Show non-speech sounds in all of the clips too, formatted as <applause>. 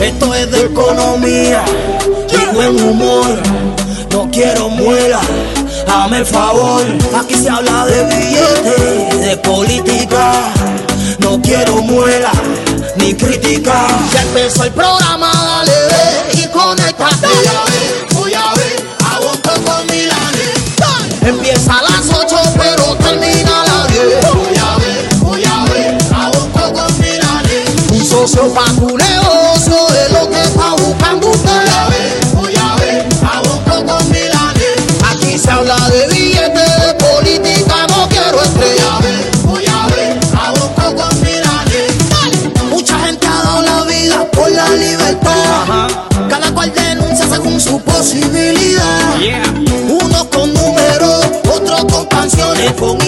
Esto es de economía y buen humor. No quiero muela, dame el favor. Aquí se habla de billetes, de política. No quiero muela ni crítica. Ya empezó el programa, dale ve y conéctate. Según su posibilidad. Unos con números, otros con canciones, con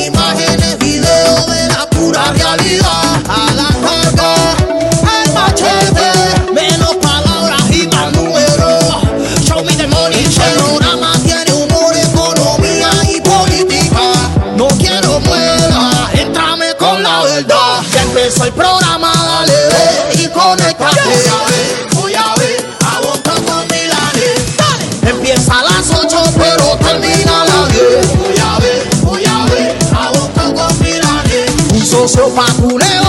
Un socio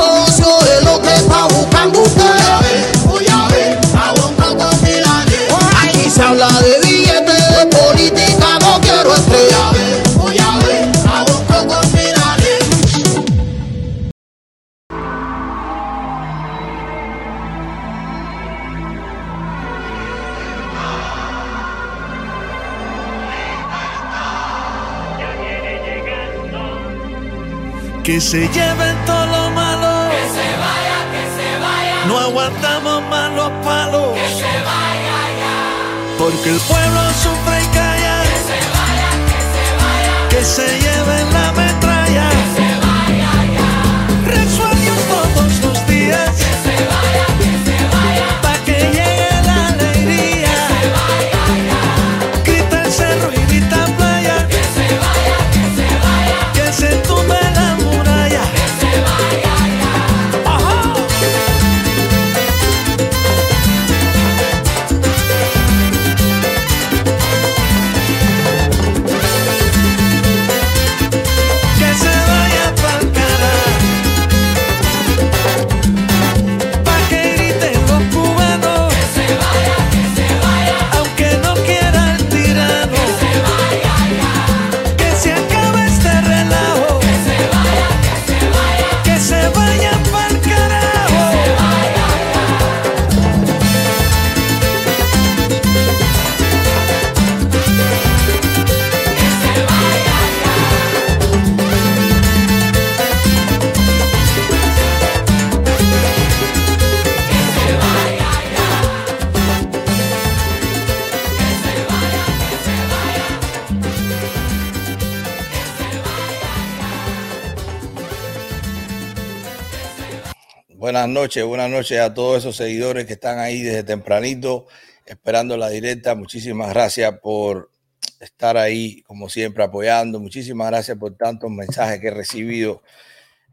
buenas noches a todos esos seguidores que están ahí desde tempranito esperando la directa. Muchísimas gracias por estar ahí, como siempre, apoyando. Muchísimas gracias por tantos mensajes que he recibido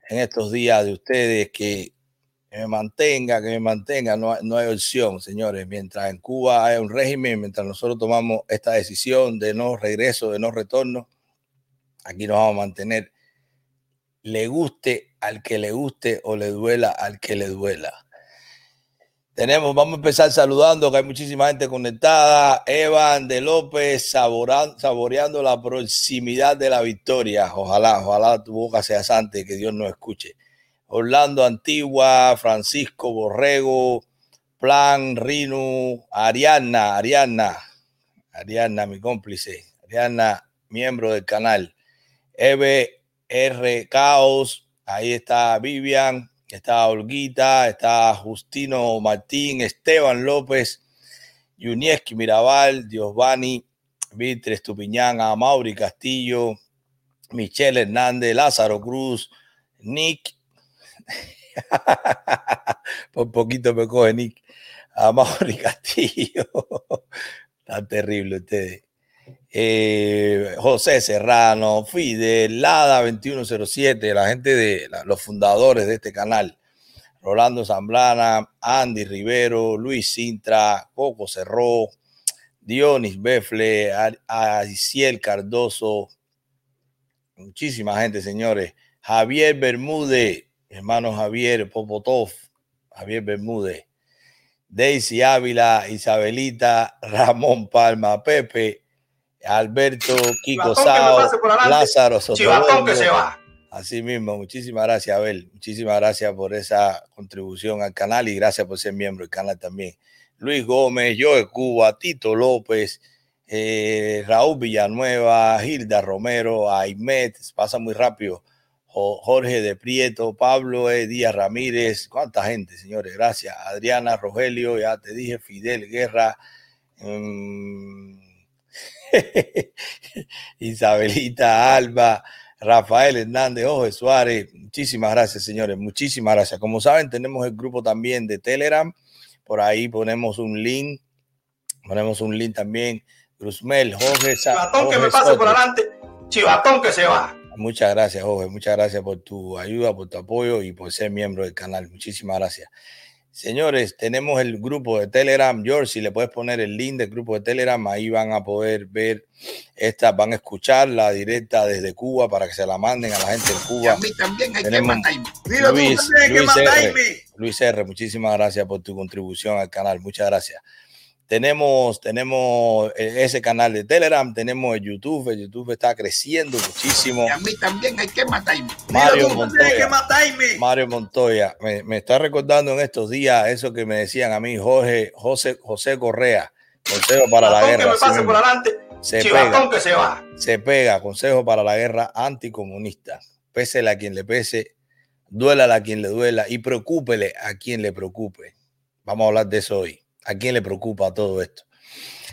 en estos días de ustedes que, me mantenga, que me mantenga. No, no hay opción, señores. Mientras en Cuba hay un régimen, mientras nosotros tomamos esta decisión de no regreso, de no retorno, aquí nos vamos a mantener le guste al que le guste o le duela al que le duela. Tenemos, vamos a empezar saludando, que hay muchísima gente conectada. Evan de López sabora- saboreando la proximidad de la victoria. Ojalá, ojalá tu boca sea santa y que Dios nos escuche. Orlando Antigua, Francisco Borrego, Plan, Rino, Ariana, Ariana, Ariana, mi cómplice, Ariana, miembro del canal. Eve R. Caos, ahí está Vivian, está Olguita, está Justino Martín, Esteban López, Yunieski Mirabal, Diosvani, Víctor Estupiñán, Amauri Castillo, Michelle Hernández, Lázaro Cruz, Nick, <laughs> por poquito me coge Nick, Amauri <laughs> Castillo, tan terrible ustedes. Eh, José Serrano, Fidel, Lada 2107, la gente de los fundadores de este canal, Rolando Zambrana, Andy Rivero, Luis Sintra, Coco Cerró, Dionis Befle, Aisiel Cardoso, muchísima gente, señores. Javier Bermúdez, hermano Javier Popotov, Javier Bermúdez, Daisy Ávila, Isabelita, Ramón Palma, Pepe, Alberto, Kiko Sao, Lázaro Sotomayor. que se va. Así mismo, muchísimas gracias, Abel. Muchísimas gracias por esa contribución al canal y gracias por ser miembro del canal también. Luis Gómez, Joe Cuba, Tito López, eh, Raúl Villanueva, Hilda Romero, Aymet, pasa muy rápido. Jorge de Prieto, Pablo e. Díaz Ramírez, cuánta gente, señores, gracias. Adriana Rogelio, ya te dije, Fidel Guerra, mm, <laughs> Isabelita Alba, Rafael Hernández, Jorge Suárez, muchísimas gracias, señores, muchísimas gracias. Como saben, tenemos el grupo también de Telegram, por ahí ponemos un link, ponemos un link también. Cruzmel, Jorge, Chivatón que me pase por adelante, Chivatón que se va. Muchas gracias, Jorge. Muchas gracias por tu ayuda, por tu apoyo y por ser miembro del canal. Muchísimas gracias. Señores, tenemos el grupo de Telegram. George, si le puedes poner el link del grupo de Telegram, ahí van a poder ver esta, van a escuchar la directa desde Cuba para que se la manden a la gente de Cuba. a mí también hay tenemos que Luis, Luis, R, Luis R, muchísimas gracias por tu contribución al canal. Muchas gracias. Tenemos, tenemos e, ese canal de Telegram, tenemos el YouTube, el YouTube está creciendo muchísimo. Y a mí también hay que matarme. Mario Montoya, Mario Montoya, me, está recordando en estos días eso que me decían a mí Jorge, José, José Correa, consejo para la guerra. se pega, que se va. Se pega, consejo para la guerra anticomunista. Pésele a quien le pese, duélala a quien le duela y preocúpele a quien le preocupe. Vamos a hablar de eso hoy. ¿A quién le preocupa todo esto?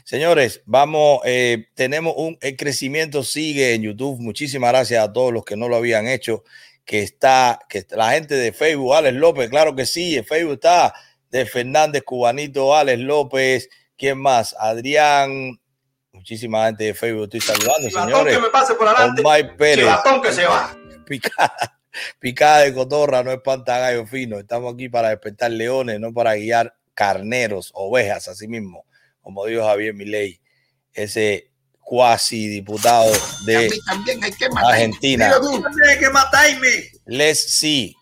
Señores, vamos, eh, tenemos un, el crecimiento sigue en YouTube. Muchísimas gracias a todos los que no lo habían hecho. Que está, que la gente de Facebook, Alex López, claro que sí, en Facebook está de Fernández Cubanito, Alex López, ¿quién más? Adrián, muchísima gente de Facebook estoy saludando, señores. que me pase por adelante. Pérez. que se va. <laughs> Picada, picada de cotorra, no es pantagallo fino. Estamos aquí para despertar leones, no para guiar carneros, ovejas, así mismo, como dijo Javier Milei, ese cuasi diputado de Argentina. Les sí,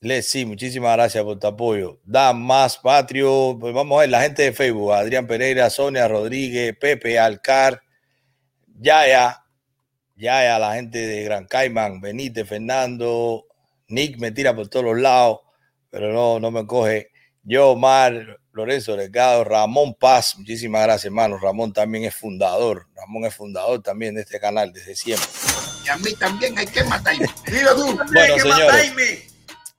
les sí, muchísimas gracias por tu apoyo. Da más patrio. Pues vamos a ver la gente de Facebook: Adrián Pereira, Sonia Rodríguez, Pepe Alcar, Yaya, Yaya, la gente de Gran Caimán, Benítez, Fernando, Nick me tira por todos los lados, pero no, no me coge. Yo, Omar, Lorenzo Delgado, Ramón Paz, muchísimas gracias, hermano. Ramón también es fundador. Ramón es fundador también de este canal desde siempre. Y a mí también hay que matarme. Dilo tú, bueno, hay que matarme.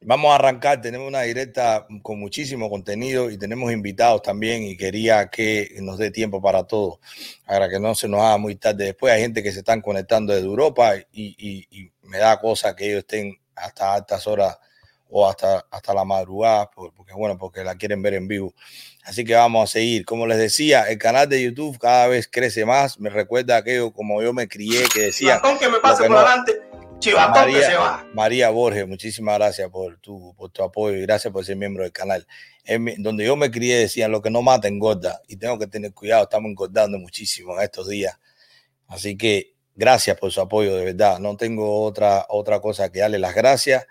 Vamos a arrancar, tenemos una directa con muchísimo contenido y tenemos invitados también y quería que nos dé tiempo para todo, para que no se nos haga muy tarde. Después hay gente que se están conectando desde Europa y, y me da cosa que ellos estén hasta altas horas o hasta, hasta la madrugada, porque bueno, porque la quieren ver en vivo. Así que vamos a seguir. Como les decía, el canal de YouTube cada vez crece más. Me recuerda aquello como yo me crié que decía. que me pase por adelante. María, que se va. María Borges, muchísimas gracias por tu, por tu apoyo y gracias por ser miembro del canal. En donde yo me crié decían lo que no mata engorda y tengo que tener cuidado, estamos engordando muchísimo en estos días. Así que gracias por su apoyo, de verdad. No tengo otra, otra cosa que darle las gracias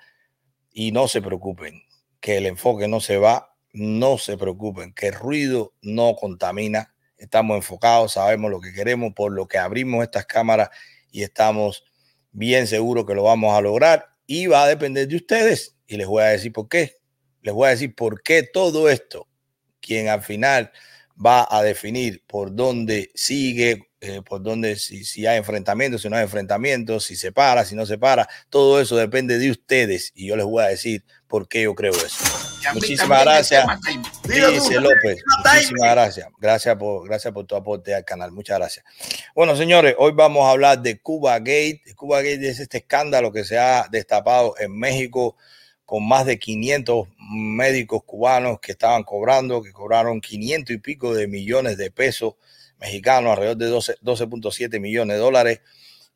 y no se preocupen, que el enfoque no se va, no se preocupen, que el ruido no contamina. Estamos enfocados, sabemos lo que queremos, por lo que abrimos estas cámaras y estamos bien seguros que lo vamos a lograr y va a depender de ustedes. Y les voy a decir por qué. Les voy a decir por qué todo esto, quien al final va a definir por dónde sigue, eh, por dónde, si, si, hay enfrentamientos, si no hay enfrentamientos, si se para, si no se para, todo eso depende de ustedes y yo les voy a decir por qué yo creo eso. Muchísimas gracias. Dice López. Muchísimas gracias. Gracias por, gracias por tu aporte al canal. Muchas gracias. Bueno, señores, hoy vamos a hablar de Cuba Gate. Cuba Gate es este escándalo que se ha destapado en México con más de 500 médicos cubanos que estaban cobrando, que cobraron 500 y pico de millones de pesos mexicanos, alrededor de 12.7 millones de dólares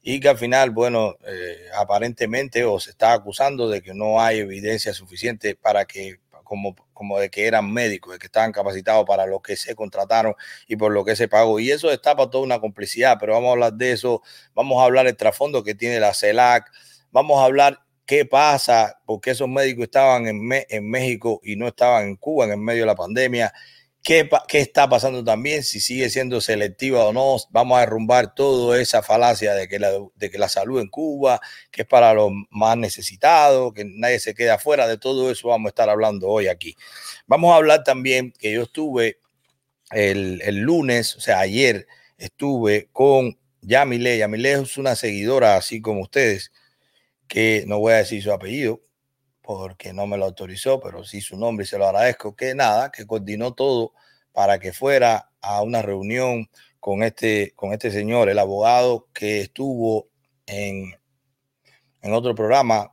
y que al final, bueno, eh, aparentemente o se está acusando de que no hay evidencia suficiente para que, como, como de que eran médicos, de que estaban capacitados para lo que se contrataron y por lo que se pagó. Y eso destapa toda una complicidad, pero vamos a hablar de eso, vamos a hablar del trasfondo que tiene la CELAC, vamos a hablar qué pasa, porque esos médicos estaban en, en México y no estaban en Cuba en el medio de la pandemia ¿Qué, está pasando también? Si sigue siendo selectiva o no, vamos a derrumbar toda esa falacia de que, la, de que la salud en Cuba, que es para los más necesitados, que nadie se queda afuera, de todo eso vamos a estar hablando hoy aquí. Vamos a hablar también que yo estuve el, el lunes, o sea, ayer estuve con Yamile. Yamile es una seguidora así como ustedes, que no voy a decir su apellido, porque no me lo autorizó, pero sí su nombre y se lo agradezco, que nada, que coordinó todo para que fuera a una reunión con este, con este señor, el abogado que estuvo en, en otro programa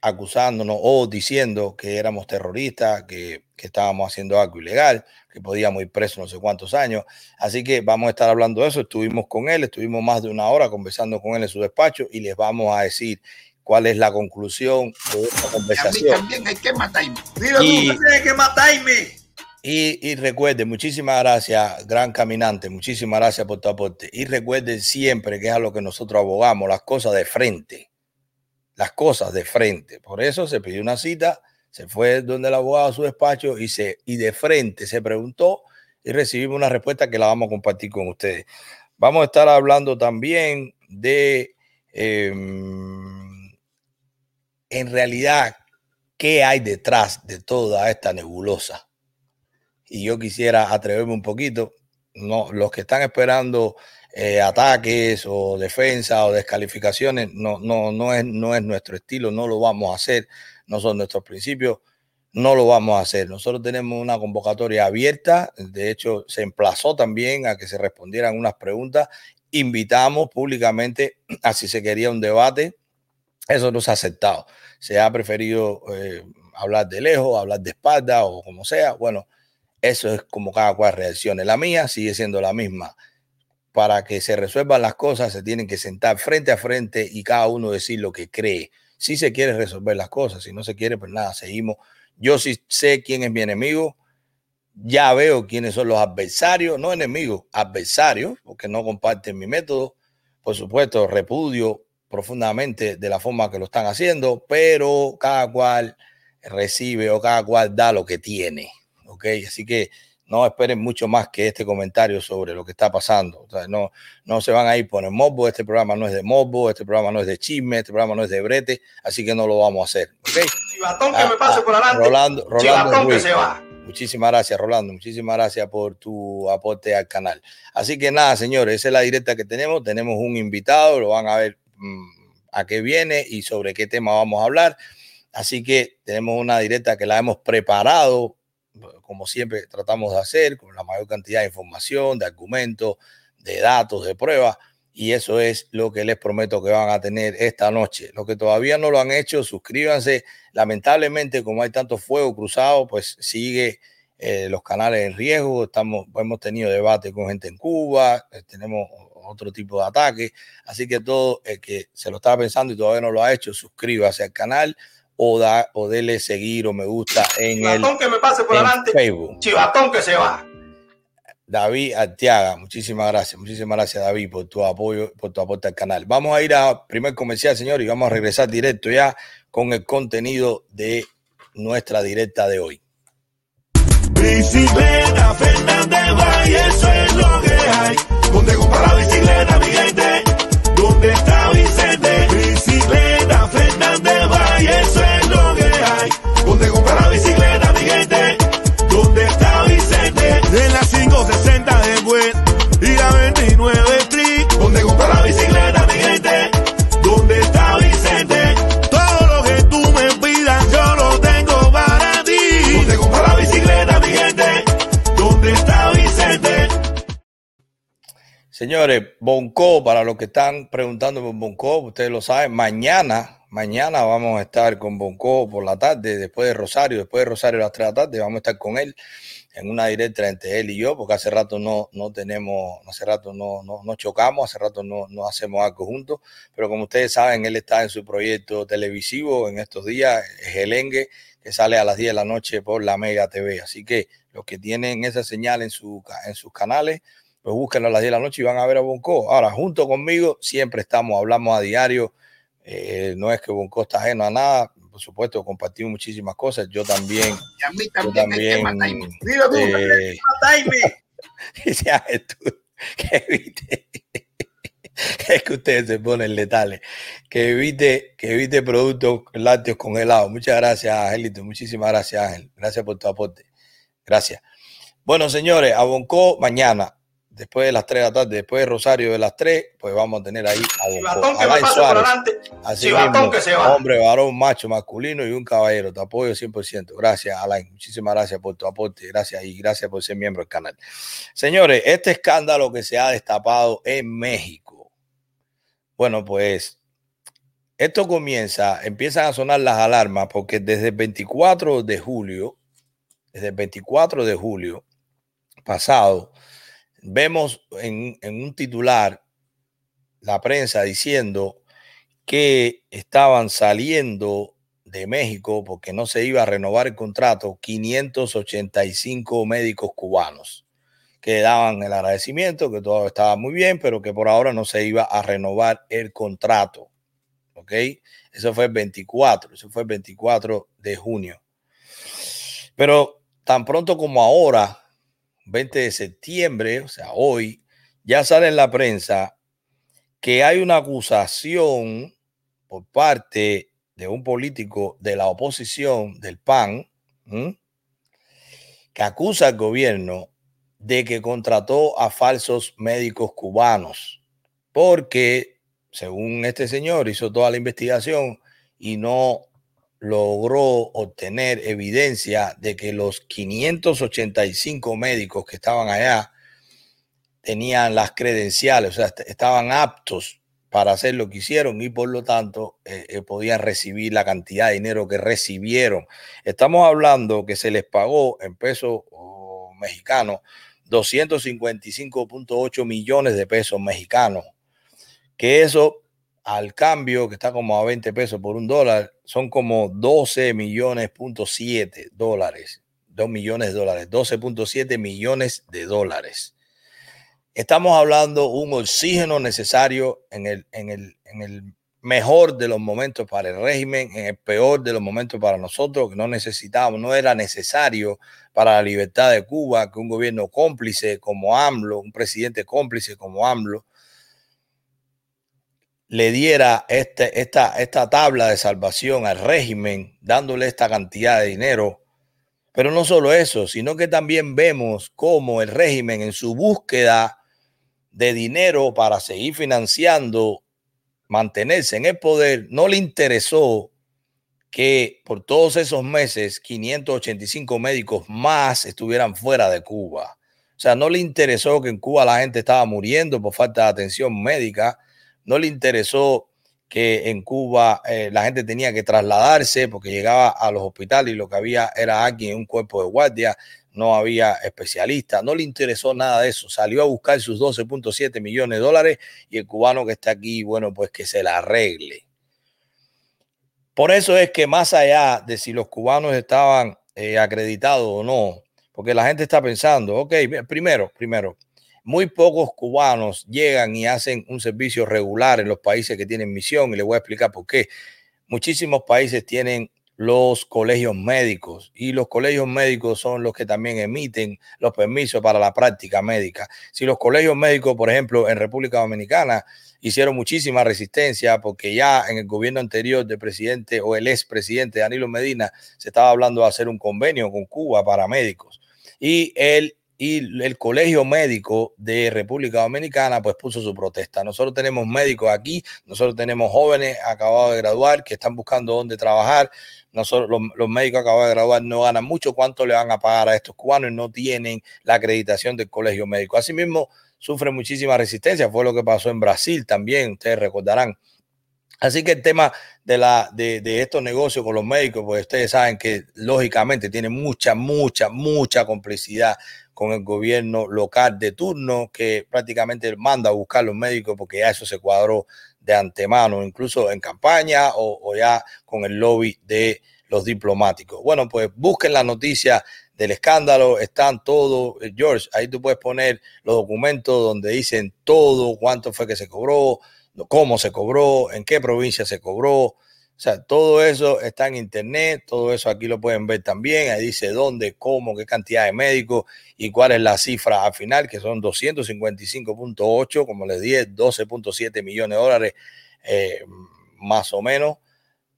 acusándonos o diciendo que éramos terroristas, que, que, estábamos haciendo algo ilegal, que podíamos ir presos no sé cuántos años. Así que vamos a estar hablando de eso. Estuvimos con él, estuvimos más de una hora conversando con él en su despacho y les vamos a decir cuál es la conclusión de esta conversación. también hay que matarme. y, hay que matarme. Y, y recuerden, muchísimas gracias, gran caminante, muchísimas gracias por tu aporte. Y recuerden siempre que es a lo que nosotros abogamos, las cosas de frente. Las cosas de frente. Por eso se pidió una cita, se fue donde el abogado a su despacho y, se, y de frente se preguntó y recibimos una respuesta que la vamos a compartir con ustedes. Vamos a estar hablando también de... Eh, en realidad qué hay detrás de toda esta nebulosa. Y yo quisiera atreverme un poquito, no, los que están esperando eh, ataques o defensa o descalificaciones, no, no, no, es, no es nuestro estilo, no lo vamos a hacer, no son nuestros principios, no lo vamos a hacer. Nosotros tenemos una convocatoria abierta, de hecho se emplazó también a que se respondieran unas preguntas, invitamos públicamente <clears throat> a si se quería un debate eso no se ha aceptado. Se ha preferido eh, hablar de lejos, hablar de espalda o como sea. Bueno, eso es como cada cual reaccione. La mía sigue siendo la misma. Para que se resuelvan las cosas, se tienen que sentar frente a frente y cada uno decir lo que cree. Si se quiere resolver las cosas, si no se quiere, pues nada, seguimos. Yo sí sé quién es mi enemigo, ya veo quiénes son los adversarios, no enemigos, adversarios, porque no comparten mi método. Por supuesto, repudio profundamente de la forma que lo están haciendo, pero cada cual recibe o cada cual da lo que tiene. ¿Ok? Así que no esperen mucho más que este comentario sobre lo que está pasando. no, no se van a ir por el mobo. Este programa no es de mobo, este programa no es de chisme, este programa no es de brete, así que no lo vamos a hacer. ¿okay? Chivatón que me pase ah, por adelante. Rolando, Rolando que se va. Muchísimas gracias, Rolando. Muchísimas gracias por tu aporte al canal. Así que nada, señores, esa es la directa que tenemos. Tenemos un invitado, lo van a ver a qué viene y sobre qué tema vamos a hablar. Así que tenemos una directa que la hemos preparado, como siempre tratamos de hacer, con la mayor cantidad de información, de argumentos, de datos, de pruebas. Y eso es lo que les prometo que van a tener esta noche. Los que todavía no lo han hecho, suscríbanse. Lamentablemente, como hay tanto fuego cruzado, pues sigue eh, los canales en riesgo. Estamos, hemos tenido debate con gente en Cuba, eh, tenemos otro tipo de ataque. Así que todo el que se lo estaba pensando y todavía no lo ha hecho, suscríbase al canal o, da, o dele seguir o me gusta en el que me pase por adelante. Facebook. Chivatón que se va. David Arteaga, muchísimas gracias, muchísimas gracias David por tu apoyo, por tu aporte al canal. Vamos a ir a primer comercial, señor, y vamos a regresar directo ya con el contenido de nuestra directa de hoy. Bicicleta Fernández Valle, eso es lo que hay. ¿Dónde compra la bicicleta, mi gente? ¿Dónde está Vicente? Bicicleta Fernández Valle, eso es lo que hay. ¿Dónde compra la bicicleta, Señores, Bonco, para los que están preguntando por Bonco, ustedes lo saben, mañana, Mañana vamos a estar con Bonco por la tarde, después de Rosario, después de Rosario a las 3 de la tarde, vamos a estar con él en una directa entre él y yo, porque hace rato no, no tenemos, hace rato no, no, no chocamos, hace rato no, no hacemos algo juntos, pero como ustedes saben, él está en su proyecto televisivo en estos días, es el Engue, que sale a las 10 de la noche por la Mega TV. Así que los que tienen esa señal en, su, en sus canales, pues búsquenlo a las 10 de la noche y van a ver a Bonco. Ahora, junto conmigo, siempre estamos, hablamos a diario. Eh, no es que Bonco está ajeno a nada, por supuesto, compartimos muchísimas cosas. Yo también. Y a mí también. También Dilo tú, eh, <laughs> <laughs> que evite, <laughs> es que ustedes se ponen letales, que evite, que evite productos lácteos congelados. Muchas gracias, Angelito. Muchísimas gracias, Ángel. Gracias por tu aporte. Gracias. Bueno, señores, a Bonco mañana después de las 3 de la tarde, después de Rosario de las 3, pues vamos a tener ahí a Bonco. que Alain Suárez. Así mismo, que se va. hombre, varón, macho, masculino y un caballero. Te apoyo 100%. Gracias, Alain. Muchísimas gracias por tu aporte. Gracias y gracias por ser miembro del canal. Señores, este escándalo que se ha destapado en México. Bueno, pues esto comienza, empiezan a sonar las alarmas porque desde el 24 de julio, desde el 24 de julio pasado, vemos en, un titular la prensa diciendo que estaban saliendo de México porque no se iba a renovar el contrato 585 médicos cubanos que daban el agradecimiento, que todo estaba muy bien, pero que por ahora no se iba a renovar el contrato. ¿Ok? Eso fue el 24, eso fue el 24 de junio. Pero tan pronto como ahora 20 de septiembre, o sea, hoy, ya sale en la prensa que hay una acusación por parte de un político de la oposición del PAN que acusa al gobierno de que contrató a falsos médicos cubanos porque, según este señor, hizo toda la investigación y no logró obtener evidencia de que los 585 médicos que estaban allá tenían las credenciales, o sea, estaban aptos para hacer lo que hicieron y por lo tanto eh, eh, podían recibir la cantidad de dinero que recibieron. Estamos hablando que se les pagó en pesos oh, mexicanos 255.8 millones de pesos mexicanos, que eso al cambio, que está como a 20 pesos por un dólar, son como 12 millones punto 7 dólares. 2 millones de dólares, 12.7 millones de dólares. Estamos hablando un oxígeno necesario en el, en, el, en el mejor de los momentos para el régimen, en el peor de los momentos para nosotros, que no necesitábamos, no era necesario para la libertad de Cuba que un gobierno cómplice como AMLO, un presidente cómplice como AMLO, le diera este, esta, esta tabla de salvación al régimen, dándole esta cantidad de dinero. Pero no solo eso, sino que también vemos cómo el régimen en su búsqueda de dinero para seguir financiando, mantenerse en el poder, no le interesó que por todos esos meses 585 médicos más estuvieran fuera de Cuba. O sea, no le interesó que en Cuba la gente estaba muriendo por falta de atención médica no le interesó que en Cuba eh, la gente tenía que trasladarse porque llegaba a los hospitales y lo que había era alguien en un cuerpo de guardia, no había especialistas, no le interesó nada de eso, salió a buscar sus 12.7 millones de dólares y el cubano que está aquí, bueno, pues que se la arregle. Por eso es que más allá de si los cubanos estaban eh, acreditados o no, porque la gente está pensando, ok, primero, primero, muy pocos cubanos llegan y hacen un servicio regular en los países que tienen misión y les voy a explicar por qué. Muchísimos países tienen los colegios médicos y los colegios médicos son los que también emiten los permisos para la práctica médica. Si los colegios médicos, por ejemplo, en República Dominicana hicieron muchísima resistencia porque ya en el gobierno anterior del presidente o el expresidente Danilo Medina se estaba hablando de hacer un convenio con Cuba para médicos y él y el Colegio Médico de República Dominicana pues puso su protesta. Nosotros tenemos médicos aquí, nosotros tenemos jóvenes acabados de graduar que están buscando dónde trabajar. Nosotros, los, médicos acabados de graduar no ganan mucho. ¿Cuánto le van a pagar a estos cubanos? No tienen la acreditación del Colegio Médico. Asimismo, sufren muchísima resistencia. Fue lo que pasó en Brasil también, ustedes recordarán. Así que el tema de, la, de, de, estos negocios con los médicos, pues ustedes saben que lógicamente tiene mucha, mucha, mucha complicidad con el gobierno local de turno que prácticamente manda a buscar los médicos porque ya eso se cuadró de antemano, incluso en campaña o, ya con el lobby de los diplomáticos. Bueno, pues busquen la noticia del escándalo, están todos, George, ahí tú puedes poner los documentos donde dicen todo, cuánto fue que se cobró, cómo se cobró, en qué provincia se cobró. O sea, todo eso está en internet, todo eso aquí lo pueden ver también. Ahí dice dónde, cómo, qué cantidad de médicos y cuál es la cifra al final, que son 255.8, como les dije, 12.7 millones de dólares eh, más o menos.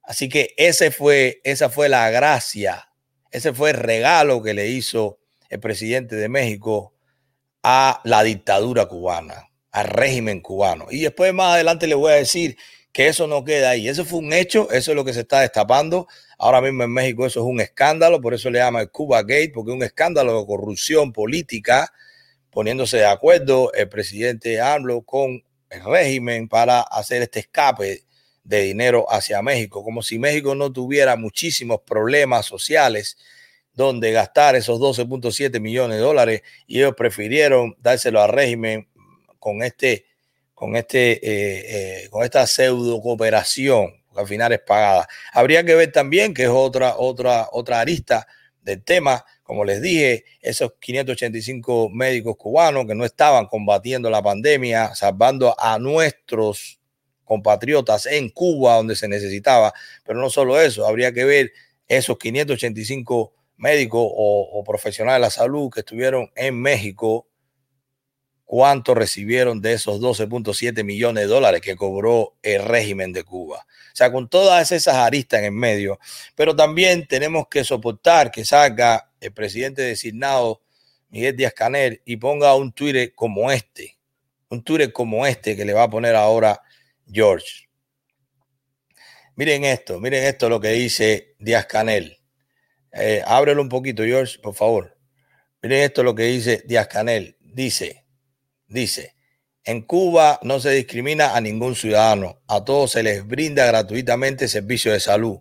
Así que ese fue, esa fue la gracia, ese fue el regalo que le hizo el presidente de México a la dictadura cubana al régimen cubano. Y después más adelante le voy a decir que eso no queda ahí. Eso fue un hecho, eso es lo que se está destapando. Ahora mismo en México eso es un escándalo, por eso le llama el Cuba Gate, porque es un escándalo de corrupción política, poniéndose de acuerdo el presidente AMLO con el régimen para hacer este escape de dinero hacia México, como si México no tuviera muchísimos problemas sociales donde gastar esos 12.7 millones de dólares y ellos prefirieron dárselo al régimen con este, con este, eh, eh, con esta pseudo cooperación, que al final es pagada. Habría que ver también que es otra, otra, otra arista del tema, como les dije, esos 585 médicos cubanos que no estaban combatiendo la pandemia, salvando a nuestros compatriotas en Cuba donde se necesitaba, pero no solo eso, habría que ver esos 585 médicos o, o profesionales de la salud que estuvieron en México cuánto recibieron de esos 12.7 millones de dólares que cobró el régimen de Cuba. O sea, con todas esas aristas en el medio, pero también tenemos que soportar que salga el presidente designado Miguel Díaz Canel y ponga un Twitter como este, un Twitter como este que le va a poner ahora George. Miren esto, miren esto lo que dice Díaz Canel. Eh, ábrelo un poquito, George, por favor. Miren esto lo que dice Díaz Canel. Dice, Dice, en Cuba no se discrimina a ningún ciudadano, a todos se les brinda gratuitamente servicio de salud,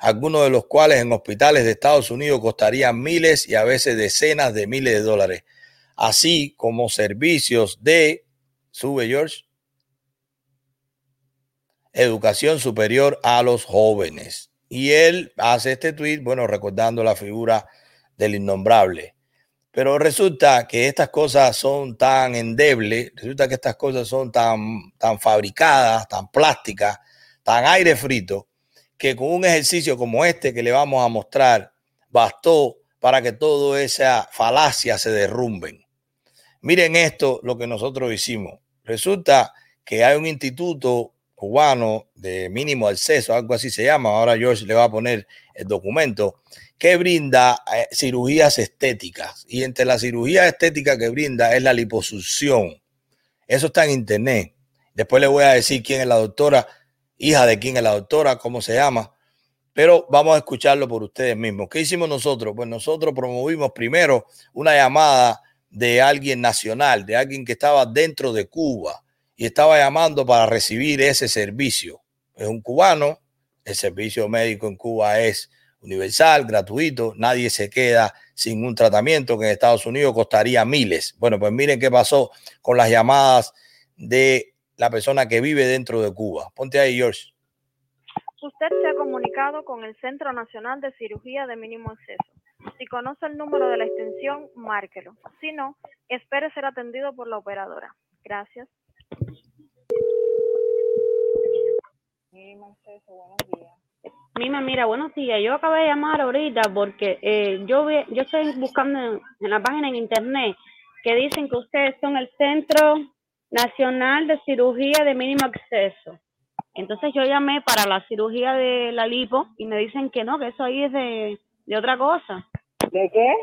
algunos de los cuales en hospitales de Estados Unidos costarían miles y a veces decenas de miles de dólares, así como servicios de, sube George, educación superior a los jóvenes. Y él hace este tweet, bueno, recordando la figura del innombrable. Pero resulta que estas cosas son tan endebles, resulta que estas cosas son tan, tan fabricadas, tan plásticas, tan aire frito, que con un ejercicio como este que le vamos a mostrar, bastó para que toda esa falacia se derrumben. Miren esto, lo que nosotros hicimos. Resulta que hay un instituto cubano de mínimo acceso, algo así se llama, ahora George le va a poner el documento, que brinda eh, cirugías estéticas. Y entre las cirugías estéticas que brinda es la liposucción. Eso está en internet. Después le voy a decir quién es la doctora, hija de quién es la doctora, cómo se llama. Pero vamos a escucharlo por ustedes mismos. ¿Qué hicimos nosotros? Pues nosotros promovimos primero una llamada de alguien nacional, de alguien que estaba dentro de Cuba y estaba llamando para recibir ese servicio. Es un cubano, el servicio médico en Cuba es universal, gratuito, nadie se queda sin un tratamiento que en Estados Unidos costaría miles. Bueno, pues miren qué pasó con las llamadas de la persona que vive dentro de Cuba. Ponte ahí, George. Usted se ha comunicado con el Centro Nacional de Cirugía de Mínimo Acceso. Si conoce el número de la extensión, márquelo. Si no, espere ser atendido por la operadora. Gracias. Mínimo Acceso, buenos días. Mima, mira, buenos días. Yo acabé de llamar ahorita porque eh, yo yo estoy buscando en, la página en internet que dicen que ustedes son el Centro Nacional de Cirugía de Mínimo Acceso. Entonces yo llamé para la cirugía de la lipo y me dicen que no, que eso ahí es de, de otra cosa. ¿De qué?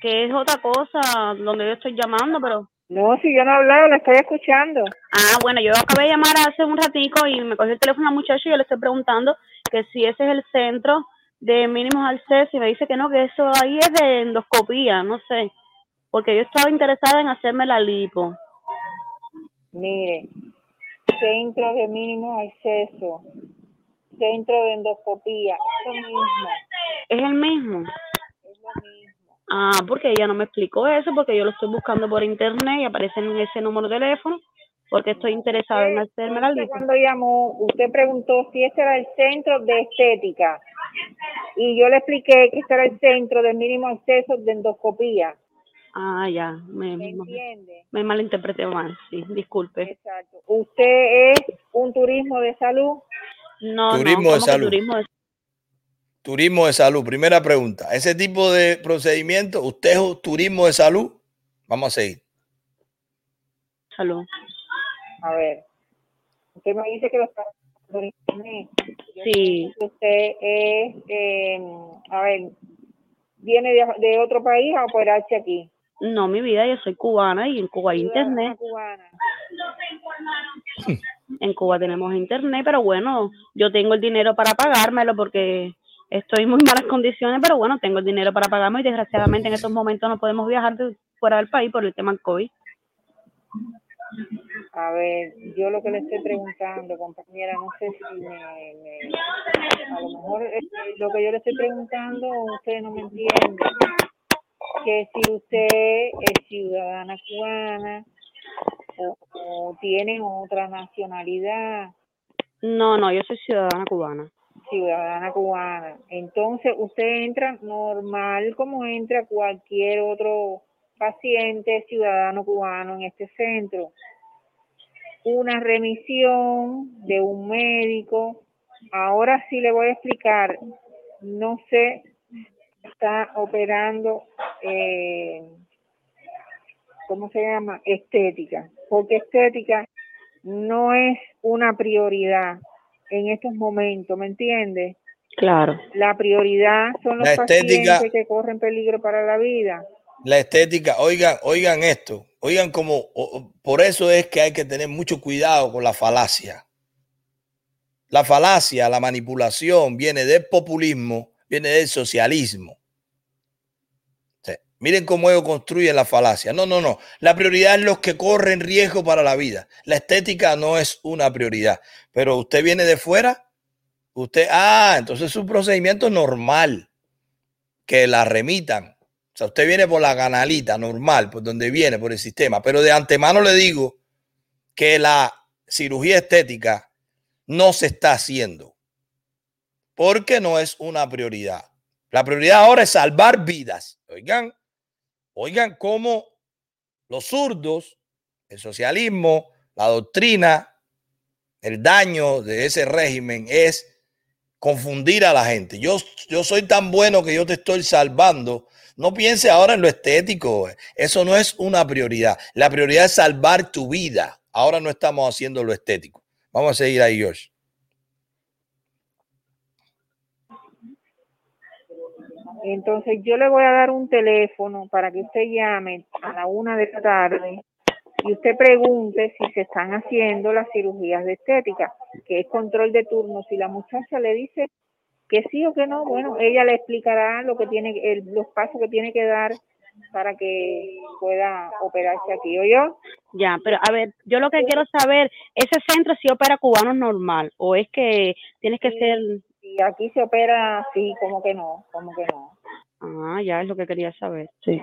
Que es otra cosa donde yo estoy llamando, pero no, si yo no he hablado, la estoy escuchando. Ah, bueno, yo acabé de llamar hace un ratico y me cogió el teléfono a muchacho y yo le estoy preguntando que si ese es el centro de mínimos acceso y me dice que no, que eso ahí es de endoscopía, no sé, porque yo estaba interesada en hacerme la lipo. Mire, centro de mínimos acceso centro de endoscopía. Es lo mismo. ¿Es el mismo? Es lo mismo. Ah, porque ella no me explicó eso, porque yo lo estoy buscando por internet y aparece en ese número de teléfono, porque estoy interesada en hacerme la lipo. Cuando llamó, usted preguntó si este era el centro de estética. Y yo le expliqué que este era el centro de mínimo acceso de endoscopía. Ah, ya, me, ¿Me entiende? me malinterpreté mal, sí, disculpe. Exacto. ¿Usted es un turismo de salud? No, Turismo no, de ¿cómo que salud. turismo de Turismo de salud. Primera pregunta. Ese tipo de procedimiento, ¿usted es un turismo de salud? Vamos a seguir. salud? A ver. Usted me dice que lo está por internet. Yo Sí, Usted es, eh, a ver, viene de, de otro país a operarse aquí. no, mi vida, yo soy cubana y en Cuba hay Ciudadana internet. cubana. En Cuba tenemos internet, pero bueno, yo tengo el dinero para pagármelo porque estoy en muy malas condiciones, pero bueno, tengo el dinero para pagarme y desgraciadamente en estos momentos no podemos viajar de fuera del país por el tema del COVID. A ver, yo lo que le estoy preguntando, compañera, no sé si me, me- a lo mejor eh, lo que yo le estoy preguntando usted no me entiende. Que si usted es ciudadana cubana o, o tiene otra nacionalidad, No, no, yo soy ciudadana cubana. ciudadana cubana, entonces usted entra normal como entra cualquier otro paciente ciudadano cubano en este centro. Una remisión de un médico. Ahora sí le voy a explicar. No sé, está operando, eh, ¿cómo se llama? Estética. Porque estética no es una prioridad en estos momentos, ¿me entiende? Claro. La prioridad son los La estética- pacientes que corren peligro para la vida. La estética, oigan, oigan esto, oigan como, o- por eso es que hay que tener mucho cuidado con la falacia. La falacia, la manipulación viene del populismo, viene del socialismo. Miren cómo ellos construyen la falacia. No, no, no. La prioridad es los que corren riesgo para la vida. La estética no es una prioridad. Pero usted viene de fuera, usted, ah, entonces es un procedimiento normal que la remitan. Sea, usted viene por la canalita normal, por donde viene, por el sistema. Pero de antemano le digo que la cirugía estética no se está haciendo porque no es una prioridad. La prioridad ahora es salvar vidas. Oigan, oigan cómo los zurdos, el socialismo, la doctrina, el daño de ese régimen es confundir a la gente. Yo, yo soy tan bueno que yo te estoy salvando. No piense ahora en lo estético. Eso no es una prioridad. La prioridad es salvar tu vida. Ahora no estamos haciendo lo estético. Vamos a seguir ahí, George. Entonces yo le voy a dar un teléfono para que usted llame a la una de la tarde y usted pregunte si se están haciendo las cirugías de estética, que es control de turno. Si la muchacha le dice que sí o que no, bueno, ella le explicará lo que tiene, el- los pasos que tiene que dar para que pueda operarse aquí. ¿O yo? Ya, pero a ver, yo lo que quiero saber, ¿ese centro sí opera cubanos normal o es que tienes que Sí. ser... Y aquí se opera así, como que no, como que no. Ah, ya es lo que quería saber. Sí.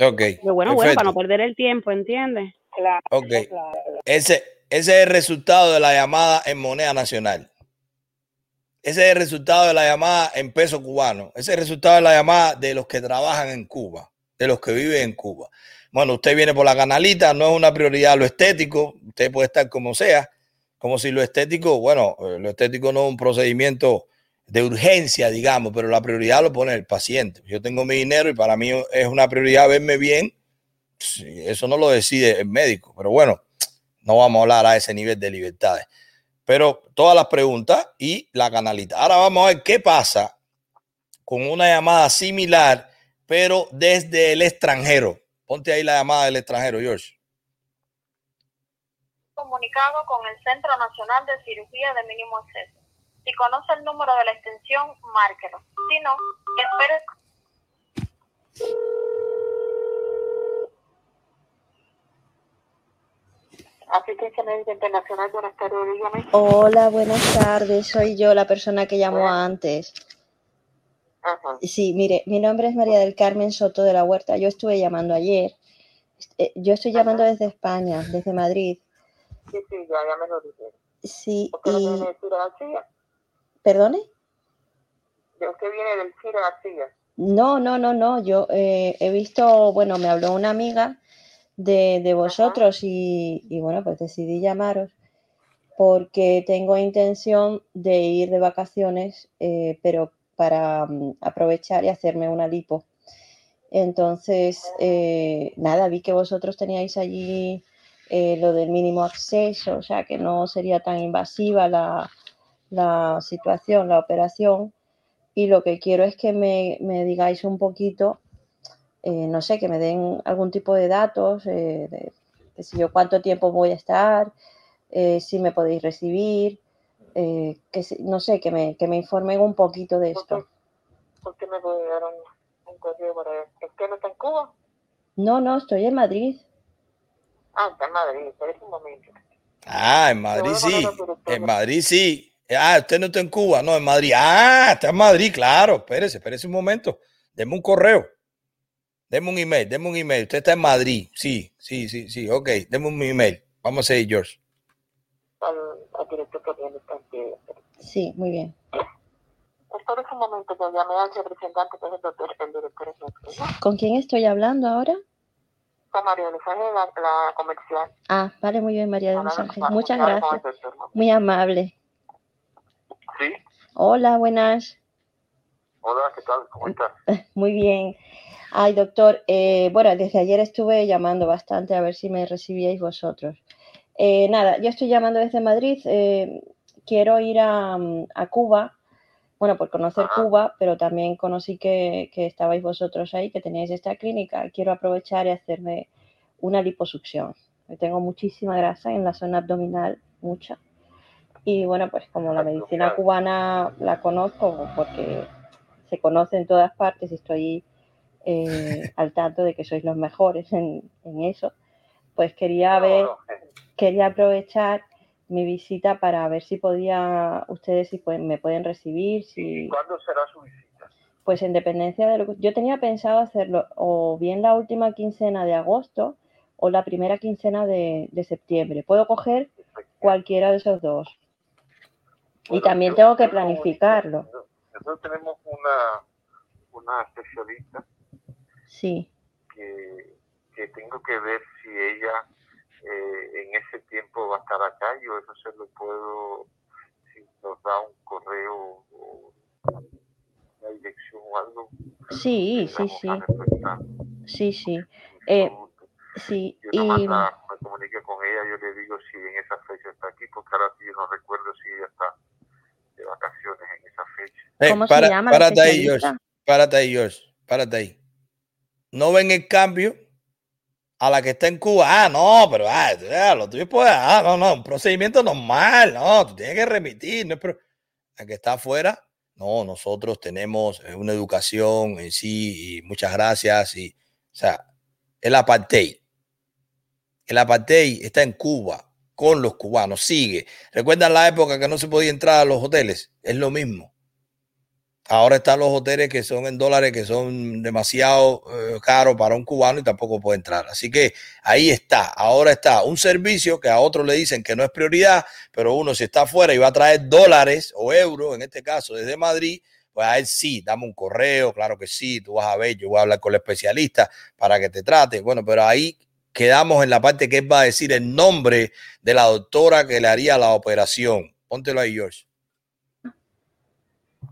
Ok. Pero bueno, bueno, para no perder el tiempo, ¿entiendes? Claro, Ok. claro, claro. Ese, ese es el resultado de la llamada en moneda nacional. Ese es el resultado de la llamada en peso cubano. Ese es el resultado de la llamada de los que trabajan en Cuba, de los que viven en Cuba. Bueno, usted viene por la canalita, no es una prioridad lo estético, usted puede estar como sea, como si lo estético, bueno, eh, lo estético no es un procedimiento de urgencia, digamos, pero la prioridad lo pone el paciente. Yo tengo mi dinero y para mí es una prioridad verme bien. Eso no lo decide el médico, pero bueno, no vamos a hablar a ese nivel de libertades. Pero todas las preguntas y la canalita. Ahora vamos a ver qué pasa con una llamada similar, pero desde el extranjero. Ponte ahí la llamada del extranjero, George. comunicado con el Centro Nacional de Cirugía de Mínimo Acceso. Si conoce el número de la extensión, márquelo. Si no, espere. Asistencia Médica Internacional, buenas tardes, dígame. Hola, buenas tardes. Soy yo la persona que llamó antes. Ajá. Sí, mire, mi nombre es María del Carmen Soto de la Huerta. Yo estuve llamando ayer. Eh, Yo estoy llamando desde España, desde Madrid. Sí, sí, ya, ya me lo dijeron. Sí, ¿Usted no y... viene del Ciro García? ¿Perdone? ¿De usted viene del Ciro García? No, no, no, no. Yo eh, he visto, bueno, me habló una amiga de, de vosotros y, y, bueno, pues decidí llamaros porque tengo intención de ir de vacaciones, eh, pero para mm, aprovechar y hacerme una lipo. Entonces, eh, nada, vi que vosotros teníais allí eh, lo del mínimo acceso, o sea, que no sería tan invasiva la, la situación, la operación. Y lo que quiero es que me, me digáis un poquito, eh, no sé, que me den algún tipo de datos, eh, de, qué sé yo, cuánto tiempo voy a estar, eh, si me podéis recibir, eh, que no sé, que me, que me informen un poquito de esto. ¿Por qué me puede dar un, un correo para ver? ¿Usted no está en Cuba? No, no, estoy en Madrid. Ah, está en Madrid, espera un momento. Ah, en Madrid sí. En Madrid sí. Ah, usted no está en Cuba, no, en Madrid. Ah, está en Madrid, claro. Espérese, espérese un momento. Deme un correo. Deme un email, deme un email. Usted está en Madrid. Sí, sí, sí, sí. Ok, deme un email. Vamos a seguir, George. Al, al director que. Sí, muy bien. Espera un momento que llamé al representante que es el doctor, el director. ¿Con quién estoy hablando ahora? Con María de Los Ángeles, la, la comercial. Ah, vale, muy bien, María de los Ángeles. Muchas gracias. Muy amable. Sí. Hola, buenas. Hola, ¿qué tal? ¿Cómo estás? <laughs> Muy bien. Ay, doctor, eh, bueno, desde ayer estuve llamando bastante a ver si me recibíais vosotros. Eh, nada, yo estoy llamando desde Madrid. eh, quiero ir a, mm, a Cuba, bueno, por conocer Ajá. Cuba, pero también conocí que, que estabais vosotros ahí, que teníais esta clínica. Quiero aprovechar y hacerme una liposucción. Tengo muchísima grasa en la zona abdominal, mucha. Y bueno, pues como la medicina cubana la conozco porque se conoce en todas partes y estoy eh, <laughs> al tanto de que sois los mejores en, en eso, pues quería ver, eh, quería aprovechar mi visita para ver si podía, ustedes si pueden, me pueden recibir, ¿Y si, cuándo será su visita? pues en dependencia de lo que yo tenía pensado hacerlo o bien la última quincena de agosto o la primera quincena de, de septiembre. Puedo coger cualquiera de esos dos. Y también tengo que planificarlo. Nosotros tenemos una, una especialista Sí, que, que tengo que ver si ella eh, en ese tiempo va a estar acá. Yo eso se lo puedo, si nos da un correo o una dirección o algo. sí, sí, sí, refrescar. sí, sí. Eh. Sí, Yo más y la- me comunique con ella, yo le digo si en esa fecha está aquí, porque ahora sí yo no recuerdo si ella está de vacaciones en esa fecha. Eh, ¿Cómo se para- llama la Párate ahí? George. Párate ahí, George. Párate ahí. No ven el cambio a la que está en Cuba. Ah, no, pero ah, lo tuyo pues, ah, no, no, un procedimiento normal. No, tú tienes que remitir. No pro- la que está afuera, no, nosotros tenemos una educación en sí y muchas gracias. Y, o sea, el apartheid. El apartheid está en Cuba con los cubanos. Sigue. ¿Recuerdan la época que no se podía entrar a los hoteles? Es lo mismo. Ahora están los hoteles que son en dólares, que son demasiado eh, caros para un cubano y tampoco puede entrar. Así que ahí está. Ahora está un servicio que a otros le dicen que no es prioridad, pero uno si está afuera y va a traer dólares o euros, en este caso desde Madrid, pues a él sí, dame un correo, claro que sí, tú vas a ver, yo voy a hablar con el especialista para que te trate. Bueno, pero ahí quedamos en la parte que él va a decir el nombre de la doctora que le haría la operación. Póntelo ahí, George.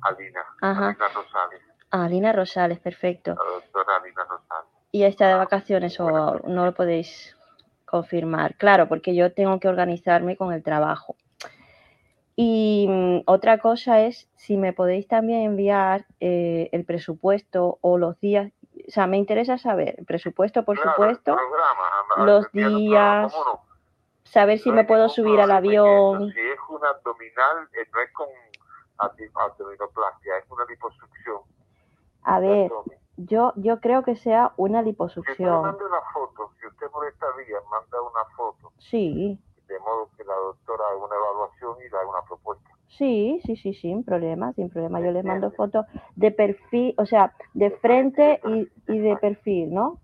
Alina, Ajá. Alina Rosales, Ah, Alina Rosales, perfecto. la doctora Alina Rosales. ¿Y está de vacaciones o no lo podéis confirmar? Claro, porque yo tengo que organizarme con el trabajo. Y mm, otra cosa es si me podéis también enviar eh, el presupuesto o los días. O sea, me interesa saber el presupuesto, por Claro, supuesto, programa, los un días, programa, ¿cómo no? saber si No me puedo subir al avión. Si es una abdominal, eh, no es con abdominoplastia, es una liposucción. A ver, yo, yo creo que sea una Si usted liposucción. manda una foto, si usted por esta vía manda una foto Sí, de modo que la doctora haga una evaluación y le haga una propuesta. Sí, sí, sí, sin problema, sin problema. Yo les mando fotos de perfil, o sea, de frente y, y de perfil, ¿no?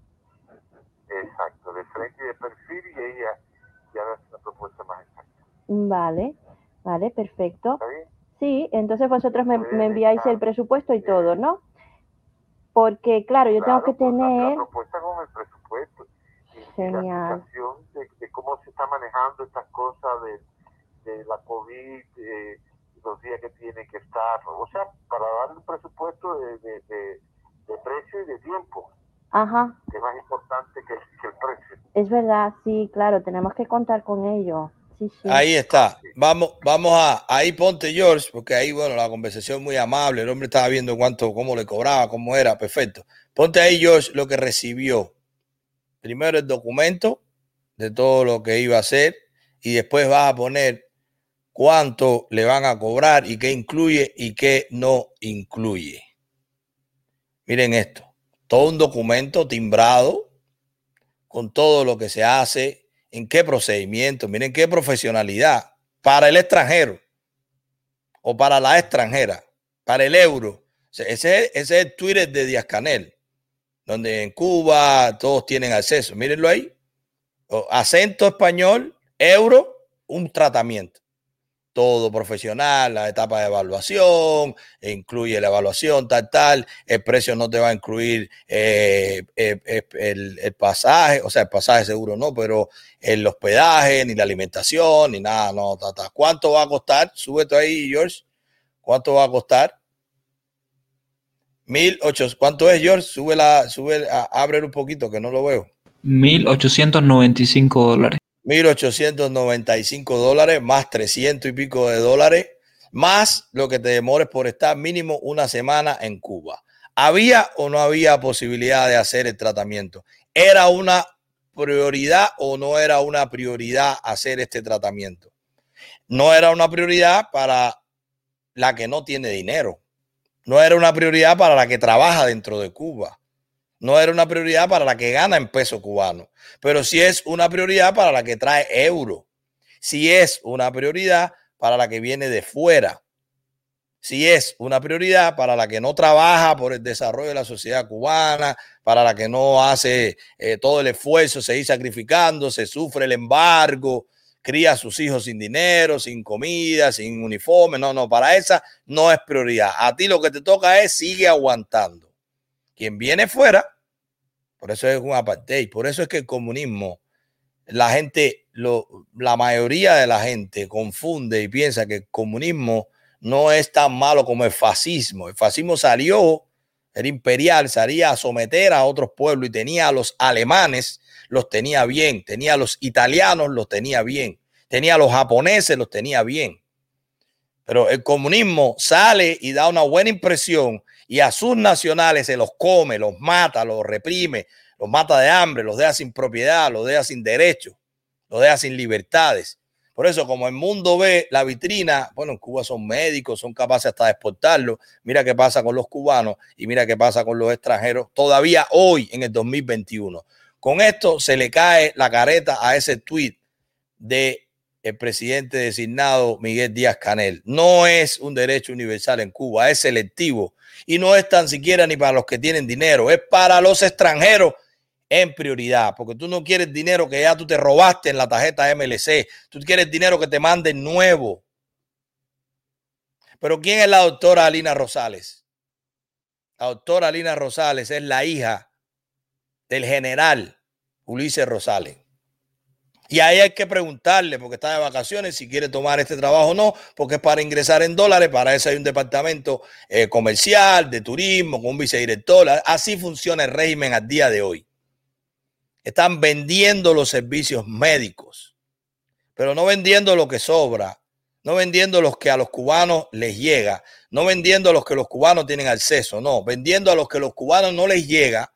Exacto, de frente y de perfil y ella ya hace una propuesta más exacta. Vale, vale, perfecto. ¿Está bien? Sí, entonces vosotros me, me enviáis el presupuesto y todo, ¿no? Porque, claro, yo tengo que Claro, pues, tener... La propuesta con el presupuesto. Y, Genial. la de, de cómo se está manejando estas cosas de, de la COVID, eh, los días que tiene que estar. O sea, para darle un presupuesto de, de, de, de precio y de tiempo, Ajá, que es más importante que, que el precio. es verdad, sí, claro, tenemos que contar con ello. Ahí está. Vamos, vamos a, ahí ponte George, porque ahí, bueno, la conversación muy amable. El hombre estaba viendo cuánto, cómo le cobraba, cómo era, perfecto. Ponte ahí, George, lo que recibió. Primero el documento de todo lo que iba a hacer y después vas a poner cuánto le van a cobrar y qué incluye y qué no incluye. Miren esto, todo un documento timbrado con todo lo que se hace, en qué procedimiento, miren qué profesionalidad para el extranjero o para la extranjera, para el euro. Ese, ese es el Twitter de Díaz Canel, donde en Cuba todos tienen acceso. Mírenlo ahí. Acento español, euro, un tratamiento. Todo profesional, la etapa de evaluación, e incluye la evaluación, tal, tal. El precio no te va a incluir eh, eh, eh, el, el pasaje, o sea, el pasaje seguro no, pero el hospedaje, ni la alimentación, ni nada, no, ta, ta. ¿Cuánto va a costar? Súbete ahí, George. ¿Cuánto va a costar? Mil ocho. ¿Cuánto es, George? Sube la, sube, abre un poquito que no lo veo. 1.895 dólares. 1.895 dólares, más 300 y pico de dólares, más lo que te demores por estar mínimo una semana en Cuba. ¿Había o no había posibilidad de hacer el tratamiento? ¿Era una prioridad o no era una prioridad hacer este tratamiento? No era una prioridad para la que no tiene dinero. No era una prioridad para la que trabaja dentro de Cuba. No era una prioridad para la que gana en peso cubano pero sí es una prioridad para la que trae euro. Si es una prioridad para la que viene de fuera. Si es una prioridad para la que no trabaja por el desarrollo de la sociedad cubana, para la que no hace eh, todo el esfuerzo, seguir sacrificando, se sufre el embargo, cría a sus hijos sin dinero, sin comida, sin uniforme. No, no, para esa no es prioridad. A ti lo que te toca es sigue aguantando. Quien viene fuera, por eso es un apartheid. Por eso es que el comunismo, la gente, lo, la mayoría de la gente confunde y piensa que el comunismo no es tan malo como el fascismo. El fascismo salió, era imperial, salía a someter a otros pueblos y tenía a los alemanes, los tenía bien, tenía a los italianos, los tenía bien, tenía a los japoneses, los tenía bien. Pero el comunismo sale y da una buena impresión y a sus nacionales se los come, los mata, los reprime, los mata de hambre, los deja sin propiedad, los deja sin derechos, los deja sin libertades. Por eso, como el mundo ve la vitrina, bueno, en Cuba son médicos, son capaces hasta de exportarlo. Mira qué pasa con los cubanos y mira qué pasa con los extranjeros todavía hoy en el 2021. Con esto se le cae la careta a ese tweet de el presidente designado Miguel Díaz Canel. No es un derecho universal en Cuba, es selectivo y no es tan siquiera ni para los que tienen dinero, es para los extranjeros en prioridad, porque tú no quieres dinero que ya tú te robaste en la tarjeta MLC, tú quieres dinero que te manden nuevo. Pero ¿quién es la doctora Alina Rosales? La doctora Alina Rosales es la hija del general Ulises Rosales. Y ahí hay que preguntarle, porque está de vacaciones, si quiere tomar este trabajo o no, porque es para ingresar en dólares. Para eso hay un departamento eh, comercial, de turismo, con un vicedirector. Así funciona el régimen al día de hoy. Están vendiendo los servicios médicos, pero no vendiendo lo que sobra, no vendiendo los que a los cubanos les llega, no vendiendo los que los cubanos tienen acceso, no, vendiendo a los que los cubanos no les llega,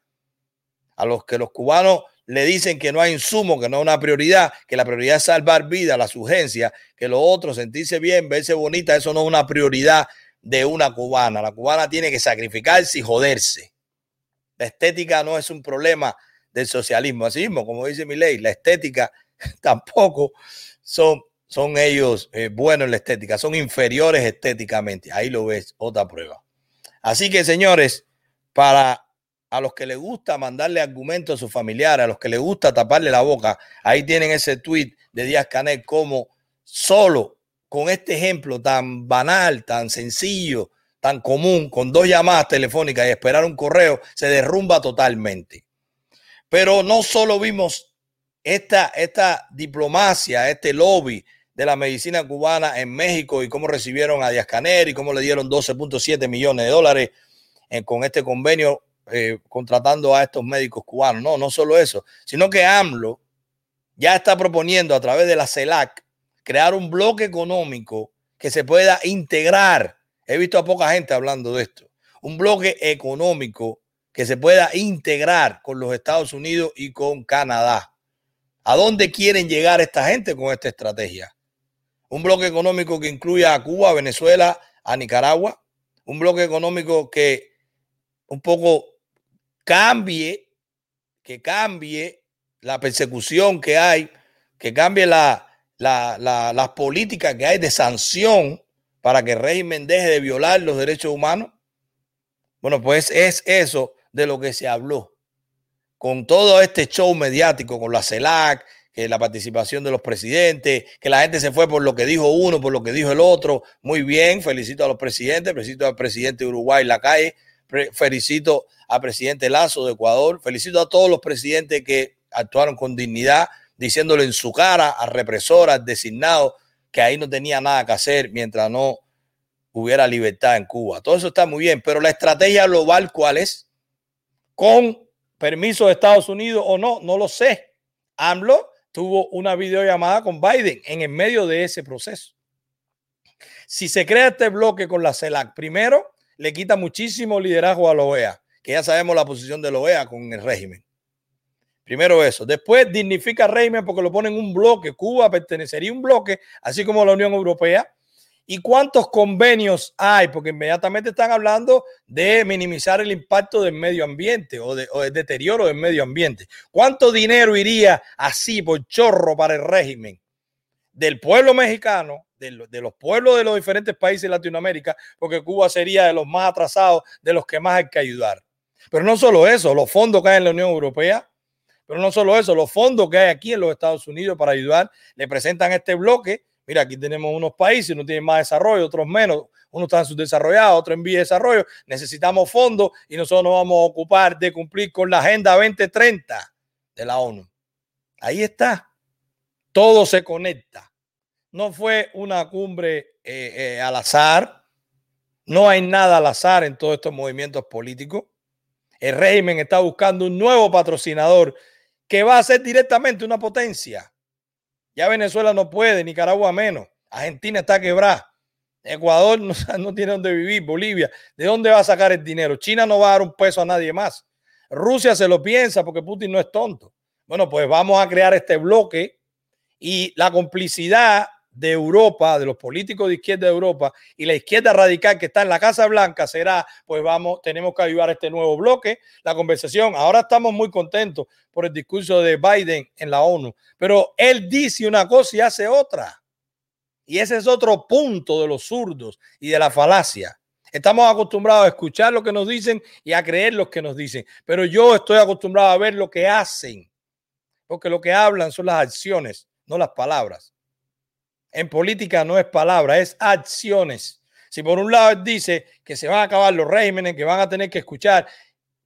a los que los cubanos le dicen que no hay insumo, que no es una prioridad, que la prioridad es salvar vida, las urgencias, que lo otro, sentirse bien, verse bonita, eso no es una prioridad de una cubana. La cubana tiene que sacrificarse y joderse. La estética no es un problema del socialismo. Así mismo, como dice mi ley, la estética <laughs> tampoco son, son ellos eh, buenos en la estética, son inferiores estéticamente. Ahí lo ves, otra prueba. Así que, señores, para a los que les gusta mandarle argumentos a sus familiares, a los que les gusta taparle la boca, ahí tienen ese tweet de Díaz Canel como solo con este ejemplo tan banal, tan sencillo, tan común, con dos llamadas telefónicas y esperar un correo, se derrumba totalmente. Pero no solo vimos esta, esta diplomacia, este lobby de la medicina cubana en México y cómo recibieron a Díaz Canel y cómo le dieron 12.7 millones de dólares eh, con este convenio eh, contratando a estos médicos cubanos. No, no solo eso, sino que AMLO ya está proponiendo a través de la CELAC crear un bloque económico que se pueda integrar. He visto a poca gente hablando de esto. Un bloque económico que se pueda integrar con los Estados Unidos y con Canadá. ¿A dónde quieren llegar esta gente con esta estrategia? Un bloque económico que incluya a Cuba, Venezuela, a Nicaragua. Un bloque económico que un poco cambie, que cambie la persecución que hay, que cambie la, las políticas que hay de sanción para que el régimen deje de violar los derechos humanos. Bueno, pues es eso de lo que se habló con todo este show mediático, con la CELAC, que la participación de los presidentes, que la gente se fue por lo que dijo uno, por lo que dijo el otro. Muy bien, felicito a los presidentes, felicito al presidente de Uruguay, la calle, felicito al presidente Lazo de Ecuador, felicito a todos los presidentes que actuaron con dignidad, diciéndole en su cara a represoras, designados, que ahí no tenía nada que hacer mientras no hubiera libertad en Cuba. Todo eso está muy bien, pero la estrategia global, ¿cuál es? Con permiso de Estados Unidos o no, no lo sé. AMLO tuvo una videollamada con Biden en el medio de ese proceso. Si se crea este bloque con la CELAC, primero le quita muchísimo liderazgo a la OEA, que ya sabemos la posición de la OEA con el régimen. Primero eso. Después dignifica al régimen porque lo pone en un bloque. Cuba pertenecería a un bloque, así como la Unión Europea. ¿Y cuántos convenios hay? Porque inmediatamente están hablando de minimizar el impacto del medio ambiente o, de, del deterioro del medio ambiente. ¿Cuánto dinero iría así por chorro para el régimen del pueblo mexicano, de, de, los pueblos de los diferentes países de Latinoamérica? Porque Cuba sería de los más atrasados, de los que más hay que ayudar. Pero no solo eso, los fondos que hay en la Unión Europea, pero no solo eso, los fondos que hay aquí en los Estados Unidos para ayudar, le presentan este bloque Mira, aquí tenemos unos países, unos tienen más desarrollo, otros menos, unos están subdesarrollados, otros en vía de desarrollo. Necesitamos fondos y nosotros nos vamos a ocupar de cumplir con la Agenda 2030 de la ONU. Ahí está. Todo se conecta. No fue una cumbre eh, eh, al azar. No hay nada al azar en todos estos movimientos políticos. El régimen está buscando un nuevo patrocinador que va a ser directamente una potencia. Ya Venezuela no puede, Nicaragua menos. Argentina está quebrada. Ecuador <laughs> no, tiene dónde vivir. Bolivia, ¿de dónde va a sacar el dinero? China no va a dar un peso a nadie más. Rusia se lo piensa porque Putin no es tonto. Bueno, pues vamos a crear este bloque y la complicidad de Europa, de los políticos de izquierda de Europa y la izquierda radical que está en la Casa Blanca será, pues vamos, tenemos que ayudar a este nuevo bloque, la conversación. Ahora estamos muy contentos por el discurso de Biden en la ONU, pero él dice una cosa y hace otra. Y ese es otro punto de los zurdos y de la falacia. Estamos acostumbrados a escuchar lo que nos dicen y a creer lo que nos dicen, pero yo estoy acostumbrado a ver lo que hacen, porque lo que hablan son las acciones, no las palabras. En política no es palabra, es acciones. Si por un lado dice que se van a acabar los regímenes, que van a tener que escuchar,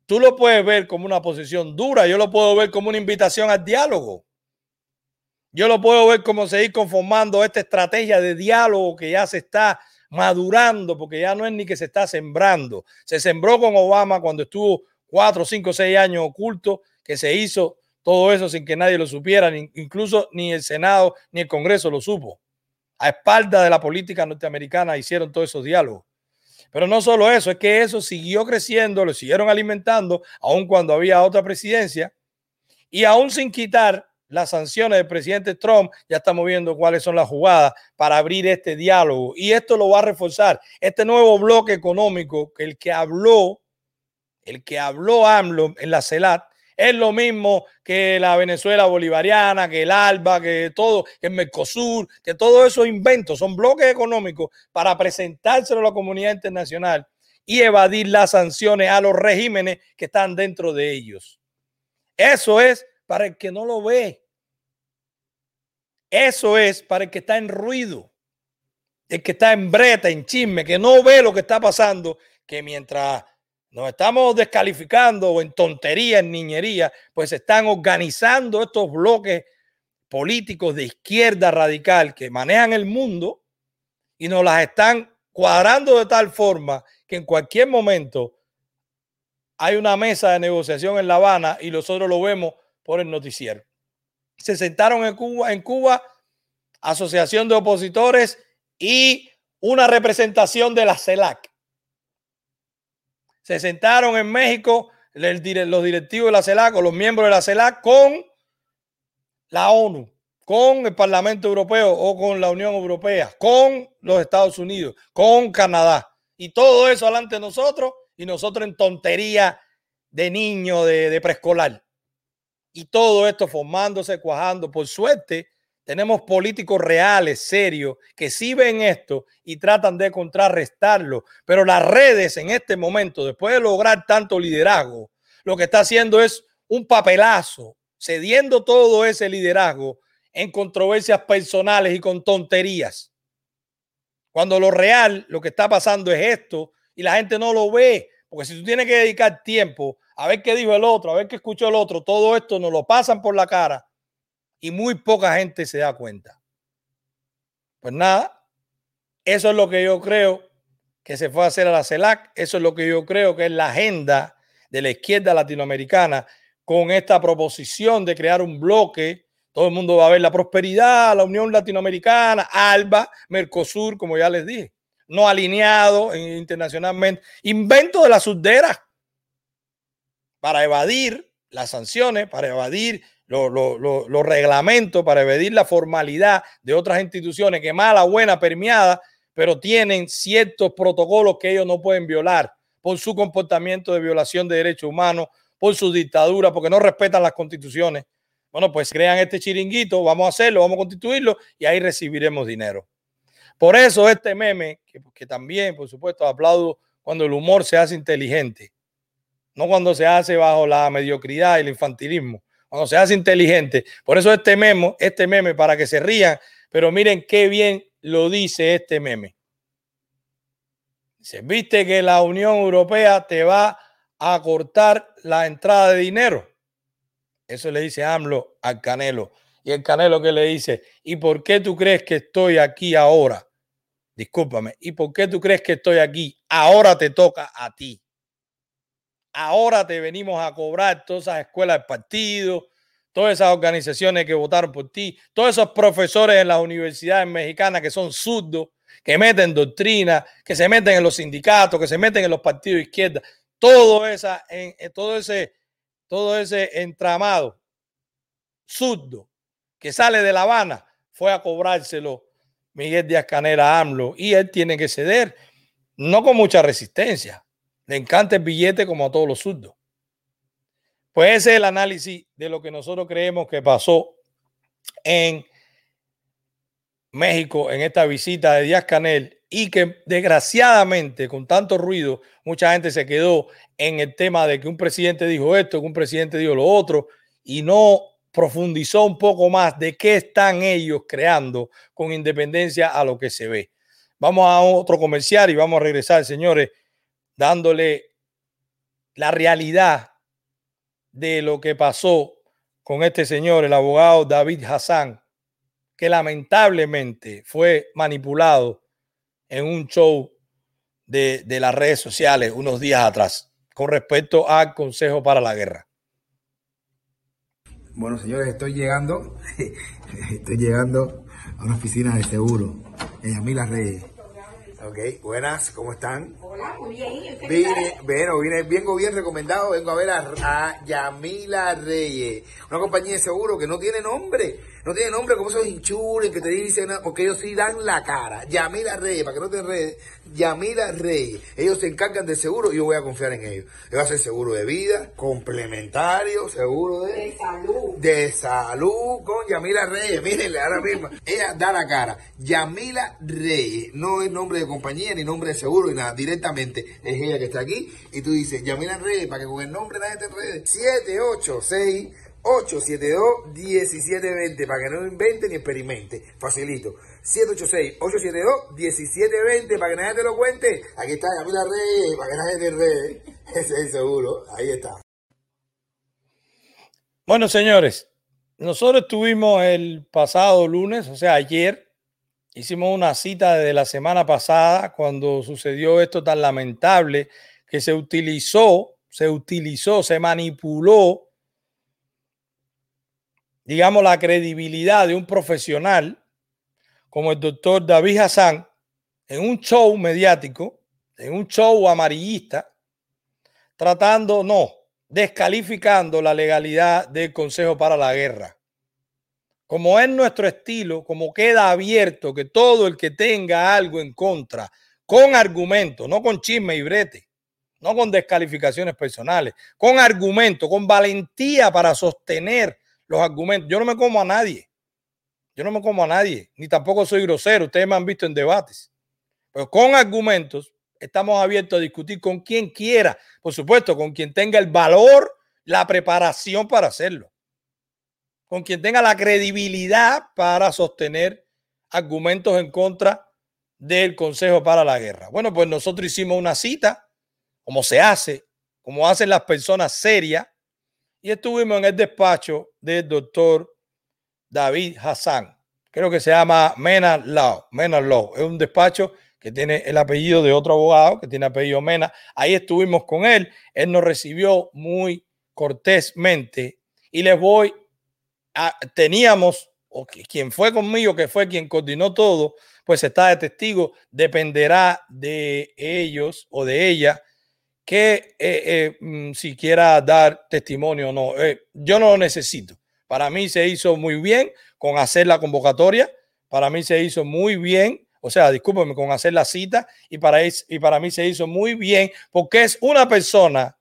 tú lo puedes ver como una posición dura, yo lo puedo ver como una invitación al diálogo. Yo lo puedo ver como seguir conformando esta estrategia de diálogo que ya se está madurando, porque ya no es ni que se está sembrando. Se sembró con Obama cuando estuvo cuatro, cinco, seis años oculto, que se hizo todo eso sin que nadie lo supiera, incluso ni el Senado ni el Congreso lo supo a espalda de la política norteamericana hicieron todos esos diálogos. Pero no solo eso, es que eso siguió creciendo, lo siguieron alimentando, aun cuando había otra presidencia, y aún sin quitar las sanciones del presidente Trump, ya estamos viendo cuáles son las jugadas para abrir este diálogo. Y esto lo va a reforzar. Este nuevo bloque económico, que el que habló, el que habló AMLO en la CELAT, Es lo mismo que la Venezuela bolivariana, que el ALBA, que todo, que el Mercosur, que todo esos inventos son bloques económicos para presentárselo a la comunidad internacional y evadir las sanciones a los regímenes que están dentro de ellos. Eso es para el que no lo ve. Eso es para el que está en ruido, el que está en breta, en chisme, que no ve lo que está pasando, que mientras nos estamos descalificando en tontería, en niñería, pues se están organizando estos bloques políticos de izquierda radical que manejan el mundo y nos las están cuadrando de tal forma que en cualquier momento hay una mesa de negociación en La Habana y nosotros lo vemos por el noticiero. Se sentaron en Cuba, en Cuba, Asociación de Opositores y una representación de la CELAC. Se sentaron en México los directivos de la CELAC o los miembros de la CELAC con la ONU, con el Parlamento Europeo o con la Unión Europea, con los Estados Unidos, con Canadá. Y todo eso delante de nosotros y nosotros en tontería de niño, de, de preescolar. Y todo esto formándose, cuajando. Por suerte, tenemos políticos reales, serios, que sí ven esto y tratan de contrarrestarlo. Pero las redes en este momento, después de lograr tanto liderazgo, lo que está haciendo es un papelazo, cediendo todo ese liderazgo en controversias personales y con tonterías. Cuando lo real, lo que está pasando es esto y la gente no lo ve. Porque si tú tienes que dedicar tiempo a ver qué dijo el otro, a ver qué escuchó el otro, todo esto nos lo pasan por la cara y muy poca gente se da cuenta. Pues nada, eso es lo que yo creo que se fue a hacer a la CELAC, eso es lo que yo creo que es la agenda de la izquierda latinoamericana con esta proposición de crear un bloque. Todo el mundo va a ver la prosperidad, la Unión Latinoamericana, ALBA, Mercosur, como ya les dije no alineado internacionalmente. Invento de la sudera para evadir las sanciones, para evadir los reglamentos, para evadir la formalidad de otras instituciones que mala, buena, permeada, pero tienen ciertos protocolos que ellos no pueden violar por su comportamiento de violación de derechos humanos, por su dictadura, porque no respetan las constituciones. Bueno, pues crean este chiringuito, vamos a hacerlo, vamos a constituirlo y ahí recibiremos dinero. Por eso este meme, que, también, por supuesto, aplaudo cuando el humor se hace inteligente, no cuando se hace bajo la mediocridad y el infantilismo, cuando se hace inteligente. Por eso este meme, este meme, para que se rían, pero miren qué bien lo dice este meme. Se viste que la Unión Europea te va a cortar la entrada de dinero. Eso le dice AMLO al Canelo. Y el Canelo que le dice, ¿y por qué tú crees que estoy aquí ahora? Discúlpame. ¿Y por qué tú crees que estoy aquí? Ahora te toca a ti. Ahora te venimos a cobrar todas esas escuelas de partido, todas esas organizaciones que votaron por ti, todos esos profesores en las universidades mexicanas que son zurdos, que meten doctrina, que se meten en los sindicatos, que se meten en los partidos de izquierda, todo, esa, en, todo, ese, todo ese entramado zurdo que sale de La Habana fue a cobrárselo Miguel Díaz Canera AMLO y él tiene que ceder, no con mucha resistencia. Le encanta el billete como a todos los surdos. Pues ese es el análisis de lo que nosotros creemos que pasó en México en esta visita de Díaz Canel y que desgraciadamente con tanto ruido mucha gente se quedó en el tema de que un presidente dijo esto, que un presidente dijo lo otro y no profundizó un poco más de qué están ellos creando con independencia a lo que se ve. Vamos a otro comercial y vamos a regresar, señores, dándole la realidad de lo que pasó con este señor, el abogado David Hassan, que lamentablemente fue manipulado en un show de, de las redes sociales unos días atrás con respecto al Consejo para la Guerra. Bueno, señores, estoy llegando, <laughs> estoy llegando a una oficina de seguro en Yamila Reyes. Ok, buenas, ¿cómo están? Vine, bueno, vine, vengo bien recomendado, vengo a ver a, a Yamila Reyes, una compañía de seguro que no tiene nombre no tiene nombre como esos hinchures que te dicen, porque ellos sí dan la cara. Yamila Reyes, para que no te enredes, Yamila Reyes. Ellos se encargan de seguro y yo voy a confiar en ellos. Ellos hacen seguro de vida, complementario, seguro de, de salud. De salud con Yamila Reyes. Mírenle ahora mismo. Ella da la cara. Yamila Reyes. No es nombre de compañía ni nombre de seguro ni nada. Directamente es ella que está aquí. Y tú dices, Yamila Reyes, para que con el nombre nadie te enrede. 786 872-1720 para que no invente ni experimente. Facilito. 786-872-1720 para que nadie te lo cuente. Aquí está Camila Reyes, para que nadie te enrede. <laughs> Ese es seguro. Ahí está. Bueno, señores, nosotros estuvimos el pasado lunes, o sea, ayer, hicimos una cita de la semana pasada cuando sucedió esto tan lamentable que se utilizó, se utilizó, se manipuló digamos, la credibilidad de un profesional como el doctor David Hassan en un show mediático, en un show amarillista, tratando, no, descalificando la legalidad del Consejo para la Guerra. Como es nuestro estilo, como queda abierto que todo el que tenga algo en contra, con argumento, no con chisme y brete, no con descalificaciones personales, con argumento, con valentía para sostener los argumentos. Yo no me como a nadie. Yo no me como a nadie, ni tampoco soy grosero. Ustedes me han visto en debates. Pero con argumentos estamos abiertos a discutir con quien quiera. Por supuesto, con quien tenga el valor, la preparación para hacerlo. Con quien tenga la credibilidad para sostener argumentos en contra del Consejo para la Guerra. Bueno, pues nosotros hicimos una cita, como se hace, como hacen las personas serias, y estuvimos en el despacho del doctor David Hassan. Creo que se llama Mena Law. Mena Law. Es un despacho que tiene el apellido de otro abogado que tiene apellido Mena. Ahí estuvimos con él. Él nos recibió muy cortésmente y les voy a, teníamos, o quien fue conmigo, que fue quien coordinó todo, pues está de testigo, dependerá de ellos o de ella que eh, eh, mm, si quiera dar testimonio o no. Eh, yo no lo necesito. Para mí se hizo muy bien con hacer la convocatoria. Para mí se hizo muy bien, o sea, discúlpeme, con hacer la cita. Y para, y para mí se hizo muy bien porque es una persona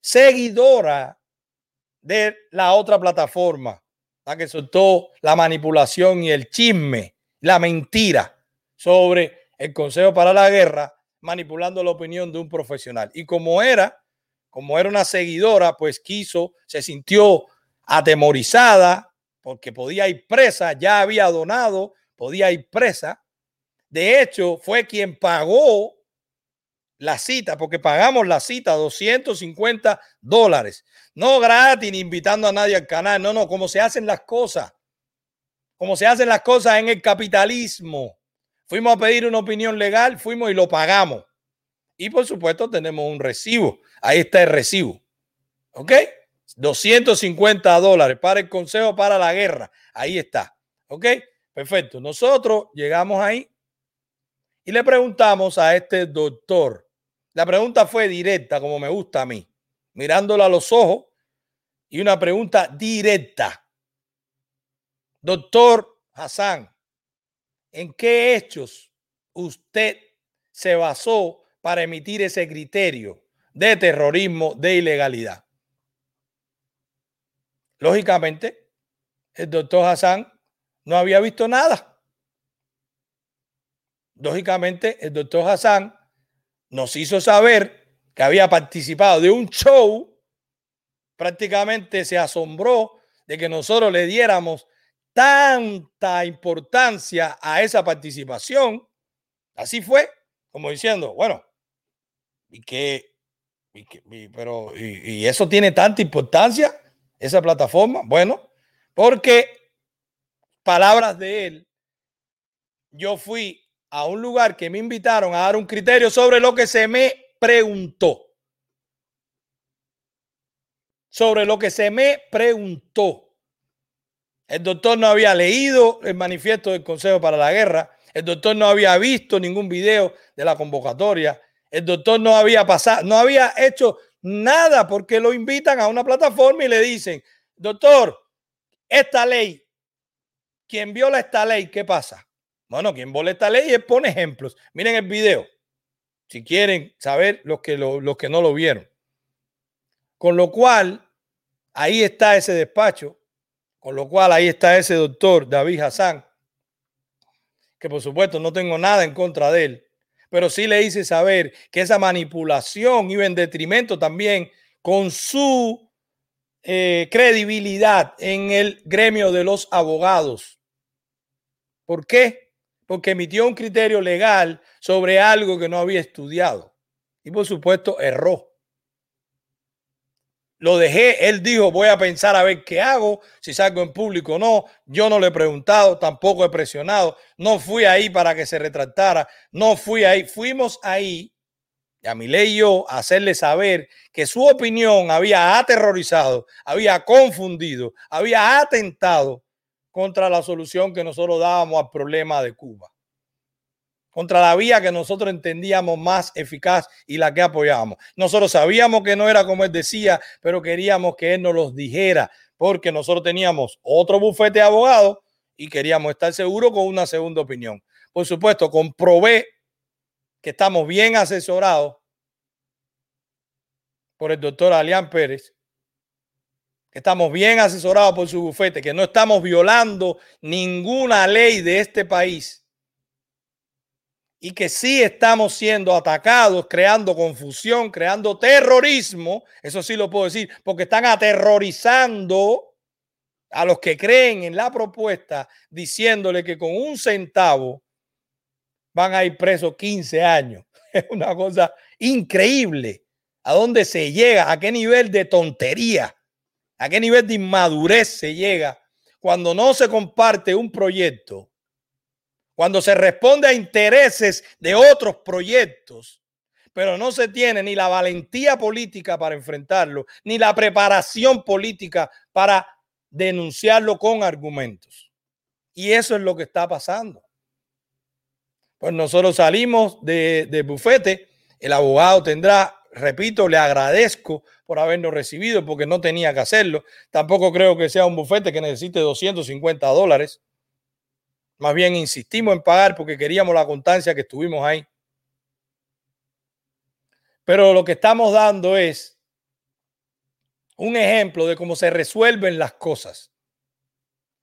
seguidora de la otra plataforma, la que soltó la manipulación y el chisme, la mentira sobre el Consejo para la Guerra manipulando la opinión de un profesional. Y como era, como era una seguidora, pues quiso, se sintió atemorizada porque podía ir presa, ya había donado, podía ir presa. De hecho, fue quien pagó la cita, porque pagamos la cita 250 dólares. No gratis ni invitando a nadie al canal, no, no, como se hacen las cosas. Como se hacen las cosas en el capitalismo. Fuimos a pedir una opinión legal, fuimos y lo pagamos. Y por supuesto tenemos un recibo. Ahí está el recibo. ¿Ok? 250 dólares para el Consejo para la Guerra. Ahí está. ¿Ok? Perfecto. Nosotros llegamos ahí y le preguntamos a este doctor. La pregunta fue directa, como me gusta a mí, mirándolo a los ojos y una pregunta directa. Doctor Hassan, ¿En qué hechos usted se basó para emitir ese criterio de terrorismo, de ilegalidad? Lógicamente, el doctor Hassan no había visto nada. Lógicamente, el doctor Hassan nos hizo saber que había participado de un show. Prácticamente se asombró de que nosotros le diéramos tanta importancia a esa participación. Así fue, como diciendo, bueno, y que, pero, y, y eso tiene tanta importancia, esa plataforma. Bueno, porque palabras de él, yo fui a un lugar que me invitaron a dar un criterio sobre lo que se me preguntó. Sobre lo que se me preguntó. El doctor no había leído el manifiesto del Consejo para la Guerra. El doctor no había visto ningún video de la convocatoria. El doctor no había pasado, no había hecho nada porque lo invitan a una plataforma y le dicen, doctor, esta ley, quien viola esta ley, ¿qué pasa? Bueno, quien viola esta ley es pone ejemplos. Miren el video, si quieren saber los que, los que no lo vieron. Con lo cual, ahí está ese despacho, con lo cual ahí está ese doctor David Hassan, que por supuesto no tengo nada en contra de él, pero sí le hice saber que esa manipulación iba en detrimento también con su eh, credibilidad en el gremio de los abogados. ¿Por qué? Porque emitió un criterio legal sobre algo que no había estudiado. Y por supuesto erró. Lo dejé, él dijo, voy a pensar a ver qué hago, si salgo en público o no. Yo no le he preguntado, tampoco he presionado. No fui ahí para que se retractara, no fui ahí. Fuimos ahí, y a mi ley yo, a hacerle saber que su opinión había aterrorizado, había confundido, había atentado contra la solución que nosotros dábamos al problema de Cuba contra la vía que nosotros entendíamos más eficaz y la que apoyábamos. Nosotros sabíamos que no era como él decía, pero queríamos que él nos los dijera, porque nosotros teníamos otro bufete de abogados y queríamos estar seguros con una segunda opinión. Por supuesto, comprobé que estamos bien asesorados por el doctor Alián Pérez, estamos bien asesorados por su bufete, que no estamos violando ninguna ley de este país y que sí estamos siendo atacados, creando confusión, creando terrorismo, eso sí lo puedo decir, porque están aterrorizando a los que creen en la propuesta, diciéndole que con un centavo van a ir presos 15 años. <laughs> Es una cosa increíble. ¿A dónde se llega? ¿A qué nivel de tontería? ¿A qué nivel de inmadurez se llega cuando no se comparte un proyecto cuando se responde a intereses de otros proyectos, pero no se tiene ni la valentía política para enfrentarlo, ni la preparación política para denunciarlo con argumentos. Y eso es lo que está pasando. Pues nosotros salimos de, de bufete, el abogado tendrá, repito, le agradezco por habernos recibido porque no tenía que hacerlo. Tampoco creo que sea un bufete que necesite 250 dólares. Más bien insistimos en pagar porque queríamos la constancia que estuvimos ahí. Pero lo que estamos dando es un ejemplo de cómo se resuelven las cosas.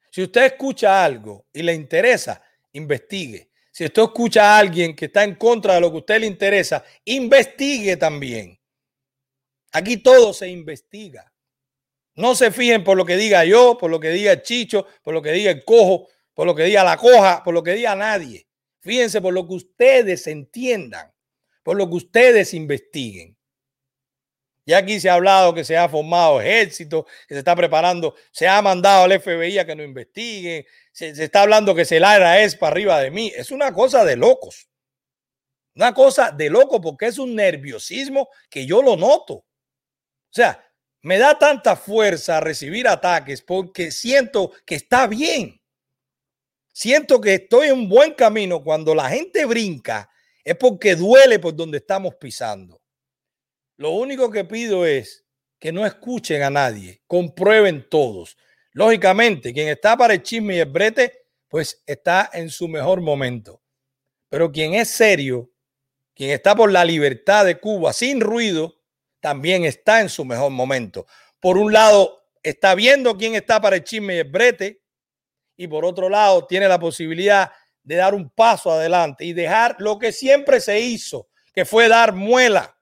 Si usted escucha algo y le interesa, investigue. Si usted escucha a alguien que está en contra de lo que a usted le interesa, investigue también. Aquí todo se investiga. No se fijen por lo que diga yo, por lo que diga el Chicho, por lo que diga el Cojo por lo que diga la coja, por lo que diga nadie. Fíjense por lo que ustedes entiendan, por lo que ustedes investiguen. Ya aquí se ha hablado que se ha formado ejército, que se está preparando, se ha mandado al FBI a que no investigue, se, está hablando que se la es para arriba de mí. Es una cosa de locos. Una cosa de loco porque es un nerviosismo que yo lo noto. O sea, me da tanta fuerza recibir ataques porque siento que está bien. Siento que estoy en un buen camino. Cuando la gente brinca es porque duele por donde estamos pisando. Lo único que pido es que no escuchen a nadie, comprueben todos. Lógicamente, quien está para el chisme y el brete, pues está en su mejor momento. Pero quien es serio, quien está por la libertad de Cuba sin ruido, también está en su mejor momento. Por un lado, está viendo quién está para el chisme y el brete, y por otro lado tiene la posibilidad de dar un paso adelante y dejar lo que siempre se hizo, que fue dar muela.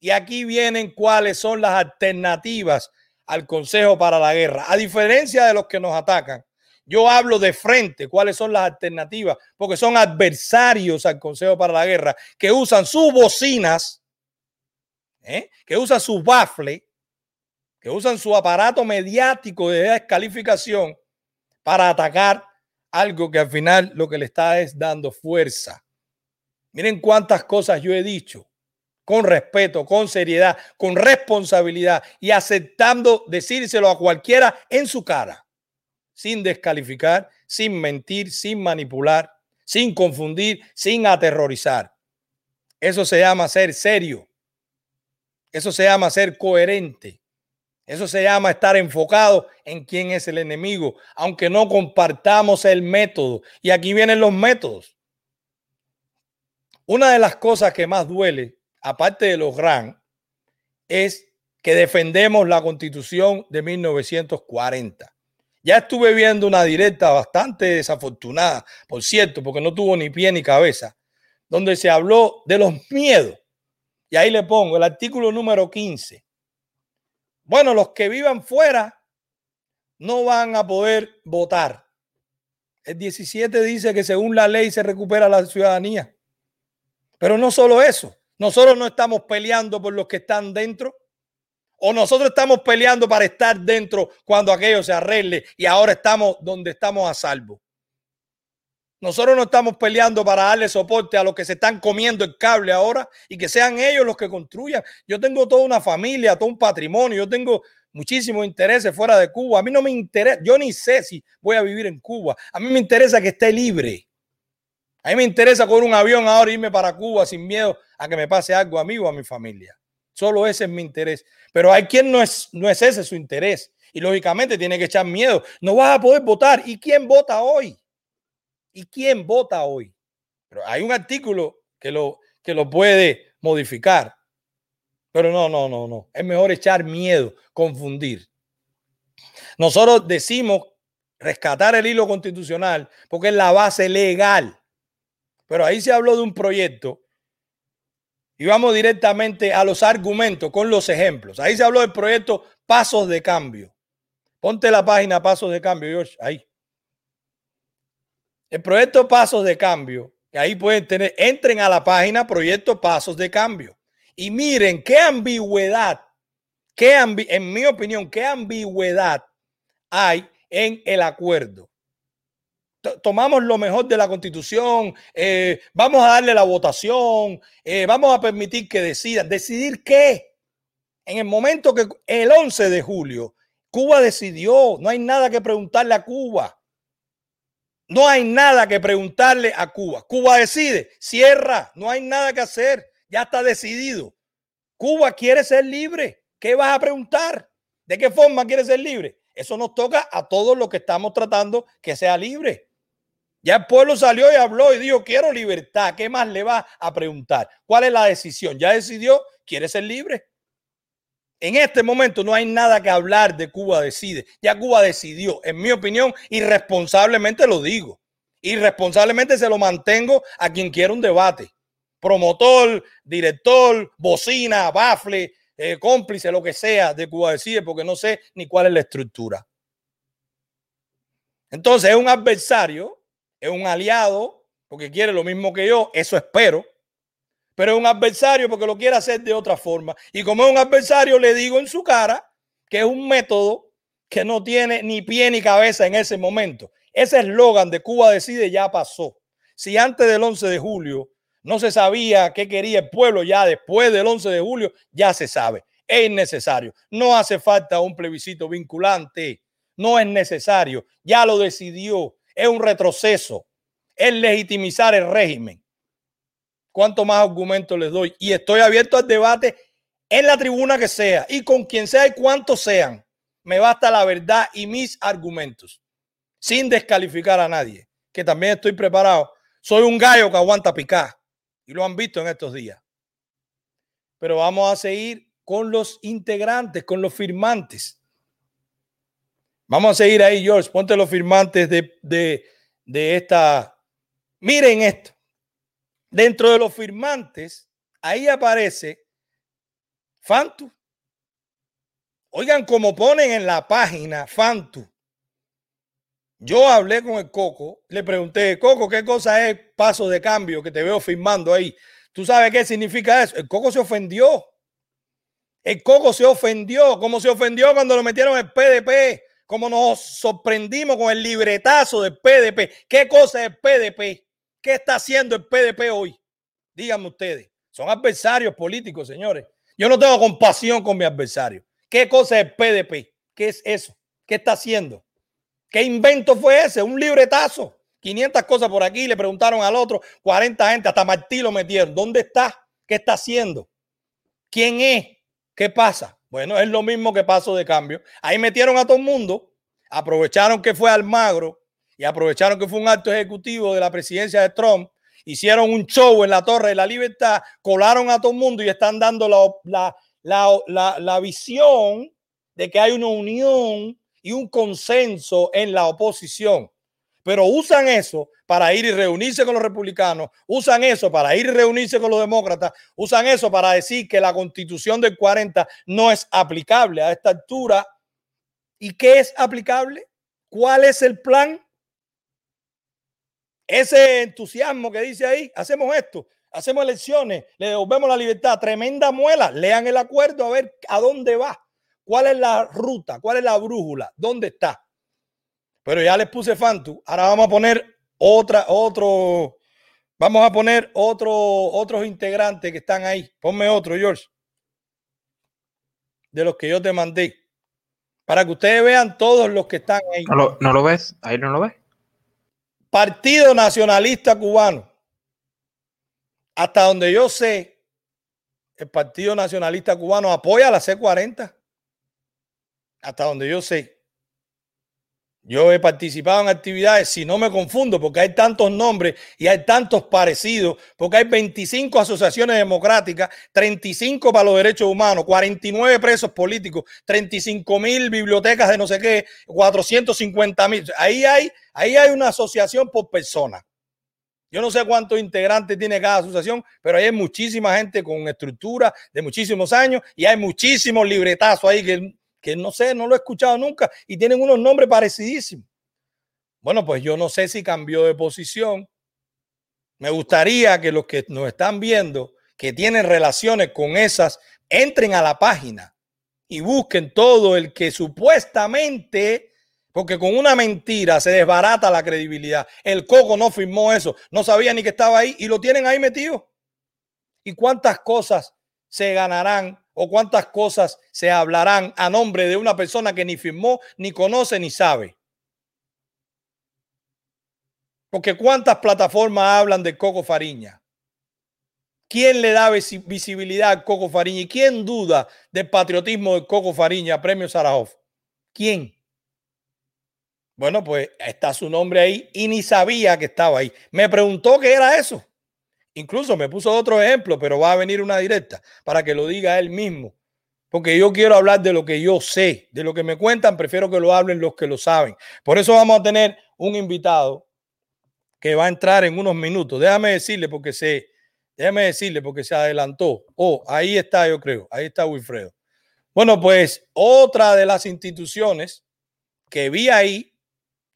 Y aquí vienen cuáles son las alternativas al Consejo para la Guerra. A diferencia de los que nos atacan, yo hablo de frente cuáles son las alternativas, porque son adversarios al Consejo para la Guerra que usan sus bocinas, ¿eh? que usan sus baffles, que usan su aparato mediático de descalificación para atacar algo que al final lo que le está es dando fuerza. Miren cuántas cosas yo he dicho con respeto, con seriedad, con responsabilidad y aceptando decírselo a cualquiera en su cara, sin descalificar, sin mentir, sin manipular, sin confundir, sin aterrorizar. Eso se llama ser serio. Eso se llama ser coherente. Eso se llama estar enfocado en quién es el enemigo, aunque no compartamos el método. Y aquí vienen los métodos. Una de las cosas que más duele, aparte de los gran, es que defendemos la constitución de 1940. Ya estuve viendo una directa bastante desafortunada, por cierto, porque no tuvo ni pie ni cabeza, donde se habló de los miedos. Y ahí le pongo el artículo número 15. Bueno, los que vivan fuera no van a poder votar. El 17 dice que según la ley se recupera la ciudadanía. Pero no solo eso. Nosotros no estamos peleando por los que están dentro. O nosotros estamos peleando para estar dentro cuando aquello se arregle y ahora estamos donde estamos a salvo. Nosotros no estamos peleando para darle soporte a los que se están comiendo el cable ahora y que sean ellos los que construyan. Yo tengo toda una familia, todo un patrimonio, yo tengo muchísimos intereses fuera de Cuba. A mí no me interesa, yo ni sé si voy a vivir en Cuba. A mí me interesa que esté libre. A mí me interesa con un avión ahora irme para Cuba sin miedo a que me pase algo a mí o a mi familia. Solo ese es mi interés. Pero hay quien no es, no es ese su interés. Y lógicamente tiene que echar miedo. No vas a poder votar. ¿Y quién vota hoy? ¿Y quién vota hoy? Pero hay un artículo que lo, que lo puede modificar. Pero no, no, no, no. Es mejor echar miedo, confundir. Nosotros decimos rescatar el hilo constitucional porque es la base legal. Pero ahí se habló de un proyecto y vamos directamente a los argumentos con los ejemplos. Ahí se habló del proyecto Pasos de Cambio. Ponte la página Pasos de Cambio, George, ahí. El proyecto Pasos de Cambio, que ahí pueden tener, entren a la página Proyecto Pasos de Cambio y miren qué ambigüedad, qué en mi opinión, qué ambigüedad hay en el acuerdo. Tomamos lo mejor de la constitución, eh, vamos a darle la votación, eh, vamos a permitir que decidan. ¿Decidir qué? En el momento que el 11 de julio, Cuba decidió, no hay nada que preguntarle a Cuba. No hay nada que preguntarle a Cuba. Cuba decide, cierra, no hay nada que hacer, ya está decidido. Cuba quiere ser libre. ¿Qué vas a preguntar? ¿De qué forma quiere ser libre? Eso nos toca a todos los que estamos tratando que sea libre. Ya el pueblo salió y habló y dijo, quiero libertad. ¿Qué más le va a preguntar? ¿Cuál es la decisión? Ya decidió, quiere ser libre. En este momento no hay nada que hablar de Cuba decide. Ya Cuba decidió, en mi opinión, irresponsablemente lo digo. Irresponsablemente se lo mantengo a quien quiera un debate. Promotor, director, bocina, bafle, eh, cómplice, lo que sea de Cuba decide, porque no sé ni cuál es la estructura. Entonces es un adversario, es un aliado, porque quiere lo mismo que yo, eso espero pero es un adversario porque lo quiere hacer de otra forma. Y como es un adversario, le digo en su cara que es un método que no tiene ni pie ni cabeza en ese momento. Ese eslogan de Cuba decide ya pasó. Si antes del 11 de julio no se sabía qué quería el pueblo, ya después del 11 de julio ya se sabe. Es necesario. No hace falta un plebiscito vinculante. No es necesario. Ya lo decidió. Es un retroceso. Es legitimizar el régimen cuánto más argumentos les doy. Y estoy abierto al debate en la tribuna que sea y con quien sea y cuántos sean. Me basta la verdad y mis argumentos, sin descalificar a nadie, que también estoy preparado. Soy un gallo que aguanta picar y lo han visto en estos días. Pero vamos a seguir con los integrantes, con los firmantes. Vamos a seguir ahí, George. Ponte los firmantes de, de, de esta. Miren esto. Dentro de los firmantes, ahí aparece Fantu. Oigan, como ponen en la página Fantu. Yo hablé con el Coco, le pregunté, Coco, ¿qué cosa es paso de cambio que te veo firmando ahí? ¿Tú sabes qué significa eso? El Coco se ofendió. El Coco se ofendió, como se ofendió cuando lo metieron el PDP, como nos sorprendimos con el libretazo del PDP. ¿Qué cosa es el PDP? ¿Qué está haciendo el PDP hoy? Díganme ustedes. Son adversarios políticos, señores. Yo no tengo compasión con mi adversario. ¿Qué cosa es el PDP? ¿Qué es eso? ¿Qué está haciendo? ¿Qué invento fue ese? Un libretazo. 500 cosas por aquí, le preguntaron al otro, 40 gente, hasta Martí lo metieron. ¿Dónde está? ¿Qué está haciendo? ¿Quién es? ¿Qué pasa? Bueno, es lo mismo que paso de cambio. Ahí metieron a todo el mundo, aprovecharon que fue Almagro y aprovecharon que fue un acto ejecutivo de la presidencia de Trump, hicieron un show en la Torre de la Libertad, colaron a todo el mundo y están dando la, la, la visión de que hay una unión y un consenso en la oposición. Pero usan eso para ir y reunirse con los republicanos, usan eso para ir y reunirse con los demócratas, usan eso para decir que la constitución del 40 no es aplicable a esta altura. ¿Y qué es aplicable? ¿Cuál es el plan? Ese entusiasmo que dice ahí, hacemos esto, hacemos elecciones, le devolvemos la libertad, tremenda muela, lean el acuerdo a ver a dónde va, cuál es la ruta, cuál es la brújula, dónde está. Pero ya les puse Fantu. Ahora vamos a poner otra, otro, vamos a poner otro, otros integrantes que están ahí. Ponme otro, George. De los que yo te mandé. Para que ustedes vean todos los que están ahí. ¿No lo, no lo ves? ¿Ahí no lo ves? Partido Nacionalista Cubano. Hasta donde yo sé, el Partido Nacionalista Cubano apoya a la C40. Hasta donde yo sé. Yo he participado en actividades, si no me confundo, porque hay tantos nombres y hay tantos parecidos, porque hay 25 asociaciones democráticas, 35 para los derechos humanos, 49 presos políticos, 35 mil bibliotecas de no sé qué, 450 mil. Ahí hay, ahí hay una asociación por persona. Yo no sé cuántos integrantes tiene cada asociación, pero hay muchísima gente con estructura de muchísimos años y hay muchísimos libretazos ahí que que no sé, no lo he escuchado nunca y tienen unos nombres parecidísimos. Bueno, pues yo no sé si cambió de posición. Me gustaría que los que nos están viendo, que tienen relaciones con esas, entren a la página y busquen todo el que supuestamente, porque con una mentira se desbarata la credibilidad. El Coco no firmó eso, no sabía ni que estaba ahí y lo tienen ahí metido. ¿Y cuántas cosas se ganarán o cuántas cosas se hablarán a nombre de una persona que ni firmó, ni conoce, ni sabe. Porque cuántas plataformas hablan de Coco Fariña. ¿Quién le da visibilidad a Coco Fariña? ¿Y quién duda del patriotismo de Coco Fariña, Premio Sarajov? ¿Quién? Bueno, pues está su nombre ahí y ni sabía que estaba ahí. Me preguntó qué era eso. Incluso me puso otro ejemplo, pero va a venir una directa para que lo diga él mismo. Porque yo quiero hablar de lo que yo sé, de lo que me cuentan, prefiero que lo hablen los que lo saben. Por eso vamos a tener un invitado que va a entrar en unos minutos. Déjame decirle porque se, déjame decirle porque se adelantó. Oh, ahí está, yo creo. Ahí está Wilfredo. Bueno, pues otra de las instituciones que vi ahí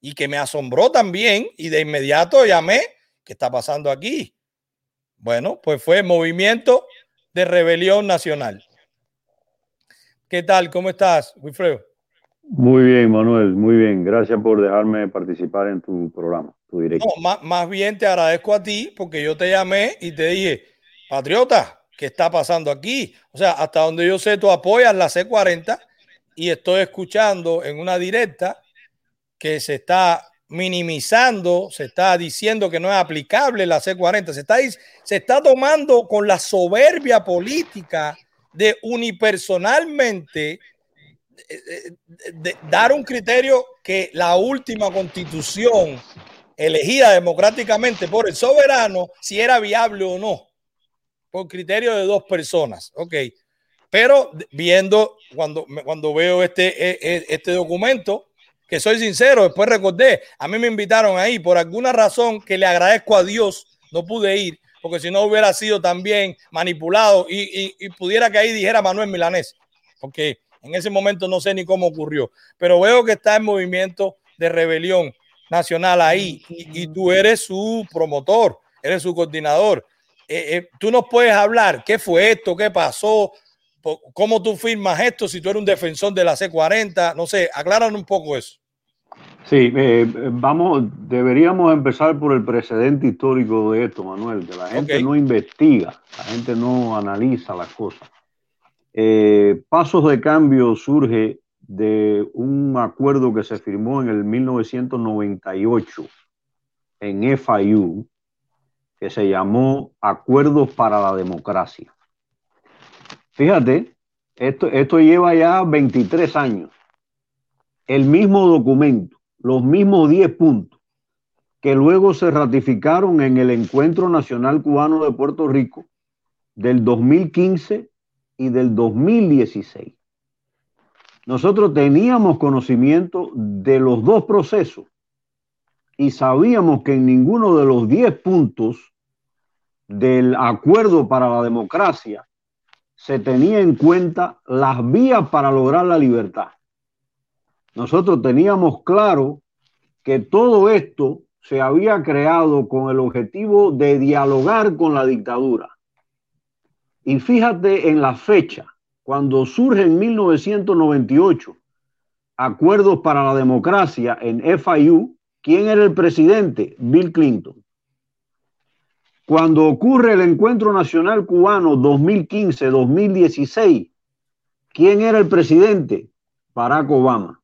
y que me asombró también y de inmediato llamé, ¿qué está pasando aquí? Bueno, pues fue Movimiento de Rebelión Nacional. ¿Qué tal? ¿Cómo estás, Wilfredo? Muy bien, Manuel, muy bien. Gracias por dejarme participar en tu programa, tu directo. No, más, bien te agradezco a ti porque yo te llamé y te dije, patriota, ¿qué está pasando aquí? O sea, hasta donde yo sé, tú apoyas la C40 y estoy escuchando en una directa que se está minimizando, se está diciendo que no es aplicable la C40, se está, se está tomando con la soberbia política de unipersonalmente eh, eh, dar un criterio que la última constitución elegida democráticamente por el soberano, si era viable o no, por criterio de dos personas. Ok, pero viendo, cuando, cuando veo este, e, e, este documento, que soy sincero, después recordé, a mí me invitaron ahí. Por alguna razón que le agradezco a Dios, no pude ir, porque si no hubiera sido también manipulado y, pudiera que ahí dijera Manuel Milanés, porque en ese momento no sé ni cómo ocurrió, pero veo que está en movimiento de rebelión nacional ahí y, tú eres su promotor, eres su coordinador. Eh, eh, tú nos puedes hablar qué fue esto, qué pasó, ¿Cómo tú firmas esto si tú eres un defensor de la C40? No sé, acláranos un poco eso. Sí, eh, vamos, deberíamos empezar por el precedente histórico de esto, Manuel, que la gente no investiga, la gente no analiza las cosas. Eh, Pasos de Cambio surge de un acuerdo que se firmó en el 1998 en FIU, que se llamó Acuerdos para la Democracia. Fíjate, esto, esto lleva ya 23 años. El mismo documento, los mismos 10 puntos que luego se ratificaron en el Encuentro Nacional Cubano de Puerto Rico del 2015 y del 2016. Nosotros teníamos conocimiento de los dos procesos y sabíamos que en ninguno de los 10 puntos del acuerdo para la democracia se tenía en cuenta las vías para lograr la libertad. Nosotros teníamos claro que todo esto se había creado con el objetivo de dialogar con la dictadura. Y fíjate en la fecha, cuando surge en 1998 acuerdos para la democracia en FIU, ¿quién era el presidente? Bill Clinton. Cuando ocurre el Encuentro Nacional Cubano 2015-2016, ¿quién era el presidente? Barack Obama.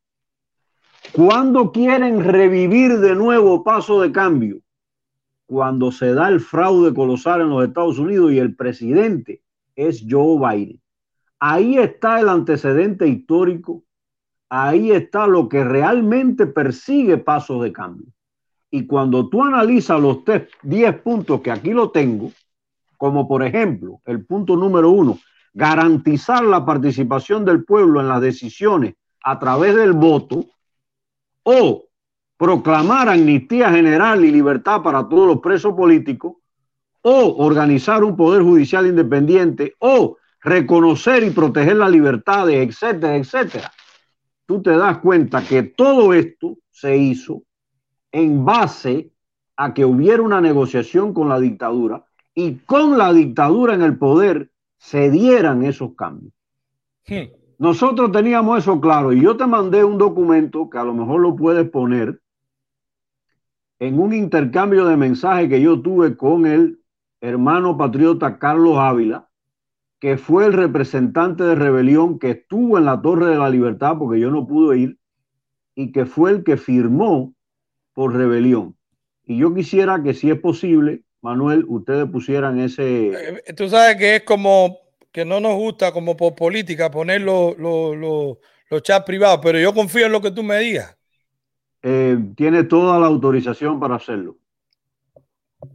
¿Cuándo quieren revivir de nuevo paso de cambio? Cuando se da el fraude colosal en los Estados Unidos y el presidente es Joe Biden. Ahí está el antecedente histórico, ahí está lo que realmente persigue pasos de cambio. Y cuando tú analizas los 10 puntos que aquí lo tengo, como por ejemplo el punto número uno, garantizar la participación del pueblo en las decisiones a través del voto o proclamar amnistía general y libertad para todos los presos políticos o organizar un poder judicial independiente o reconocer y proteger las libertades, etcétera, etcétera. Tú te das cuenta que todo esto se hizo en base a que hubiera una negociación con la dictadura y con la dictadura en el poder se dieran esos cambios. Nosotros teníamos eso claro y yo te mandé un documento que a lo mejor lo puedes poner en un intercambio de mensajes que yo tuve con el hermano patriota Carlos Ávila, que fue el representante de rebelión que estuvo en la Torre de la Libertad porque yo no pude ir y que fue el que firmó por rebelión. Y yo quisiera que si es posible, Manuel, ustedes pusieran ese... Eh, tú sabes que es como que no nos gusta como por política poner los, los, chats privados, pero yo confío en lo que tú me digas. Eh, tiene toda la autorización para hacerlo.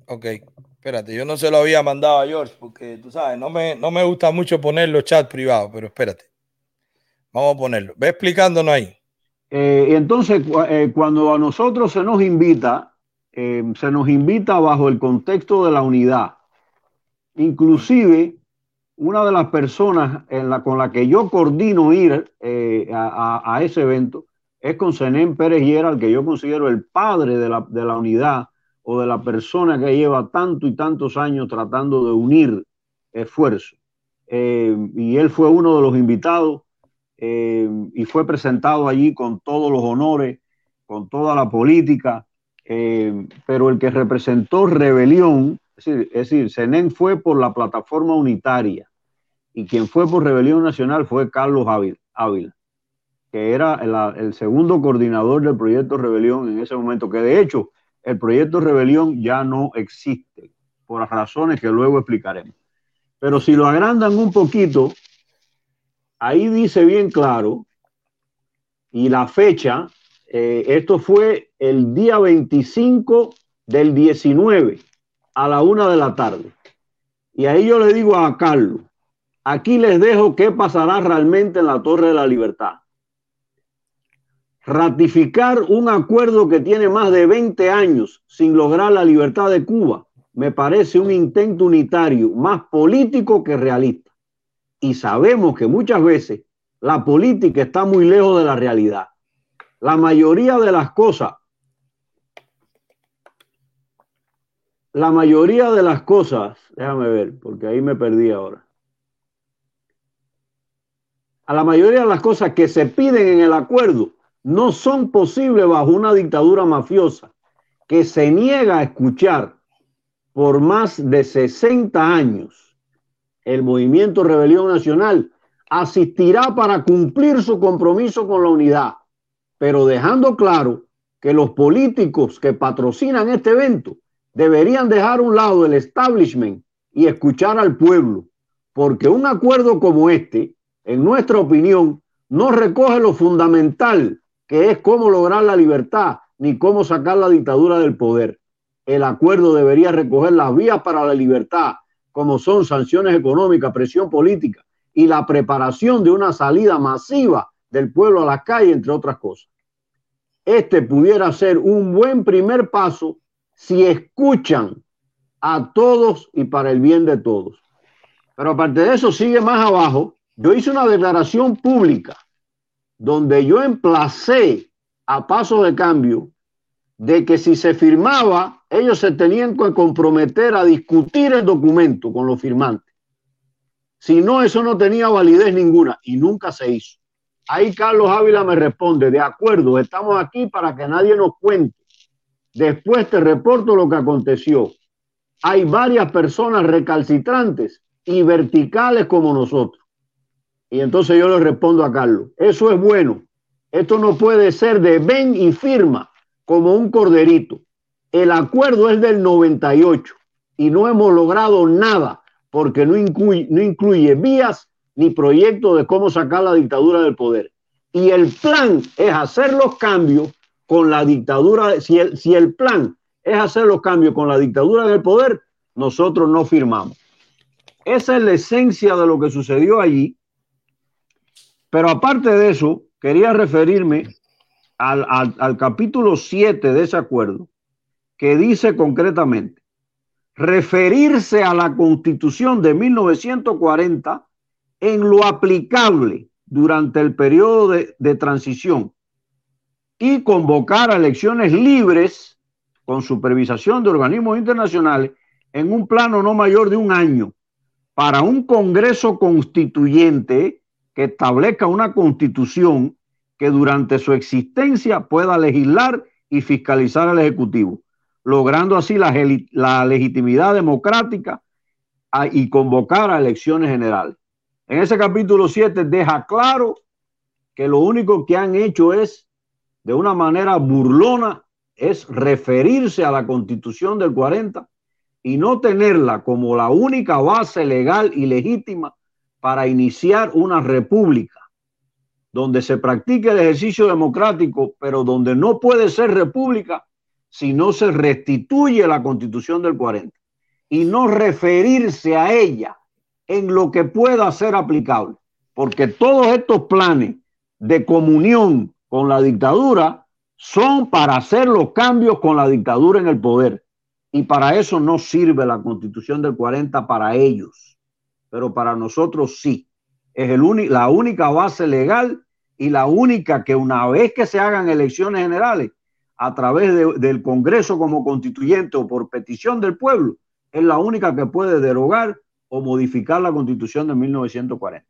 Ok, espérate, yo no se lo había mandado a George porque tú sabes, no me, no me gusta mucho poner los chats privados, pero espérate. Vamos a ponerlo. Ve explicándonos ahí. Eh, entonces, eh, cuando a nosotros se nos invita, eh, se nos invita bajo el contexto de la unidad. Inclusive, una de las personas en la, con la que yo coordino ir a, ese evento es con Senén Pérez Hiera, al que yo considero el padre de la, de la unidad o de la persona que lleva tanto y tantos años tratando de unir esfuerzos. y él fue uno de los invitados eh, y fue presentado allí con todos los honores, con toda la política, eh, pero el que representó rebelión, es decir, es fue por la plataforma unitaria y quien fue por rebelión nacional fue Carlos Ávila, que era el, segundo coordinador del proyecto Rebelión en ese momento, que de hecho el proyecto Rebelión ya no existe, por razones que luego explicaremos. Pero si lo agrandan un poquito, ahí dice bien claro, y la fecha, eh, esto fue el día 25 del 19 a la una de la tarde. Y ahí yo le digo a Carlos, aquí les dejo qué pasará realmente en la Torre de la Libertad. Ratificar un acuerdo que tiene más de 20 años sin lograr la libertad de Cuba me parece un intento unitario más político que realista y sabemos que muchas veces la política está muy lejos de la realidad. La mayoría de las cosas, la mayoría de las cosas, déjame ver, porque ahí me perdí ahora. A la mayoría de las cosas que se piden en el acuerdo no son posibles bajo una dictadura mafiosa que se niega a escuchar por más de 60 años el movimiento Rebelión Nacional asistirá para cumplir su compromiso con la unidad, pero dejando claro que los políticos que patrocinan este evento deberían dejar a un lado el establishment y escuchar al pueblo, porque un acuerdo como este, en nuestra opinión, no recoge lo fundamental, que es cómo lograr la libertad, ni cómo sacar la dictadura del poder. El acuerdo debería recoger las vías para la libertad, como son sanciones económicas, presión política y la preparación de una salida masiva del pueblo a las calles, entre otras cosas. Este pudiera ser un buen primer paso si escuchan a todos y para el bien de todos. Pero aparte de eso, sigue más abajo. Yo hice una declaración pública donde yo emplacé a paso de cambio de que si se firmaba, ellos se tenían que comprometer a discutir el documento con los firmantes. Si no, eso no tenía validez ninguna y nunca se hizo. Ahí Carlos Ávila me responde, de acuerdo, estamos aquí para que nadie nos cuente. Después te reporto lo que aconteció. Hay varias personas recalcitrantes y verticales como nosotros. Y entonces yo le respondo a Carlos, eso es bueno. Esto no puede ser de ven y firma como un corderito. El acuerdo es del 98 y no hemos logrado nada porque no incluye, vías ni proyecto de cómo sacar la dictadura del poder. Y el plan es hacer los cambios con la dictadura. Si el, si el plan es hacer los cambios con la dictadura del poder, nosotros no firmamos. Esa es la esencia de lo que sucedió allí. Pero aparte de eso, quería referirme al, al, al capítulo 7 de ese acuerdo, que dice concretamente, referirse a la constitución de 1940 en lo aplicable durante el periodo de, transición y convocar a elecciones libres con supervisación de organismos internacionales en un plano no mayor de un año para un Congreso constituyente que establezca una constitución que durante su existencia pueda legislar y fiscalizar al Ejecutivo, logrando así la, legitimidad democrática a, y convocar a elecciones generales. En ese capítulo 7 deja claro que lo único que han hecho es, de una manera burlona, es referirse a la constitución del 40 y no tenerla como la única base legal y legítima para iniciar una república donde se practique el ejercicio democrático, pero donde no puede ser república si no se restituye la constitución del 40 y no referirse a ella en lo que pueda ser aplicable, porque todos estos planes de comunión con la dictadura son para hacer los cambios con la dictadura en el poder. Y para eso no sirve la constitución del 40 para ellos, pero para nosotros sí. Es el la única base legal y la única que una vez que se hagan elecciones generales a través de, del Congreso como constituyente o por petición del pueblo, es la única que puede derogar o modificar la constitución de 1940.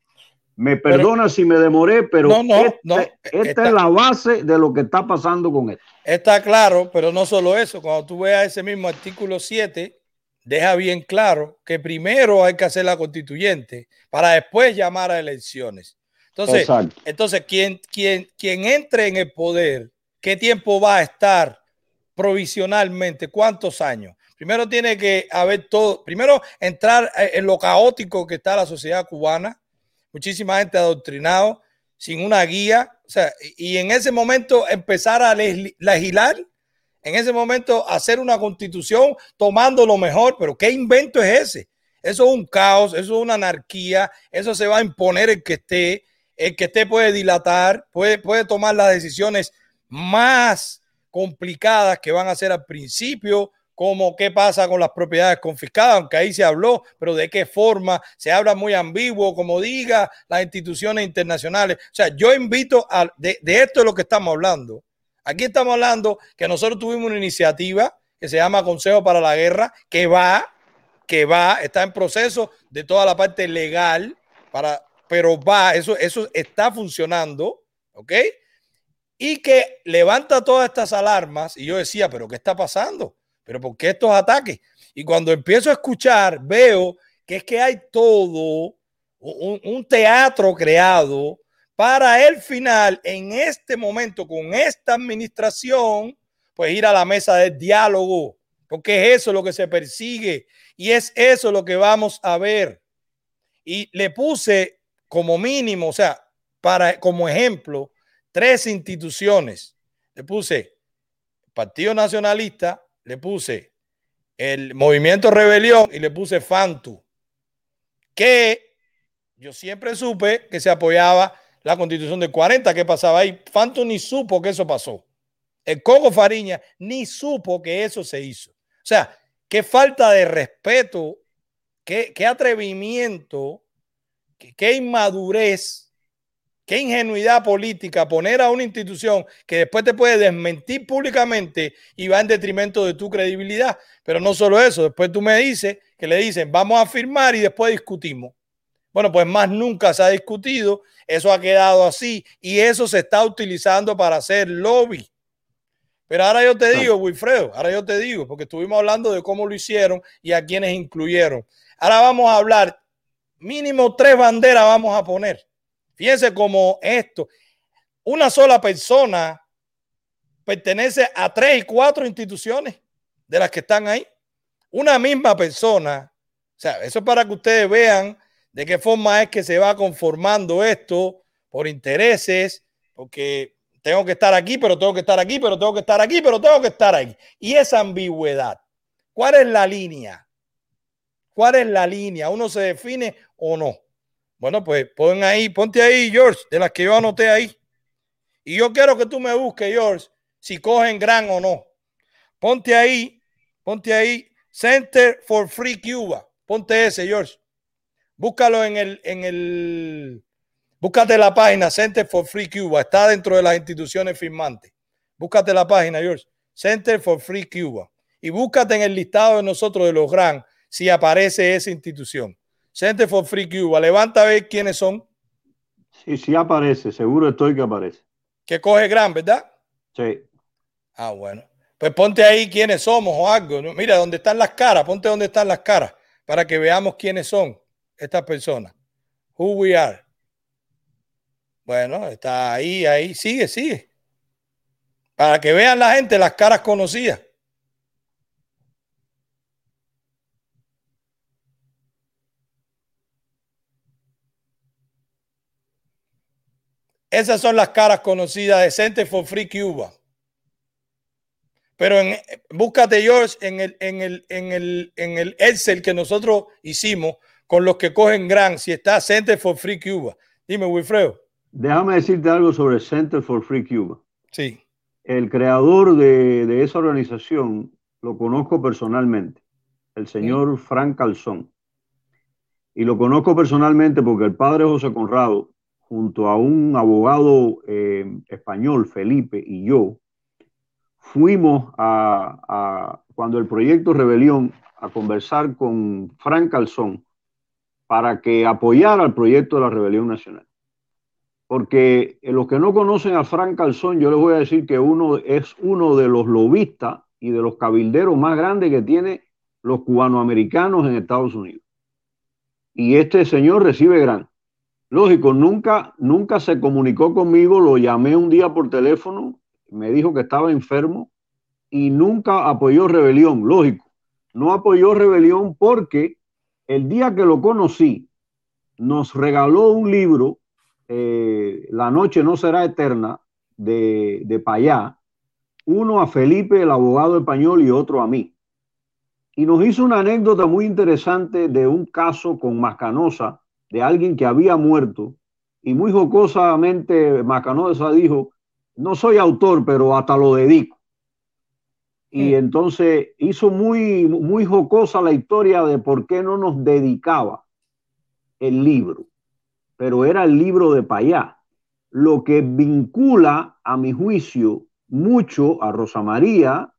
Me perdona si me demoré, pero no, no, este, no, esta está- es la base de lo que está pasando con esto. Está claro, pero no solo eso. Cuando tú veas ese mismo artículo 7, deja bien claro que primero hay que hacer la constituyente para después llamar a elecciones. Entonces, Exacto. entonces quien, quien, quien entre en el poder, ¿qué tiempo va a estar provisionalmente? ¿Cuántos años? Primero tiene que haber todo, primero entrar eh, en lo caótico que está la sociedad cubana, muchísima gente adoctrinado, sin una guía, o sea, y en ese momento empezar a legis- legislar, en ese momento hacer una constitución tomando lo mejor, pero ¿qué invento es ese? Eso es un caos, eso es una anarquía, eso se va a imponer el que esté, el que esté puede dilatar, puede, puede tomar las decisiones más complicadas que van a ser al principio, como qué pasa con las propiedades confiscadas, aunque ahí se habló, pero de qué forma, se habla muy ambiguo, como diga las instituciones internacionales. O sea, yo invito a, de, de esto es lo que estamos hablando. Aquí estamos hablando que nosotros tuvimos una iniciativa que se llama Consejo para la Guerra, que va, que va, está en proceso de toda la parte legal, para, pero va, eso, eso está funcionando, ¿ok? Y que levanta todas estas alarmas. Y yo decía, pero ¿qué está pasando? ¿Pero por qué estos ataques? Y cuando empiezo a escuchar, veo que es que hay todo un, teatro creado para el final, en este momento, con esta administración, pues ir a la mesa del diálogo. porque es eso lo que se persigue y es eso lo que vamos a ver. Y le puse como mínimo, o sea, para como ejemplo, tres instituciones. Le puse Partido Nacionalista, le puse el Movimiento Rebelión y le puse Fantu, que yo siempre supe que se apoyaba la constitución del 40, ¿qué pasaba ahí? Fantu ni supo que eso pasó. El Coco Fariña ni supo que eso se hizo. O sea, qué falta de respeto, qué, qué atrevimiento, qué, qué inmadurez, qué ingenuidad política poner a una institución que después te puede desmentir públicamente y va en detrimento de tu credibilidad. Pero no solo eso, después tú me dices que le dicen, vamos a firmar y después discutimos. Bueno, pues más nunca se ha discutido, eso ha quedado así y eso se está utilizando para hacer lobby. Pero ahora yo te digo, Wilfredo, ahora yo te digo, porque estuvimos hablando de cómo lo hicieron y a quienes incluyeron. Ahora vamos a hablar, mínimo tres banderas vamos a poner. Fíjense cómo esto, una sola persona pertenece a tres y cuatro instituciones de las que están ahí. Una misma persona. O sea, eso es para que ustedes vean de qué forma es que se va conformando esto por intereses, porque tengo que estar aquí, pero tengo que estar aquí, pero tengo que estar aquí, pero tengo que estar ahí. Y esa ambigüedad, ¿cuál es la línea? ¿Cuál es la línea? ¿Uno se define o no? Bueno, pues pon ahí, ponte ahí, George, de las que yo anoté ahí. Y yo quiero que tú me busques, George, si cogen gran o no. Ponte ahí, ponte ahí, Center for Free Cuba. Ponte ese, George. Búscalo en el, en el, Búscate la página Center for Free Cuba. Está dentro de las instituciones firmantes. Búscate la página, George. Center for Free Cuba. Y búscate en el listado de nosotros de los GRAN si aparece esa institución. Center for Free Cuba. Levanta a ver quiénes son. Sí, sí aparece. Seguro estoy que aparece. Que coge GRAN, ¿verdad? Sí. Ah, bueno. Pues ponte ahí quiénes somos o algo. Mira, dónde están las caras. Ponte dónde están las caras para que veamos quiénes son estas personas. Who we are. Bueno, está ahí, ahí, sigue, sigue. Para que vean la gente las caras conocidas. Esas son las caras conocidas de Center for Free Cuba. Pero en, búscate, George, en el, en, el, en, el, en el Excel que nosotros hicimos con los que cogen Gran, si está Center for Free Cuba. Dime, Wilfredo. Déjame decirte algo sobre Center for Free Cuba. Sí. El creador de, esa organización lo conozco personalmente, el señor Frank Calzón. Y lo conozco personalmente porque el padre José Conrado, junto a un abogado eh, español, Felipe, y yo, fuimos a, cuando el proyecto Rebelión, a conversar con Frank Calzón para que apoyara el proyecto de la Rebelión Nacional porque los que no conocen a Frank Calzón, yo les voy a decir que uno es uno de los lobistas y de los cabilderos más grandes que tiene los cubanoamericanos en Estados Unidos. Y este señor recibe gran. Lógico, nunca, nunca se comunicó conmigo, lo llamé un día por teléfono, me dijo que estaba enfermo y nunca apoyó rebelión. Lógico, no apoyó rebelión porque el día que lo conocí, nos regaló un libro eh, La noche no será eterna de, de Payá, uno a Felipe, el abogado español, y otro a mí. Y nos hizo una anécdota muy interesante de un caso con Mascanosa, de alguien que había muerto, y muy jocosamente Mascanosa dijo, no soy autor, pero hasta lo dedico. Y entonces hizo muy, muy jocosa la historia de por qué no nos dedicaba el libro pero era el libro de Payá, lo que vincula, a mi juicio, mucho a Rosa María,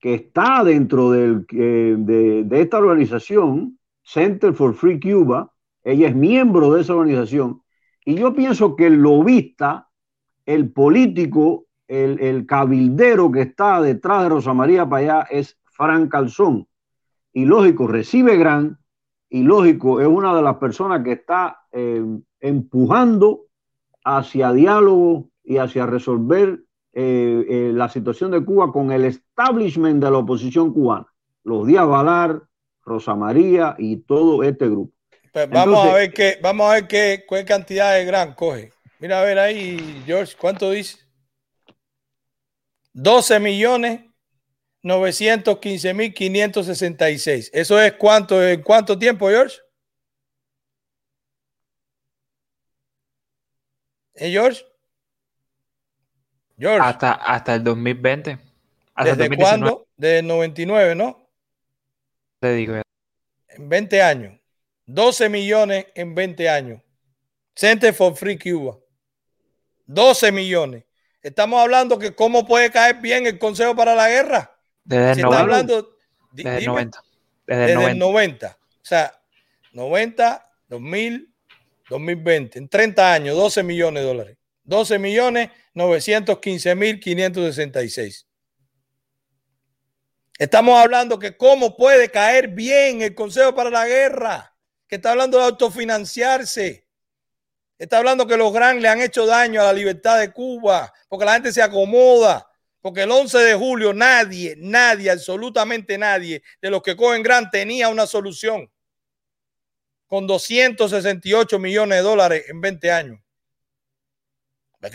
que está dentro del, de, de esta organización, Center for Free Cuba, ella es miembro de esa organización, y yo pienso que el lobista, el político, el, cabildero que está detrás de Rosa María Payá es Frank Calzón. Y lógico, recibe gran, y lógico, es una de las personas que está eh, empujando hacia diálogo y hacia resolver eh, eh, la situación de Cuba con el establishment de la oposición cubana, los Díaz Valar, Rosa María y todo este grupo. Pues vamos a ver qué, vamos a ver qué, qué cantidad de gran coge. Mira a ver ahí, George, ¿cuánto dice? 12 millones 915 mil 566. ¿Eso es cuánto, en cuánto tiempo, George? ¿Eh, George? George. Hasta, hasta el 2020. Hasta ¿Desde 2019. cuándo? Desde el 99, ¿no? Te digo. En 20 años. 12 millones en 20 años. Center for Free Cuba. 12 millones. Estamos hablando que cómo puede caer bien el Consejo para la Guerra. Desde el 90. Hablando, desde el 90. Desde, desde el 90. 90. O sea, 90, 2000, 2020. En 30 años, 12 millones de dólares. 12 millones 915 mil 566. Estamos hablando que cómo puede caer bien el Consejo para la Guerra, que está hablando de autofinanciarse. Está hablando que los grandes le han hecho daño a la libertad de Cuba, porque la gente se acomoda, porque el 11 de julio nadie, nadie, absolutamente nadie de los que cogen gran tenía una solución con 268 millones de dólares en 20 años.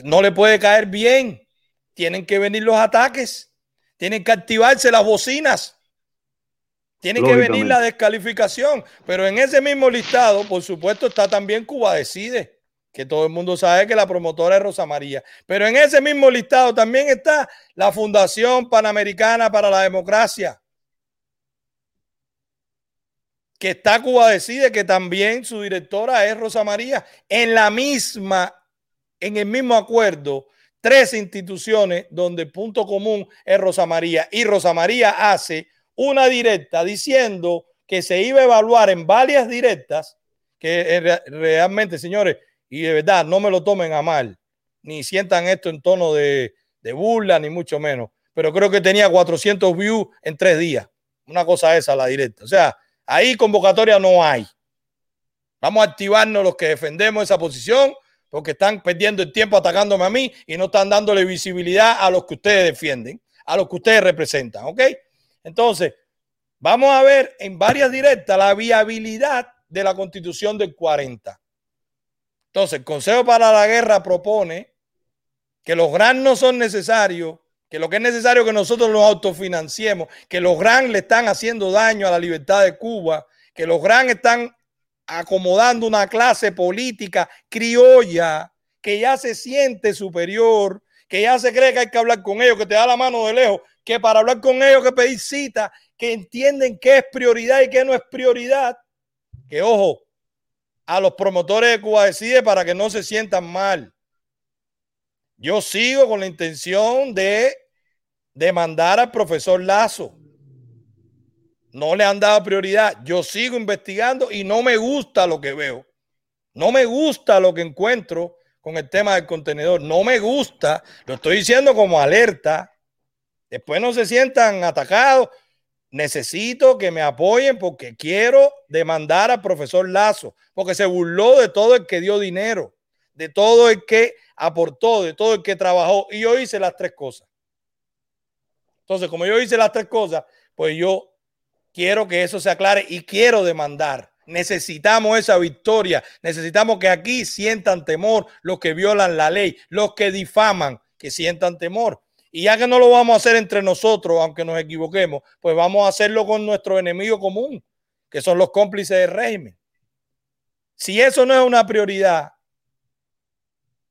No le puede caer bien. Tienen que venir los ataques. Tienen que activarse las bocinas. Tiene que venir la descalificación. Pero en ese mismo listado, por supuesto, está también Cuba Decide que todo el mundo sabe que la promotora es Rosa María. Pero en ese mismo listado también está la Fundación Panamericana para la Democracia, que está Cuba Decide, que también su directora es Rosa María. En la misma, en el mismo acuerdo, tres instituciones donde el punto común es Rosa María. Y Rosa María hace una directa diciendo que se iba a evaluar en varias directas, que realmente, señores, y de verdad, no me lo tomen a mal, ni sientan esto en tono de, burla, ni mucho menos. Pero creo que tenía 400 views en tres días. Una cosa esa, la directa. O sea, ahí convocatoria no hay. Vamos a activarnos los que defendemos esa posición porque están perdiendo el tiempo atacándome a mí y no están dándole visibilidad a los que ustedes defienden, a los que ustedes representan. ¿Ok? Entonces, vamos a ver en varias directas la viabilidad de la constitución del 40. Entonces, el Consejo para la Guerra propone que los GRAN no son necesarios, que lo que es necesario es que nosotros los autofinanciemos, que los GRAN le están haciendo daño a la libertad de Cuba, que los GRAN están acomodando una clase política criolla que ya se siente superior, que ya se cree que hay que hablar con ellos, que te da la mano de lejos, que para hablar con ellos que pedir cita, que entienden qué es prioridad y qué no es prioridad. Que ojo, a los promotores de Cuba Decide para que no se sientan mal. Yo sigo con la intención de demandar al profesor Lazo. No le han dado prioridad. Yo sigo investigando y no me gusta lo que veo. No me gusta lo que encuentro con el tema del contenedor. No me gusta. Lo estoy diciendo como alerta. Después no se sientan atacados necesito que me apoyen porque quiero demandar al profesor Lazo, porque se burló de todo el que dio dinero, de todo el que aportó, de todo el que trabajó. Y yo hice las tres cosas. Entonces, como yo hice las tres cosas, pues yo quiero que eso se aclare y quiero demandar. Necesitamos esa victoria. Necesitamos que aquí sientan temor los que violan la ley, los que difaman, que sientan temor. Y ya que no lo vamos a hacer entre nosotros, aunque nos equivoquemos, pues vamos a hacerlo con nuestro enemigo común, que son los cómplices del régimen. Si eso no es una prioridad,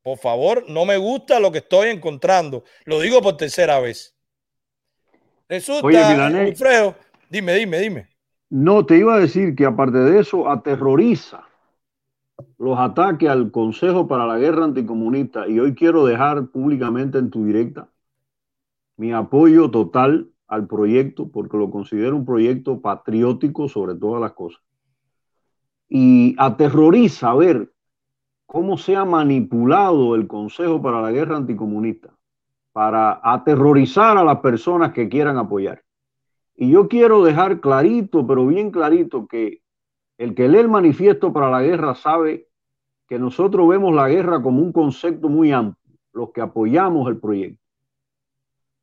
por favor, no me gusta lo que estoy encontrando. Lo digo por tercera vez. Resulta, Oye, Alfredo, dime, dime, dime. No, te iba a decir que aparte de eso, aterroriza los ataques al Consejo para la Guerra Anticomunista. Y hoy quiero dejar públicamente en tu directa mi apoyo total al proyecto porque lo considero un proyecto patriótico sobre todas las cosas. Y aterroriza ver cómo se ha manipulado el Consejo para la Guerra Anticomunista para aterrorizar a las personas que quieran apoyar. Y yo quiero dejar clarito, pero bien clarito, que el que lee el manifiesto para la guerra sabe que nosotros vemos la guerra como un concepto muy amplio, los que apoyamos el proyecto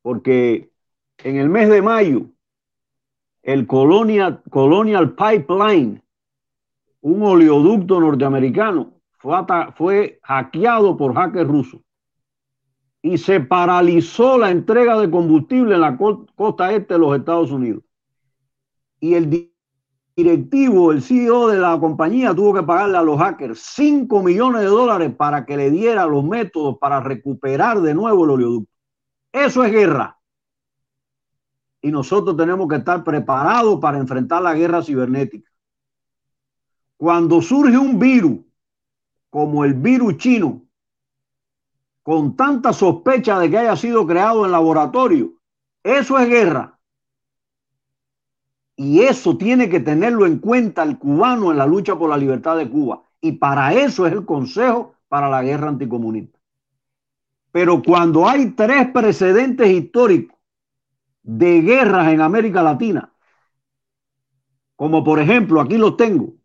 porque en el mes de mayo, el Colonial, Colonial Pipeline, un oleoducto norteamericano, fue, fue hackeado por hackers rusos y se paralizó la entrega de combustible en la costa este de los Estados Unidos. Y el directivo, el CEO de la compañía, tuvo que pagarle a los hackers 5 millones de dólares para que le diera los métodos para recuperar de nuevo el oleoducto. Eso es guerra. Y nosotros tenemos que estar preparados para enfrentar la guerra cibernética. Cuando surge un virus como el virus chino, con tanta sospecha de que haya sido creado en laboratorio, eso es guerra. Y eso tiene que tenerlo en cuenta el cubano en la lucha por la libertad de Cuba. Y para eso es el Consejo para la Guerra Anticomunista. Pero cuando hay tres precedentes históricos de guerras en América Latina, como por ejemplo, aquí los tengo,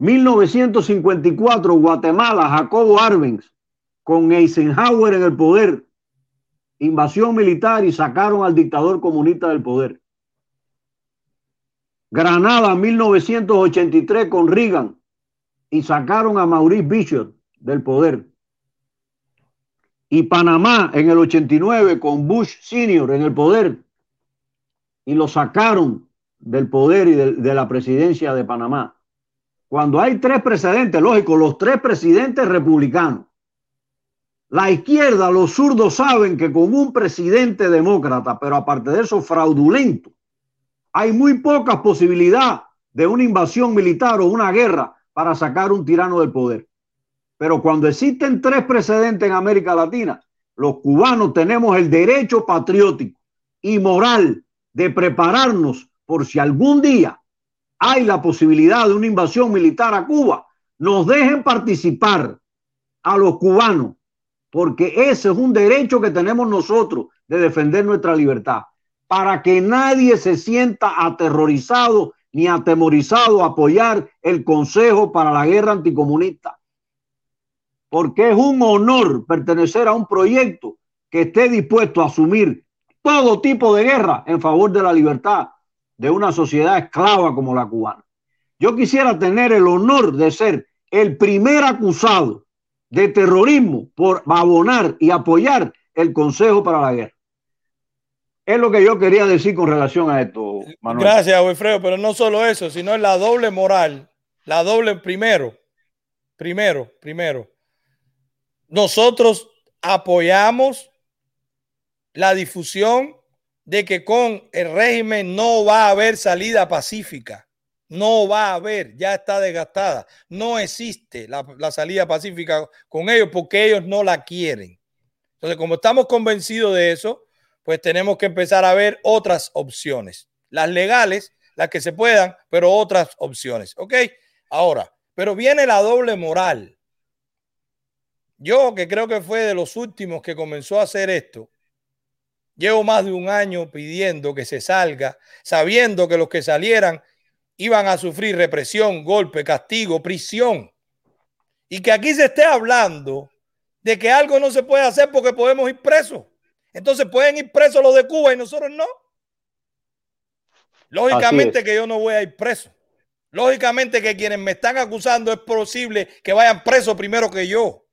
1954, Guatemala, Jacobo Arbenz, con Eisenhower en el poder, invasión militar y sacaron al dictador comunista del poder. Granada, 1983, con Reagan y sacaron a Maurice Bishop del poder. Y Panamá en el 89 con Bush Senior en el poder y lo sacaron del poder y de, la presidencia de Panamá. Cuando hay tres precedentes, lógico, los tres presidentes republicanos. La izquierda, los zurdos saben que con un presidente demócrata, pero aparte de eso fraudulento, hay muy pocas posibilidades de una invasión militar o una guerra para sacar un tirano del poder. Pero cuando existen tres precedentes en América Latina, los cubanos tenemos el derecho patriótico y moral de prepararnos por si algún día hay la posibilidad de una invasión militar a Cuba, nos dejen participar a los cubanos, porque ese es un derecho que tenemos nosotros de defender nuestra libertad, para que nadie se sienta aterrorizado ni atemorizado a apoyar el Consejo para la Guerra Anticomunista, porque es un honor pertenecer a un proyecto que esté dispuesto a asumir todo tipo de guerra en favor de la libertad de una sociedad esclava como la cubana. Yo quisiera tener el honor de ser el primer acusado de terrorismo por abonar y apoyar el Consejo para la Guerra. Es lo que yo quería decir con relación a esto, Manuel. Gracias, Wilfredo, pero no solo eso, sino la doble moral, la doble primero, primero, primero. Nosotros apoyamos la difusión de que con el régimen no va a haber salida pacífica. No va a haber, ya está desgastada. No existe la, la, salida pacífica con ellos porque ellos no la quieren. Entonces, como estamos convencidos de eso, pues tenemos que empezar a ver otras opciones. Las legales, las que se puedan, pero otras opciones. ¿Ok? Ahora, pero viene la doble moral. Yo, que creo que fue de los últimos que comenzó a hacer esto, Llevo más de un año pidiendo que se salga, sabiendo que los que salieran iban a sufrir represión, golpe, castigo, prisión. Y que aquí se esté hablando de que algo no se puede hacer porque podemos ir presos. Entonces pueden ir presos los de Cuba y nosotros no. Lógicamente que yo no voy a ir preso. Lógicamente que quienes me están acusando es posible que vayan presos primero que yo.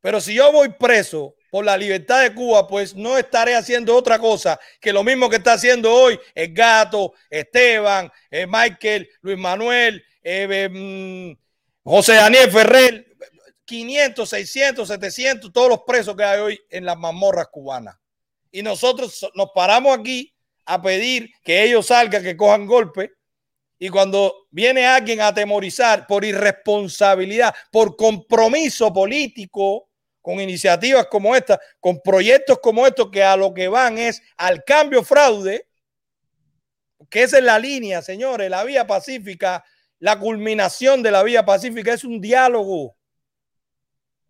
Pero si yo voy preso por la libertad de Cuba, pues no estaré haciendo otra cosa que lo mismo que está haciendo hoy el gato, Esteban, eh, Michael, Luis Manuel, eh, mm, José Daniel Ferrer, 500, 600, 700, todos los presos que hay hoy en las mazmorras cubanas. Y nosotros nos paramos aquí a pedir que ellos salgan, que cojan golpe. Y cuando viene alguien a atemorizar por irresponsabilidad, por compromiso político, con iniciativas como esta, con proyectos como estos que a lo que van es al cambio fraude, que esa es la línea, señores, la vía pacífica, la culminación de la vía pacífica es un diálogo,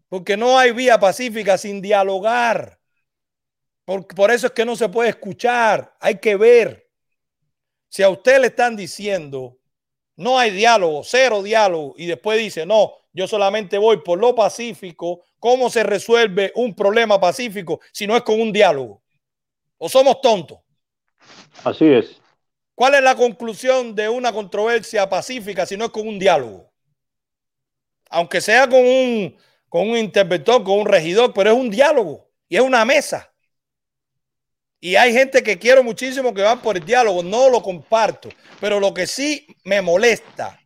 porque no hay vía pacífica sin dialogar. Por, por eso es que no se puede escuchar, hay que ver. Si a usted le están diciendo, no hay diálogo, cero diálogo, y después dice, no, yo solamente voy por lo pacífico. ¿Cómo se resuelve un problema pacífico si no es con un diálogo? ¿O somos tontos? Así es. ¿Cuál es la conclusión de una controversia pacífica si no es con un diálogo? Aunque sea con un, con un interventor, con un regidor, pero es un diálogo y es una mesa. Y hay gente que quiero muchísimo que van por el diálogo, no lo comparto, pero lo que sí me molesta,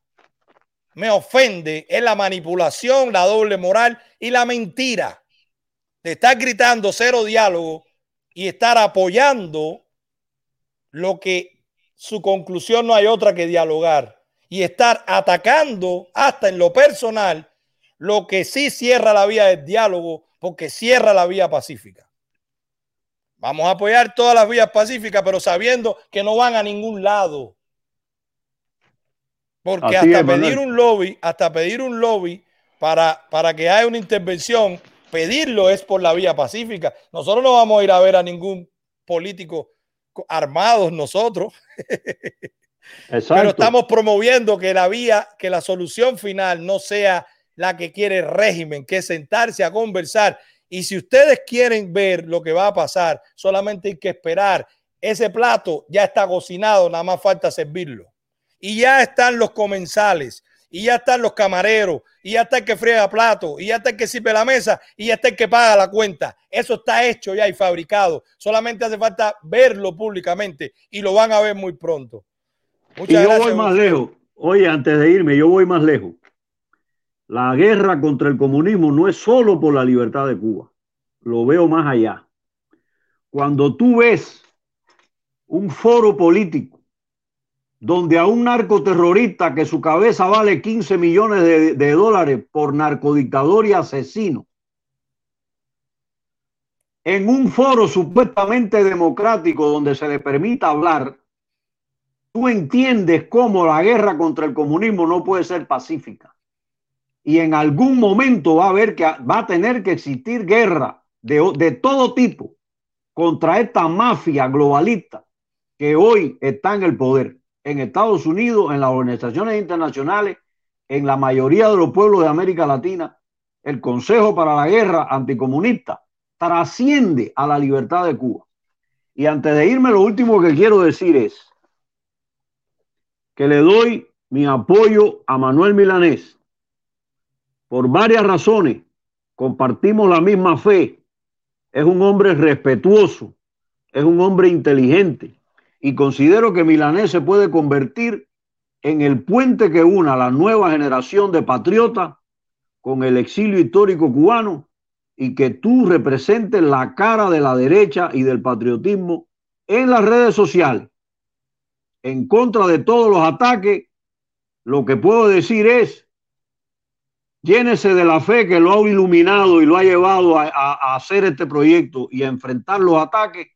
me ofende es la manipulación, la doble moral y la mentira de estar gritando cero diálogo y estar apoyando lo que su conclusión no hay otra que dialogar y estar atacando hasta en lo personal lo que sí cierra la vía del diálogo porque cierra la vía pacífica. Vamos a apoyar todas las vías pacíficas, pero sabiendo que no van a ningún lado. Porque hasta pedir un lobby, hasta pedir un lobby para, para que haya una intervención, pedirlo es por la vía pacífica. Nosotros no vamos a ir a ver a ningún político armados nosotros. <laughs> Pero estamos promoviendo que la vía, que la solución final no sea la que quiere el régimen, que es sentarse a conversar y si ustedes quieren ver lo que va a pasar, solamente hay que esperar. Ese plato ya está cocinado, nada más falta servirlo. Y ya están los comensales, y ya están los camareros, y ya está el que friega plato, y ya está el que sirve la mesa, y ya está el que paga la cuenta. Eso está hecho ya y fabricado. Solamente hace falta verlo públicamente y lo van a ver muy pronto. y yo voy más lejos. Oye, antes de irme, yo voy más lejos. La guerra contra el comunismo no es solo por la libertad de Cuba, lo veo más allá. Cuando tú ves un foro político donde a un narcoterrorista que su cabeza vale 15 millones de, de dólares por narcodictador y asesino, en un foro supuestamente democrático donde se le permita hablar, tú entiendes cómo la guerra contra el comunismo no puede ser pacífica. Y en algún momento va a haber que va a tener que existir guerra de, de todo tipo contra esta mafia globalista que hoy está en el poder en Estados Unidos, en las organizaciones internacionales, en la mayoría de los pueblos de América Latina, el Consejo para la Guerra Anticomunista trasciende a la libertad de Cuba. Y antes de irme, lo último que quiero decir es que le doy mi apoyo a Manuel Milanés por varias razones. Compartimos la misma fe. Es un hombre respetuoso, es un hombre inteligente y considero que Milanés se puede convertir en el puente que una la nueva generación de patriotas con el exilio histórico cubano y que tú representes la cara de la derecha y del patriotismo en las redes sociales. En contra de todos los ataques, lo que puedo decir es Llénese de la fe que lo ha iluminado y lo ha llevado a, hacer este proyecto y a enfrentar los ataques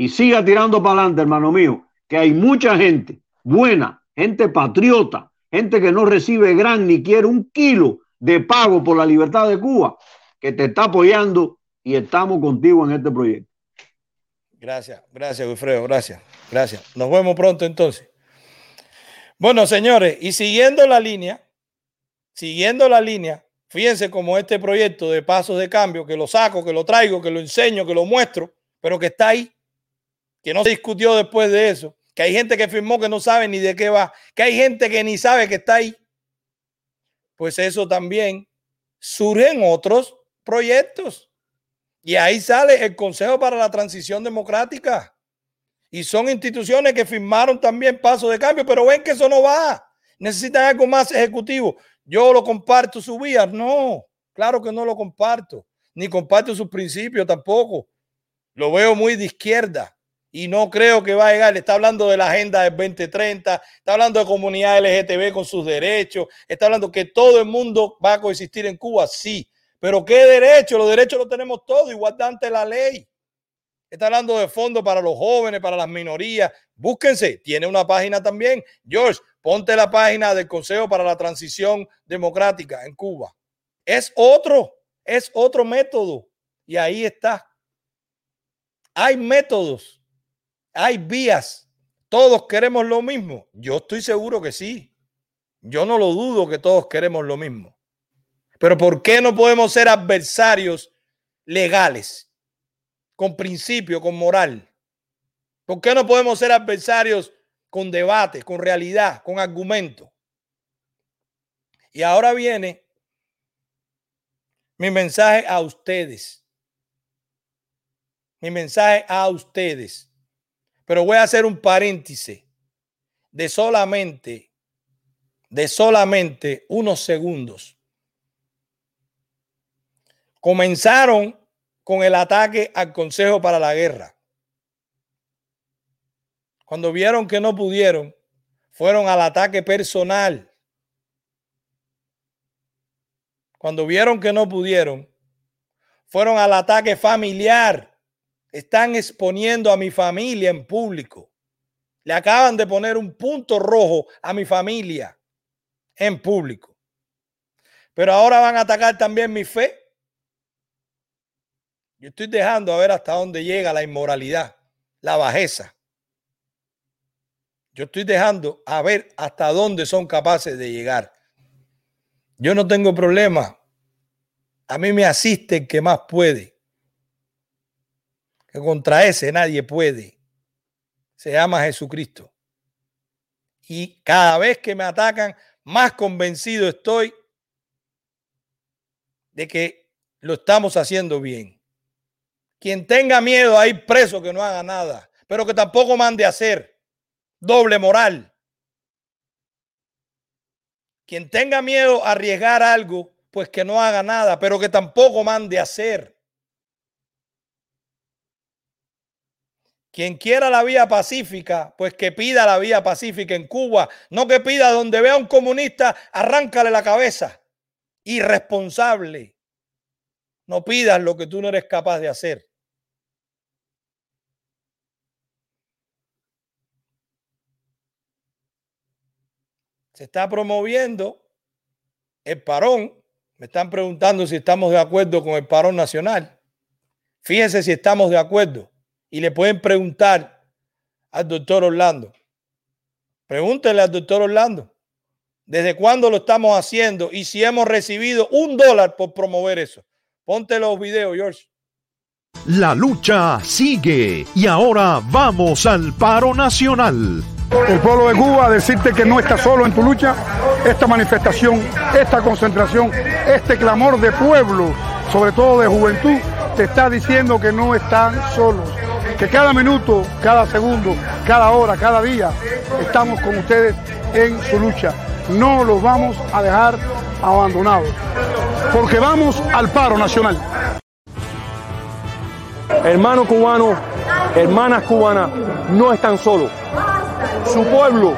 y siga tirando para adelante, hermano mío, que hay mucha gente buena, gente patriota, gente que no recibe gran ni quiere un kilo de pago por la libertad de Cuba, que te está apoyando y estamos contigo en este proyecto. Gracias, gracias, Wilfredo, gracias, gracias. Nos vemos pronto entonces. Bueno, señores, y siguiendo la línea, siguiendo la línea, fíjense como este proyecto de pasos de cambio, que lo saco, que lo traigo, que lo enseño, que lo muestro, pero que está ahí, que no se discutió después de eso, que hay gente que firmó que no sabe ni de qué va, que hay gente que ni sabe que está ahí. Pues eso también surgen otros proyectos. Y ahí sale el Consejo para la Transición Democrática. Y son instituciones que firmaron también pasos de cambio, pero ven que eso no va. Necesitan algo más ejecutivo. Yo lo comparto su vía. No, claro que no lo comparto. Ni comparto sus principios tampoco. Lo veo muy de izquierda y no creo que va a llegar. Está hablando de la agenda del 2030, está hablando de comunidad LGTB con sus derechos, está hablando que todo el mundo va a coexistir en Cuba, sí. Pero ¿qué derecho? Los derechos los tenemos todos, igual ante la ley. Está hablando de fondos para los jóvenes, para las minorías. Búsquense, tiene una página también. George, Ponte la página del Consejo para la Transición Democrática en Cuba. Es otro, es otro método. Y ahí está. Hay métodos, hay vías. Todos queremos lo mismo. Yo estoy seguro que sí. Yo no lo dudo que todos queremos lo mismo. Pero ¿por qué no podemos ser adversarios legales, con principio, con moral? ¿Por qué no podemos ser adversarios con debate, con realidad, con argumento? Y ahora viene mi mensaje a ustedes. Mi mensaje a ustedes. Pero voy a hacer un paréntesis de solamente, de solamente unos segundos. Comenzaron con el ataque al Consejo para la Guerra. Cuando vieron que no pudieron, fueron al ataque personal. Cuando vieron que no pudieron, fueron al ataque familiar. Están exponiendo a mi familia en público. Le acaban de poner un punto rojo a mi familia en público. Pero ahora van a atacar también mi fe. Yo estoy dejando a ver hasta dónde llega la inmoralidad, la bajeza. Yo estoy dejando a ver hasta dónde son capaces de llegar. Yo no tengo problema. A mí me asiste el que más puede. Que contra ese nadie puede. Se llama Jesucristo. Y cada vez que me atacan, más convencido estoy de que lo estamos haciendo bien. Quien tenga miedo a ir preso, que no haga nada, pero que tampoco mande a hacer doble moral. Quien tenga miedo a arriesgar algo, pues que no haga nada, pero que tampoco mande a hacer. Quien quiera la vía pacífica, pues que pida la vía pacífica en Cuba, no que pida donde vea un comunista, arráncale la cabeza. Irresponsable. No pidas lo que tú no eres capaz de hacer. Se está promoviendo el parón. Me están preguntando si estamos de acuerdo con el parón nacional. Fíjense si estamos de acuerdo. Y le pueden preguntar al doctor Orlando. Pregúntenle al doctor Orlando. ¿Desde cuándo lo estamos haciendo? Y si hemos recibido un dólar por promover eso. Ponte los videos, George. La lucha sigue y ahora vamos al paro nacional. El pueblo de Cuba decirte que no está solo en tu lucha, esta manifestación, esta concentración, este clamor de pueblo, sobre todo de juventud, te está diciendo que no están solos, que cada minuto, cada segundo, cada hora, cada día estamos con ustedes en su lucha. No los vamos a dejar abandonados, porque vamos al paro nacional. Hermanos cubanos, hermanas cubanas, no están solos. Su pueblo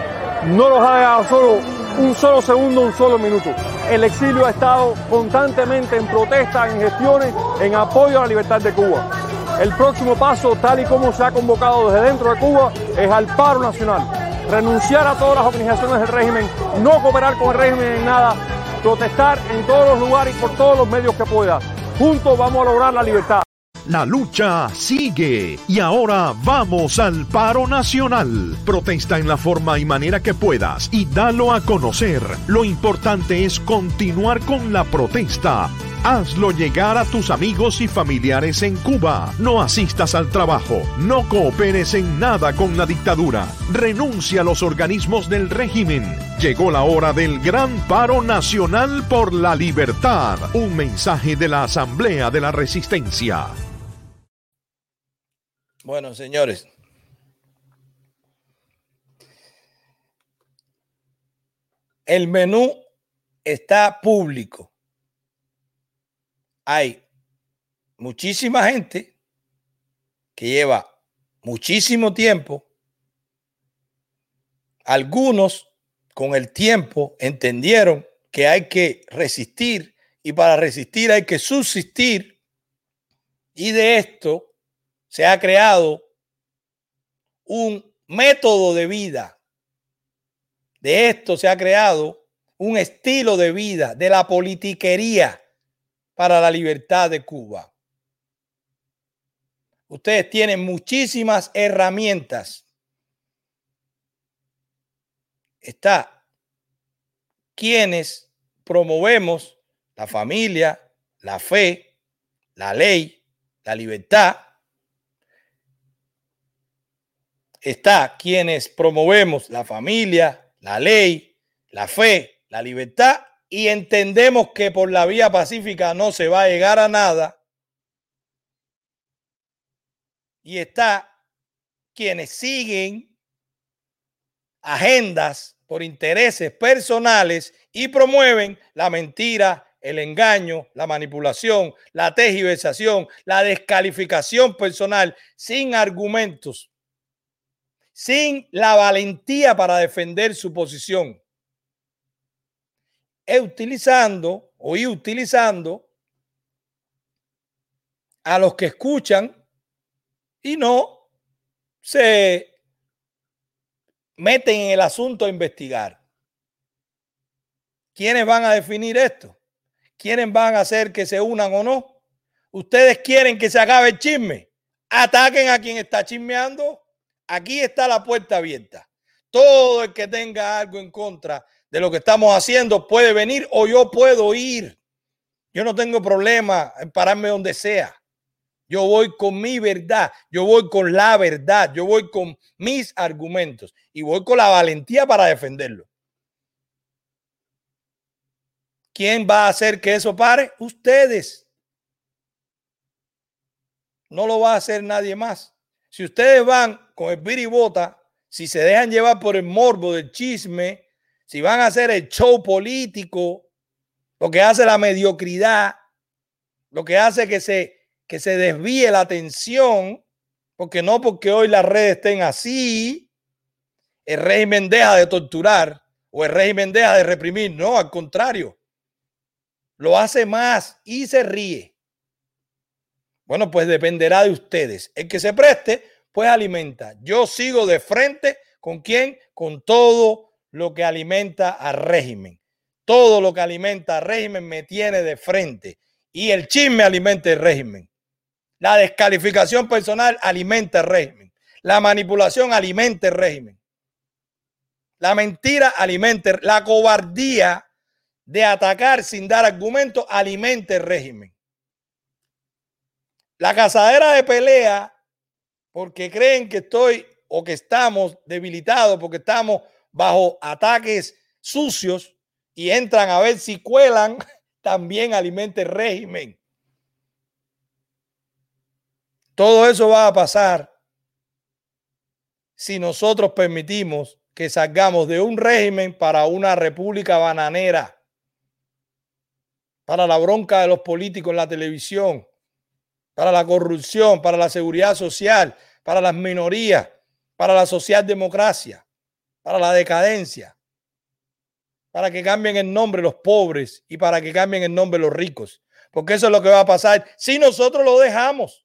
no los ha dejado solo un solo segundo, un solo minuto. El exilio ha estado constantemente en protesta, en gestiones, en apoyo a la libertad de Cuba. El próximo paso, tal y como se ha convocado desde dentro de Cuba, es al paro nacional. Renunciar a todas las organizaciones del régimen, no cooperar con el régimen en nada, protestar en todos los lugares y por todos los medios que pueda. Juntos vamos a lograr la libertad. La lucha sigue y ahora vamos al paro nacional. Protesta en la forma y manera que puedas y dalo a conocer. Lo importante es continuar con la protesta. Hazlo llegar a tus amigos y familiares en Cuba. No asistas al trabajo. No cooperes en nada con la dictadura. Renuncia a los organismos del régimen. Llegó la hora del gran paro nacional por la libertad. Un mensaje de la Asamblea de la Resistencia. Bueno, señores. El menú está público. Hay muchísima gente que lleva muchísimo tiempo. Algunos con el tiempo entendieron que hay que resistir y para resistir hay que subsistir. Y de esto se ha creado un método de vida. De esto se ha creado un estilo de vida de la politiquería para la libertad de Cuba. Ustedes tienen muchísimas herramientas. Está quienes promovemos la familia, la fe, la ley, la libertad. Está quienes promovemos la familia, la ley, la fe, la libertad y entendemos que por la vía pacífica no se va a llegar a nada. Y está quienes siguen agendas por intereses personales y promueven la mentira, el engaño, la manipulación, la tejiversación, la descalificación personal sin argumentos, sin la valentía para defender su posición. Es utilizando o utilizando a los que escuchan y no se meten en el asunto a investigar. ¿Quiénes van a definir esto? ¿Quiénes van a hacer que se unan o no? ¿Ustedes quieren que se acabe el chisme? Ataquen a quien está chismeando. Aquí está la puerta abierta. Todo el que tenga algo en contra de lo que estamos haciendo puede venir o yo puedo ir. Yo no tengo problema en pararme donde sea. Yo voy con mi verdad, yo voy con la verdad, yo voy con mis argumentos y voy con la valentía para defenderlo. ¿Quién va a hacer que eso pare? Ustedes. No lo va a hacer nadie más. Si ustedes van con el biribota, si se dejan llevar por el morbo del chisme, si van a hacer el show político, lo que hace la mediocridad, lo que hace que se que se desvíe la atención, porque no porque hoy las redes estén así, el régimen deja de torturar o el régimen deja de reprimir. No, al contrario, lo hace más y se ríe. Bueno, pues dependerá de ustedes. El que se preste, pues alimenta. Yo sigo de frente con quién? Con todo lo que alimenta al régimen. Todo lo que alimenta al régimen me tiene de frente. Y el chisme alimenta el régimen. La descalificación personal alimenta el régimen. La manipulación alimenta el régimen. La mentira alimenta, la cobardía de atacar sin dar argumentos alimenta el régimen. La cazadera de pelea, porque creen que estoy o que estamos debilitados, porque estamos bajo ataques sucios y entran a ver si cuelan, <laughs> también alimenta el régimen. Todo eso va a pasar si nosotros permitimos que salgamos de un régimen para una república bananera, para la bronca de los políticos en la televisión, para la corrupción, para la seguridad social, para las minorías, para la socialdemocracia, para la decadencia, para que cambien el nombre los pobres y para que cambien el nombre los ricos. Porque eso es lo que va a pasar si nosotros lo dejamos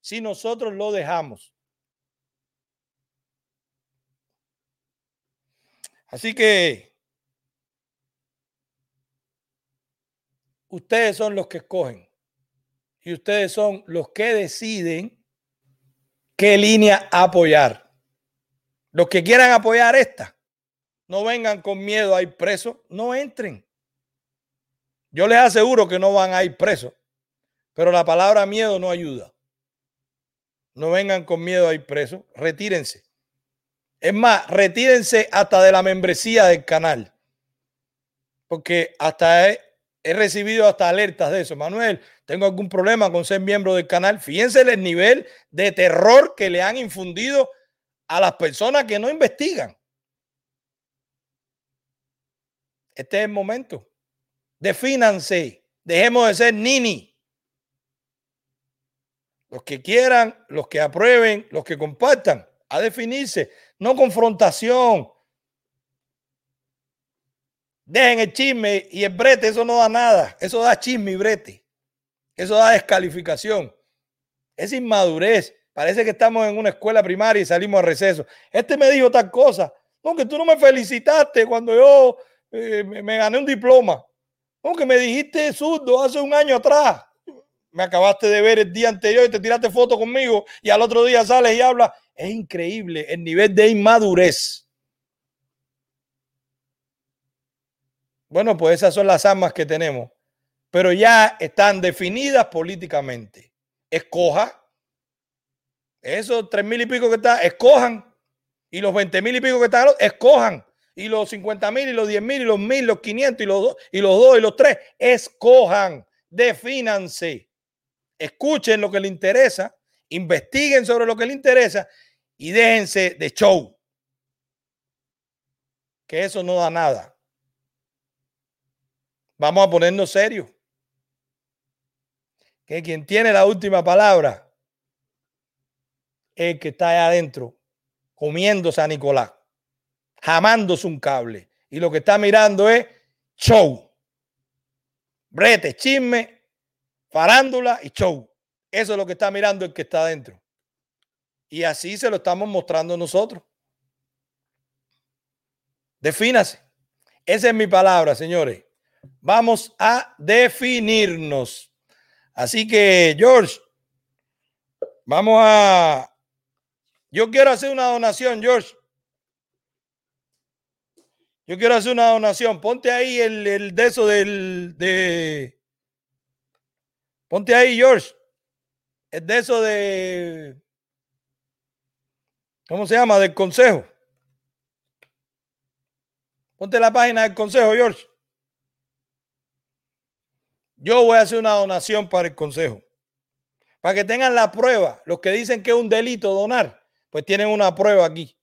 si nosotros lo dejamos. Así que ustedes son los que escogen y ustedes son los que deciden qué línea apoyar. Los que quieran apoyar esta, no vengan con miedo a ir presos, no entren. Yo les aseguro que no van a ir presos, pero la palabra miedo no ayuda. No vengan con miedo a ir presos. Retírense. Es más, retírense hasta de la membresía del canal. Porque hasta he, recibido hasta alertas de eso. Manuel, tengo algún problema con ser miembro del canal. Fíjense el nivel de terror que le han infundido a las personas que no investigan. Este es el momento. Defínanse. Dejemos de ser nini. Los que quieran, los que aprueben, los que compartan, a definirse, no confrontación. Dejen el chisme y el brete, eso no da nada. Eso da chisme y brete. Eso da descalificación. Es inmadurez. Parece que estamos en una escuela primaria y salimos a receso. Este me dijo tal cosa. Aunque tú no me felicitaste cuando yo eh, me gané un diploma. Aunque me dijiste zurdo hace un año atrás me acabaste de ver el día anterior y te tiraste foto conmigo y al otro día sales y hablas. Es increíble el nivel de inmadurez. Bueno, pues esas son las armas que tenemos, pero ya están definidas políticamente. Escoja. Esos tres mil y pico que están, escojan. Y los veinte mil y pico que están, escojan. Y los cincuenta mil y los diez mil y los mil, los quinientos y los dos y los dos y los tres, escojan, defínanse, escuchen lo que les interesa, investiguen sobre lo que les interesa y déjense de show. Que eso no da nada. Vamos a ponernos serios. Que quien tiene la última palabra el que está allá adentro comiéndose a Nicolás, jamándose un cable. Y lo que está mirando es show. Brete, chisme, farándula y show. Eso es lo que está mirando el que está adentro. Y así se lo estamos mostrando nosotros. Defínase. Esa es mi palabra, señores. Vamos a definirnos. Así que, George, vamos a... Yo quiero hacer una donación, George. Yo quiero hacer una donación. Ponte ahí el, el de eso del... De... Ponte ahí, George. El de eso de... ¿Cómo se llama? Del consejo. Ponte la página del consejo, George. Yo voy a hacer una donación para el consejo. Para que tengan la prueba. Los que dicen que es un delito donar, pues tienen una prueba aquí.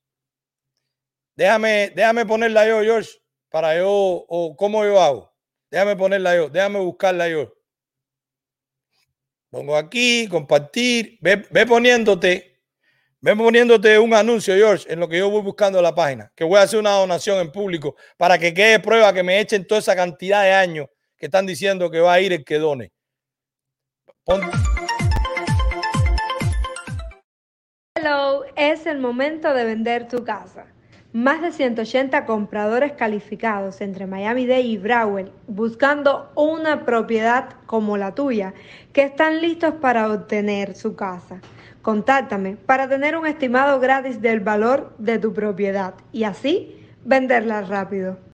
Déjame, déjame ponerla yo, George, para yo, o cómo yo hago. Déjame ponerla yo, déjame buscarla yo. Pongo aquí, compartir, ve, ve poniéndote, ve poniéndote un anuncio, George, en lo que yo voy buscando la página, que voy a hacer una donación en público para que quede prueba que me echen toda esa cantidad de años que están diciendo que va a ir el que done. Hello, es el momento de vender tu casa. Más de 180 compradores calificados entre Miami-Dade y Broward buscando una propiedad como la tuya que están listos para obtener su casa. Contáctame para tener un estimado gratis del valor de tu propiedad y así venderla rápido.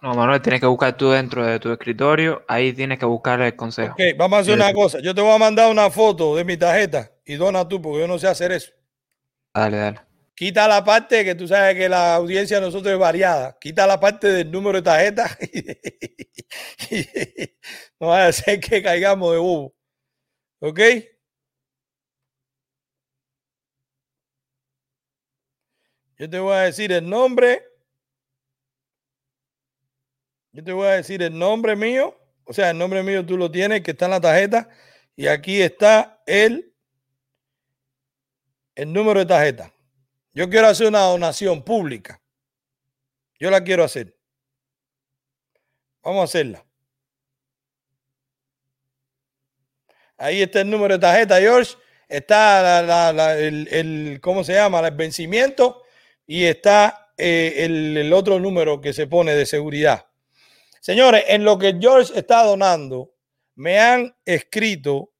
No, Manuel, tienes que buscar tú dentro de tu escritorio, ahí tienes que buscar el consejo. Ok, vamos a hacer una cosa. Yo te voy a mandar una foto de mi tarjeta y dona tú, porque yo no sé hacer eso. Dale, dale. Quita la parte que tú sabes que la audiencia de nosotros es variada. Quita la parte del número de tarjeta. <laughs> no vaya a ser que caigamos de bobo. ¿Ok? Yo te voy a decir el nombre yo te voy a decir el nombre mío, o sea, el nombre mío tú lo tienes, que está en la tarjeta, y aquí está el, el número de tarjeta. Yo quiero hacer una donación pública. Yo la quiero hacer. Vamos a hacerla. Ahí está el número de tarjeta, George. Está el, ¿cómo se llama? El vencimiento y está eh, el otro número que se pone de seguridad. Señores, en lo que George está donando, me han escrito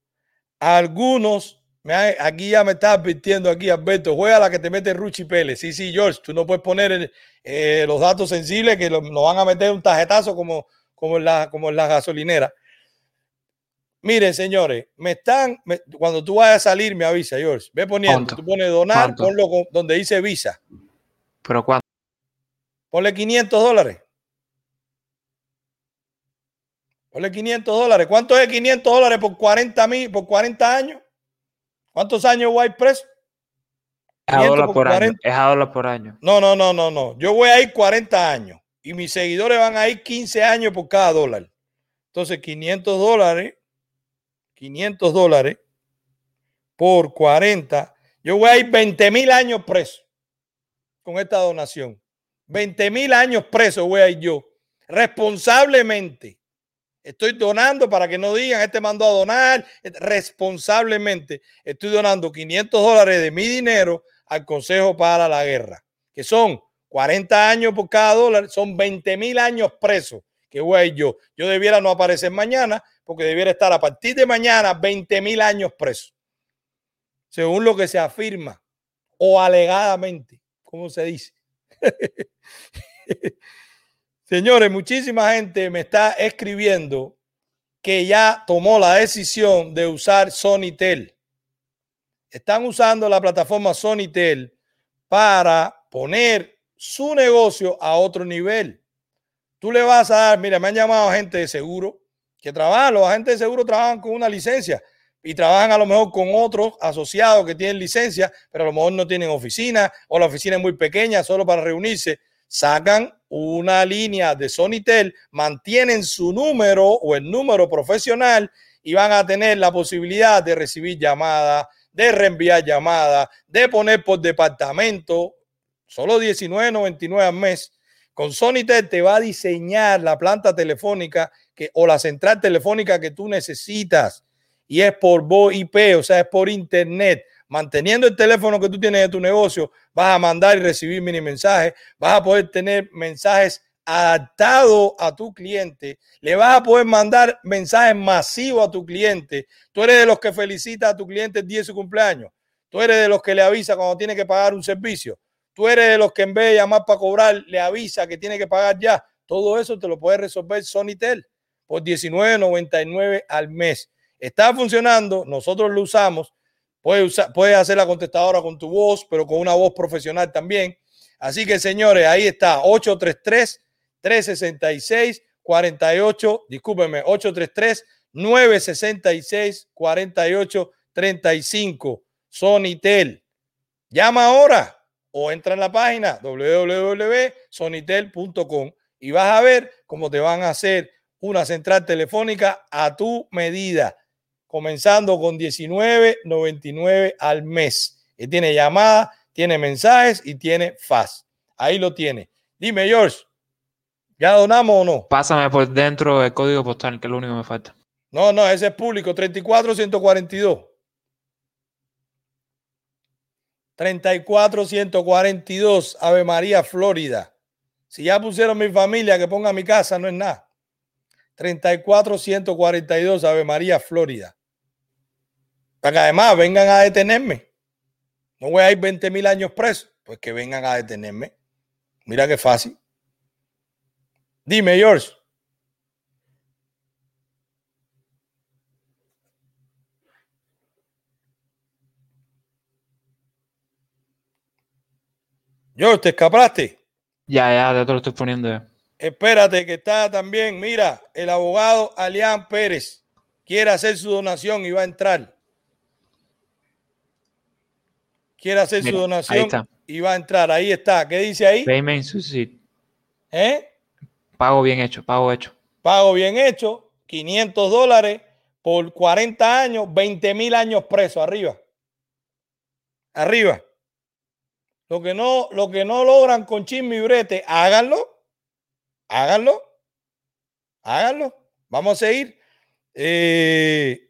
algunos, me aquí ya me está advirtiendo aquí Alberto, juega la que te mete Ruchi Pérez. Sí, sí, George, tú no puedes poner eh, los datos sensibles que nos van a meter un tarjetazo como, como, en, la, como en la gasolinera. Miren, señores, me están, cuando tú vayas a salir, me avisa, George. Ve poniendo, tú pones donar, ponlo donde dice visa. ¿Pero cuánto? Ponle 500 dólares. Ponle 500 dólares. ¿Cuánto es 500 dólares por 40 mil, por 40 años? ¿Cuántos años voy a ir preso? Es a dólar por, año. Es a dólar por año. No, no, no, no, no. Yo voy a ir 40 años y mis seguidores van a ir 15 años por cada dólar. Entonces, 500 dólares, 500 dólares por 40. Yo voy a ir 20 mil años preso con esta donación. 20 mil años preso voy a ir yo, responsablemente. Estoy donando para que no digan, este mandó a donar responsablemente. Estoy donando 500 dólares de mi dinero al Consejo para la Guerra, que son 40 años por cada dólar, son 20 mil años presos que ir yo. Yo debiera no aparecer mañana porque debiera estar a partir de mañana 20 mil años preso. Según lo que se afirma o alegadamente, como se dice. <laughs> Señores, muchísima gente me está escribiendo que ya tomó la decisión de usar Sonytel. Están usando la plataforma Sonytel para poner su negocio a otro nivel. Tú le vas a dar, mira, me han llamado gente de seguro que trabajan, los agentes de seguro trabajan con una licencia y trabajan a lo mejor con otros asociados que tienen licencia, pero a lo mejor no tienen oficina o la oficina es muy pequeña solo para reunirse. Sacan una línea de Sonytel, mantienen su número o el número profesional y van a tener la posibilidad de recibir llamadas, de reenviar llamadas, de poner por departamento, solo 19.99 al mes. Con Sonytel te va a diseñar la planta telefónica que, o la central telefónica que tú necesitas y es por voz IP, o sea, es por internet. Manteniendo el teléfono que tú tienes de tu negocio, vas a mandar y recibir mini mensajes, vas a poder tener mensajes adaptados a tu cliente, le vas a poder mandar mensajes masivos a tu cliente. Tú eres de los que felicita a tu cliente el día de su cumpleaños. Tú eres de los que le avisa cuando tiene que pagar un servicio. Tú eres de los que en vez de llamar para cobrar, le avisa que tiene que pagar ya. Todo eso te lo puede resolver Sonytel por $19.99 al mes. Está funcionando, nosotros lo usamos. Puedes, puedes hacer la contestadora con tu voz, pero con una voz profesional también. Así que, señores, ahí está, 833-366-48, discúlpenme, 833-966-4835, Sonitel. Llama ahora o entra en la página www.sonitel.com y vas a ver cómo te van a hacer una central telefónica a tu medida comenzando con 19.99 al mes. Y tiene llamadas, tiene mensajes y tiene fast. Ahí lo tiene. Dime, George, ¿ya donamos o no? Pásame por dentro el código postal, que es lo único que me falta. No, no, ese es público, 34142. 34142, Ave María, Florida. Si ya pusieron mi familia, que ponga mi casa, no es nada. 34142, Ave María, Florida. Para que además vengan a detenerme. No voy a ir 20 mil años preso. Pues que vengan a detenerme. Mira qué fácil. Dime, George. George, ¿te escapaste? Ya, ya, ya te lo estoy poniendo. Espérate, que está también. Mira, el abogado Alián Pérez quiere hacer su donación y va a entrar quiere hacer su donación y va a entrar. Ahí está. ¿Qué dice ahí? Payment suicide. ¿Eh? Pago bien hecho, pago hecho. Pago bien hecho, 500 dólares por 40 años, 20 mil años preso, arriba. Arriba. Lo que no, lo que no logran con chisme y brete, háganlo. Háganlo. Háganlo. Vamos a seguir. Eh, eh,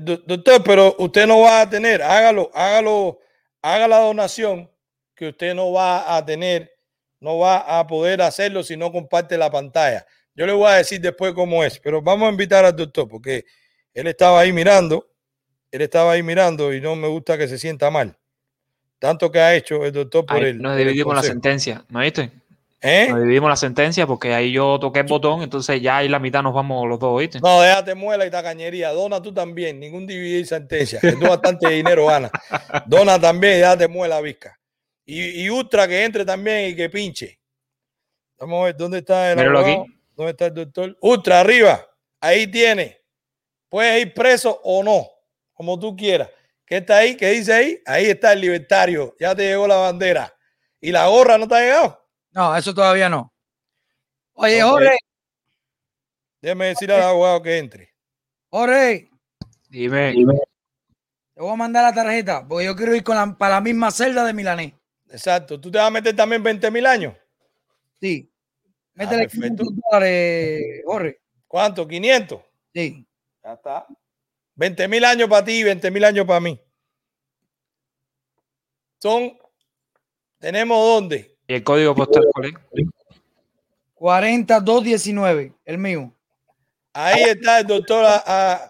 doctor, pero usted no va a tener, hágalo, hágalo, haga la donación que usted no va a tener, no va a poder hacerlo si no comparte la pantalla. Yo le voy a decir después cómo es, pero vamos a invitar al doctor porque él estaba ahí mirando, él estaba ahí mirando y no me gusta que se sienta mal. Tanto que ha hecho el doctor por él. Nos dividimos la sentencia, ¿no viste? ¿Eh? Nos dividimos la sentencia porque ahí yo toqué el botón, entonces ya ahí la mitad nos vamos los dos, ¿viste? No, déjate muela y tacañería. Dona tú también, ningún dividir sentencia, que tú bastante dinero ganas. Dona también déjate muela, visca. Y, y, Ultra que entre también y que pinche. Vamos a ver dónde está el? ¿Dónde está el doctor? Ultra, arriba. Ahí tiene. Puedes ir preso o no, como tú quieras. ¿Qué está ahí? ¿Qué dice ahí? Ahí está el libertario. Ya te llegó la bandera. ¿Y la gorra no te ha llegado? No, eso todavía no. Oye, Jorge. Déjeme decir al abogado que entre. Jorge. Dime. Te voy a mandar la tarjeta porque yo quiero ir con la, para la misma celda de Milanés. Exacto. ¿Tú te vas a meter también 20 mil años? Sí. Métele 500 dólares, Jorge. ¿Cuánto? ¿500? Sí. Ya está. 20 mil años para ti y 20 mil años para mí. Son, tenemos dónde? ¿Y el código postal cuál es? 40219, el mío. Ahí está el doctor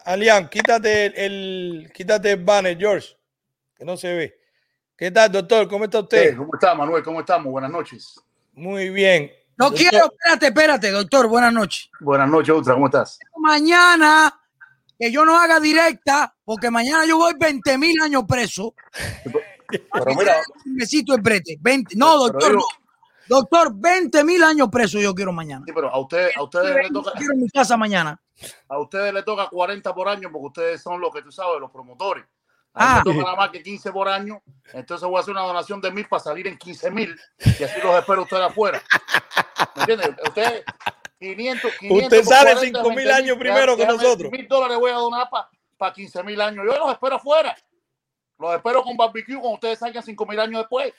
Alián. Quítate el, quítate el banner, George, que no se ve. ¿Qué tal, doctor? ¿Cómo está usted? ¿Cómo está, Manuel? ¿Cómo estamos? Buenas noches. Muy bien. No quiero, espérate, espérate, doctor. Buenas noches. Buenas noches, Ultra. ¿Cómo estás? Mañana que yo no haga directa, porque mañana yo voy 20 mil años preso. Pero mira. Un besito de brete. 20, no, doctor, no. Doctor, 20 mil años preso yo quiero mañana. Sí, pero a, usted, a ustedes le toca. Quiero mi casa mañana. A ustedes le toca 40 por año porque ustedes son los que tú sabes, los promotores. Ah. A mí me toca nada más que 15 por año. Entonces voy a hacer una donación de mil para salir en 15 mil. Y así los espero ustedes afuera. ¿Me entiendes? Ustedes 500, 500 Usted sale 40, 5 mil 20 años primero que nosotros. Mil dólares voy a donar para 15 mil años. Yo los espero afuera. Los espero con barbecue cuando ustedes salgan 5 mil años después.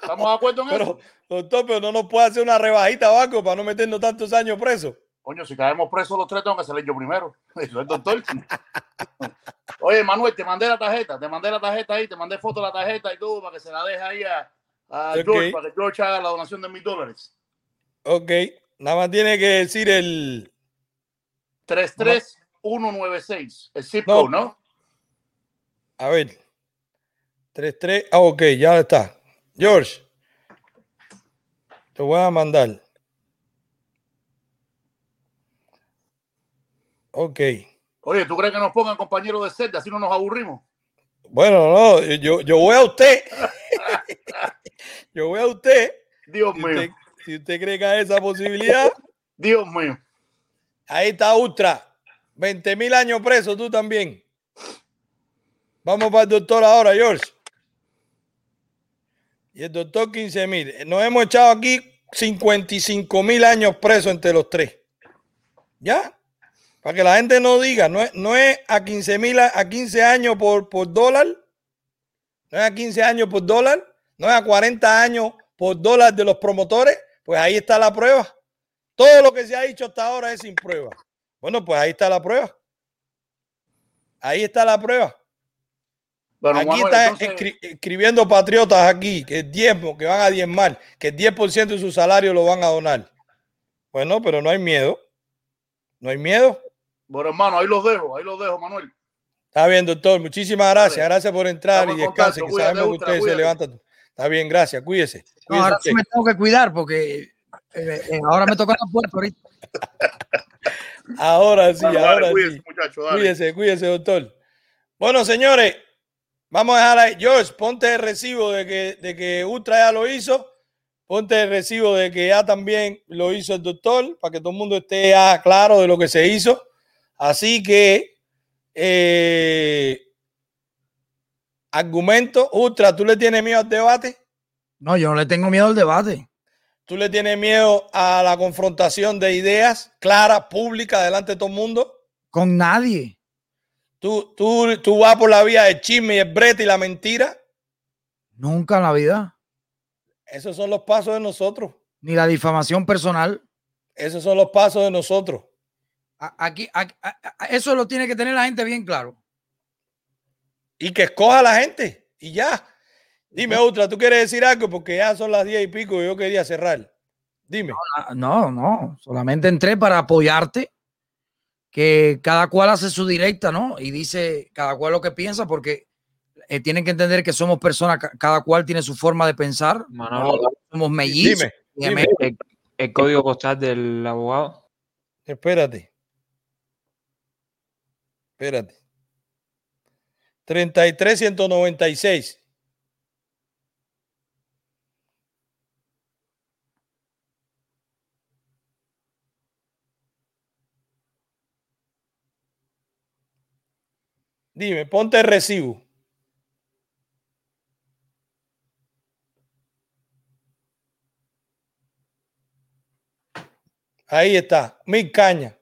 ¿Estamos de acuerdo en Pero, eso? doctor, pero no nos puede hacer una rebajita banco para no meternos tantos años presos. Coño, si caemos presos los tres, tengo que salir yo primero. <laughs> Eso es doctor. Oye, Manuel, te mandé la tarjeta, te mandé la tarjeta ahí, te mandé foto de la tarjeta y todo para que se la deje ahí a. George, para que George haga la donación de mil dólares. Ok, nada más tiene que decir el... 33196, el zip No. code, ¿no? A ver. 33. Ah, ok, ya está. George. Te voy a mandar. Ok. Oye, ¿tú crees que nos pongan compañeros de celda así no nos aburrimos? Bueno, no, yo, yo voy a usted. <laughs> yo voy a usted. Dios Si mío. usted, si usted cree que hay esa posibilidad, Dios mío. ahí está Ultra. 20 mil años preso, tú también. Vamos para el doctor ahora, George. Y el doctor 15 mil. Nos hemos echado aquí 55 mil años presos entre los tres. ¿Ya? Para que la gente no diga, no es, no es a 15 mil a a 15 años por, por dólar. No es a 15 años por dólar. No es a 40 años por dólar de los promotores. Pues ahí está la prueba. Todo lo que se ha dicho hasta ahora es sin prueba. Bueno, pues ahí está la prueba. Ahí está la prueba. Bueno, aquí Manuel, están entonces- escri- escribiendo patriotas aquí, que diezmo, que van a diezmar, que el 10% de su salario lo van a donar. Bueno, pero no hay miedo. No hay miedo. Bueno, hermano, ahí los dejo, ahí los dejo, Manuel. Está bien, doctor. Muchísimas gracias. Gracias por entrar Estamos y descanse, que Cuídate, sabemos que usted se levanta. Está bien, gracias. Cuídese. No, ahora usted. sí me tengo que cuidar porque eh, eh, ahora me toca la puerta ahorita. <laughs> Ahora sí, Bueno, dale, ahora cuídese, sí. muchacho, dale. Cuídese, cuídese, doctor. Bueno, señores, vamos a dejar ahí. George, ponte el recibo de que, de que Ultra ya lo hizo. Ponte el recibo de que ya también lo hizo el doctor, para que todo el mundo esté ya claro de lo que se hizo. Así que, eh, argumento, Ultra, ¿tú le tienes miedo al debate? No, yo no le tengo miedo al debate. ¿Tú le tienes miedo a la confrontación de ideas clara, pública, delante de todo el mundo? Con nadie. ¿Tú, tú, tú vas por la vía del chisme y el brete y la mentira? Nunca en la vida. Esos son los pasos de nosotros. Ni la difamación personal. Esos son los pasos de nosotros. Aquí, aquí- eso lo tiene que tener la gente bien claro. Y que escoja la gente. Y ya. Dime, otra, ¿tú quieres decir algo? Porque ya son las diez y pico y yo quería cerrar. Dime. No, no, solamente entré para apoyarte, que cada cual hace su directa, ¿no? Y dice cada cual lo que piensa, porque eh, tienen que entender que somos personas, ca- cada cual tiene su forma de pensar. Manolo, somos mellizos. Dime. El, el código postal del abogado. Espérate. Espérate. 33196. Dime, ponte el recibo. Ahí está, mil cañas.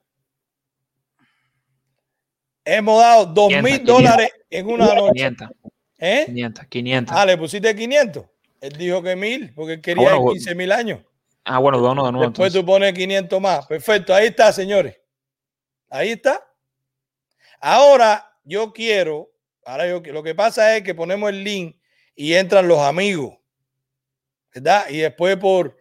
Hemos dado dos 500, mil dólares en una noche. 500. ¿Eh? 500, 500. Ah, le pusiste 500. Él dijo que mil, porque él quería Ah, bueno, 15 mil años. Ah, bueno, dono de nuevo. Después entonces. tú pones 500 más. Perfecto, ahí está, señores. Ahí está. Ahora yo quiero, ahora yo lo que pasa es que ponemos el link y entran los amigos, ¿verdad? Y después por,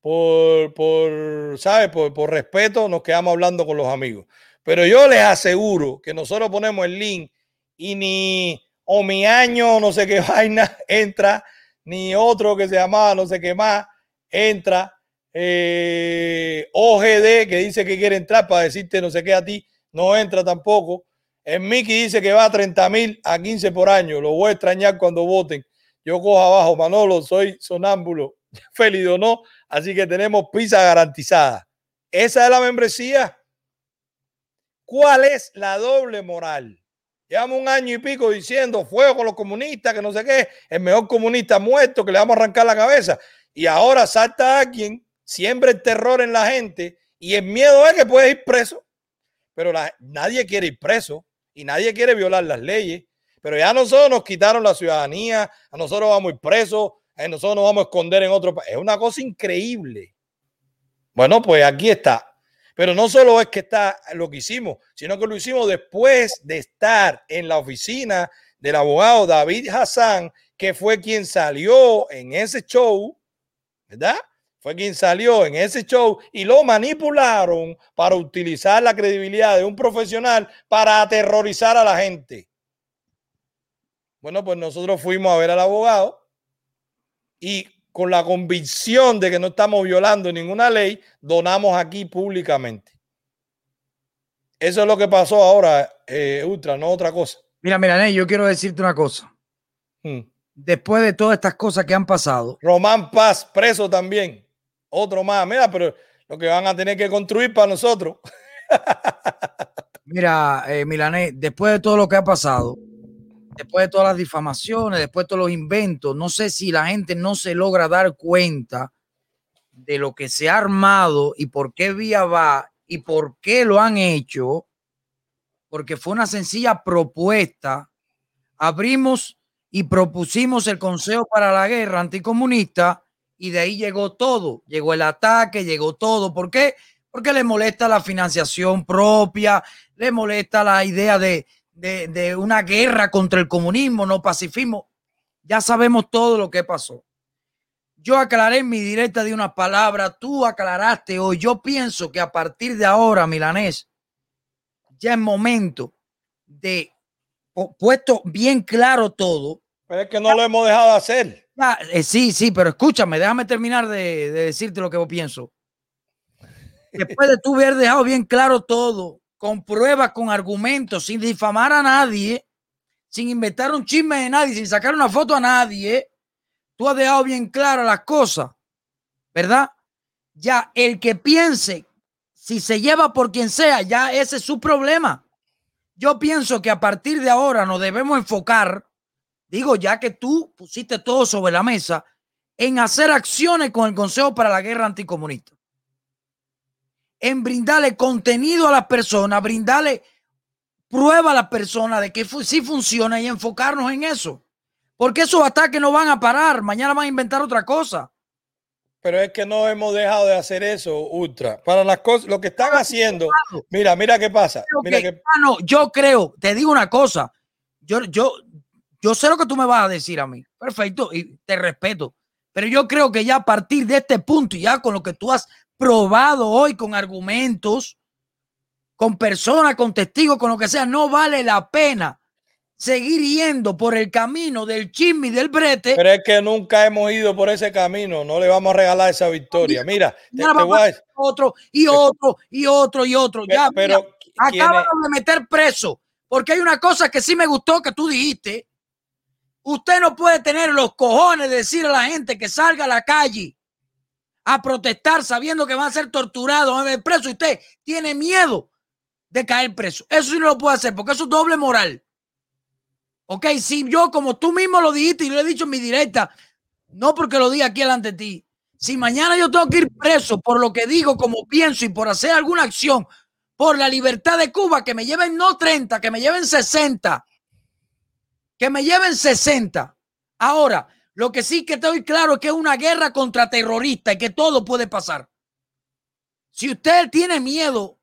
por, por ¿sabes? Por, por respeto nos quedamos hablando con los amigos. Pero yo les aseguro que nosotros ponemos el link y ni o mi año, no sé qué <laughs> vaina, entra, ni otro que se llamaba no sé qué más, entra. Eh, OGD que dice que quiere entrar para decirte no sé qué a ti, no entra tampoco. El Mickey dice que va a 30 mil a 15 por año. Lo voy a extrañar cuando voten. Yo cojo abajo, Manolo, soy sonámbulo, <laughs> feliz o no. Así que tenemos pizza garantizada. Esa es la membresía. ¿Cuál es la doble moral? Llevamos un año y pico diciendo fuego con los comunistas, que no sé qué, el mejor comunista muerto, que le vamos a arrancar la cabeza. Y ahora salta alguien, siembra el terror en la gente y el miedo es que puede ir preso. Pero nadie quiere ir preso y nadie quiere violar las leyes. Pero ya nosotros nos quitaron la ciudadanía, a nosotros vamos a ir presos, a nosotros nos vamos a esconder en otro país. Es una cosa increíble. Bueno, pues aquí está. Pero no solo es que está lo que hicimos, sino que lo hicimos después de estar en la oficina del abogado David Hassan, que fue quien salió en ese show, ¿verdad? Fue quien salió en ese show y lo manipularon para utilizar la credibilidad de un profesional para aterrorizar a la gente. Bueno, pues nosotros fuimos a ver al abogado y con la convicción de que no estamos violando ninguna ley, donamos aquí públicamente. Eso es lo que pasó ahora, eh, Ultra, no otra cosa. Mira, mira, yo quiero decirte una cosa. Hmm. Después de todas estas cosas que han pasado. Román Paz, preso también. Otro más. Mira, pero lo que van a tener que construir para nosotros. <laughs> Mira, eh, Milané, después de todo lo que ha pasado, después de todas las difamaciones, después de todos los inventos, no sé si la gente no se logra dar cuenta de lo que se ha armado y por qué vía va y por qué lo han hecho, porque fue una sencilla propuesta. Abrimos y propusimos el Consejo para la Guerra Anticomunista y de ahí llegó todo, llegó el ataque, llegó todo. ¿Por qué? Porque le molesta la financiación propia, le molesta la idea de, de, una guerra contra el comunismo, no pacifismo. Ya sabemos todo lo que pasó. Yo aclaré en mi directa de una palabra, tú aclaraste hoy. Yo pienso que a partir de ahora, Milanés, ya es momento de puesto bien claro todo. Pero es que no lo hemos dejado de hacer. Eh, sí, sí, pero escúchame, déjame terminar de, de decirte lo que yo pienso. Después de tú haber dejado bien claro todo, con pruebas, con argumentos, sin difamar a nadie, sin inventar un chisme de nadie, sin sacar una foto a nadie, tú has dejado bien claras las cosas, ¿verdad? Ya el que piense, si se lleva por quien sea, ya ese es su problema. Yo pienso que a partir de ahora nos debemos enfocar, digo, ya que tú pusiste todo sobre la mesa, en hacer acciones con el Consejo para la Guerra Anticomunista en brindarle contenido a las personas, brindarle prueba a las personas de que sí funciona y enfocarnos en eso. Porque esos ataques no van a parar, mañana van a inventar otra cosa. Pero es que no hemos dejado de hacer eso, Ultra. Para las cosas, lo que están haciendo, mira, mira qué pasa. Mira yo creo, te digo una cosa, yo, yo, yo sé lo que tú me vas a decir a mí. Perfecto, y te respeto. Pero yo creo que ya a partir de este punto, ya con lo que tú has probado hoy con argumentos, con personas, con testigos, con lo que sea, no vale la pena seguir yendo por el camino del chisme y del brete. Pero es que nunca hemos ido por ese camino, no le vamos a regalar esa victoria. Mira, te, otro y otro y otro y otro. ya, pero acaban de meter preso, porque hay una cosa que sí me gustó que tú dijiste. Usted no puede tener los cojones de decir a la gente que salga a la calle a protestar sabiendo que va a ser torturado, a ver preso. Usted tiene miedo de caer preso. Eso sí no lo puede hacer porque eso es doble moral. Ok, si yo, como tú mismo lo dijiste y lo he dicho en mi directa, no porque lo diga aquí delante de ti, si mañana yo tengo que ir preso por lo que digo, como pienso y por hacer alguna acción por la libertad de Cuba, que me lleven no 30, que me lleven 60, que me lleven 60. Ahora, lo que sí que estoy claro es que es una guerra contra terroristas y que todo puede pasar. Si usted tiene miedo,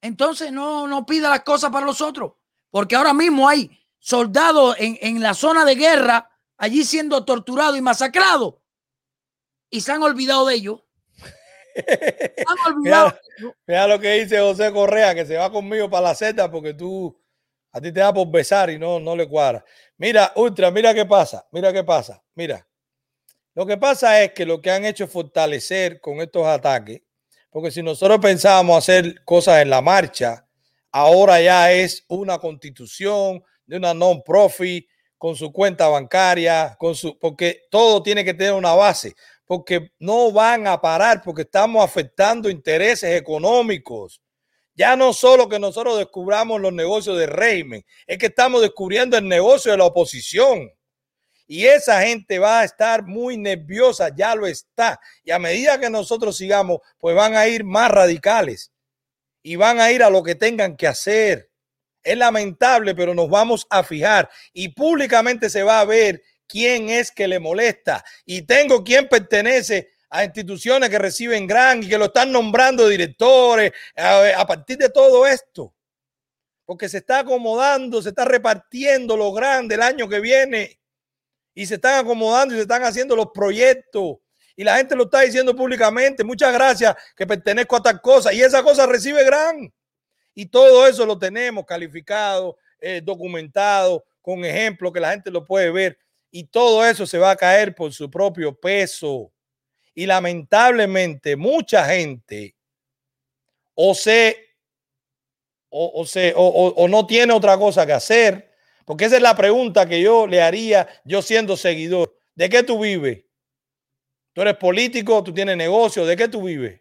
entonces no, no pida las cosas para los otros. Porque ahora mismo hay soldados en, en la zona de guerra allí siendo torturados y masacrados. Y se han olvidado de ellos. <laughs> Mira, lo que dice José Correa, que se va conmigo para la Z porque tú A ti te da por besar y no, no le cuadra. Mira, Ultra, mira qué pasa. Mira qué pasa. Mira. Lo que pasa es que lo que han hecho es fortalecer con estos ataques, porque si nosotros pensábamos hacer cosas en la marcha, ahora ya es una constitución de una non-profit con su cuenta bancaria, con su, porque todo tiene que tener una base, porque no van a parar, porque estamos afectando intereses económicos. Ya no solo que nosotros descubramos los negocios del régimen, es que estamos descubriendo el negocio de la oposición. Y esa gente va a estar muy nerviosa, ya lo está. Y a medida que nosotros sigamos, pues van a ir más radicales y van a ir a lo que tengan que hacer. Es lamentable, pero nos vamos a fijar y públicamente se va a ver quién es que le molesta. Y tengo quien pertenece a instituciones que reciben gran y que lo están nombrando directores a, partir de todo esto. Porque se está acomodando, se está repartiendo lo grande el año que viene y se están acomodando y se están haciendo los proyectos. Y la gente lo está diciendo públicamente. Muchas gracias que pertenezco a tal cosa. Y esa cosa recibe gran. Y todo eso lo tenemos calificado, eh, documentado, con ejemplos que la gente lo puede ver. Y todo eso se va a caer por su propio peso. Y lamentablemente mucha gente o se o, se, o, o no tiene otra cosa que hacer porque esa es la pregunta que yo le haría yo siendo seguidor. ¿De qué tú vives? Tú eres político, tú tienes negocio, ¿de qué tú vives?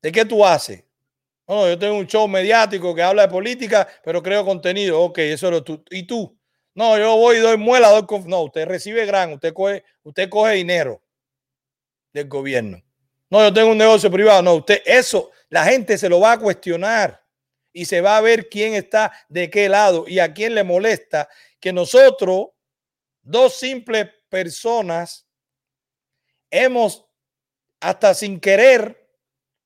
¿De qué tú haces? No, yo tengo un show mediático que habla de política, pero creo contenido. Ok, eso es tú. ¿Y tú? No, yo voy y doy muela, doy No, usted recibe gran, usted coge, usted coge dinero del gobierno. No, yo tengo un negocio privado. No, usted, eso, la gente se lo va a cuestionar y se va a ver quién está de qué lado y a quién le molesta que nosotros, dos simples personas, hemos hasta sin querer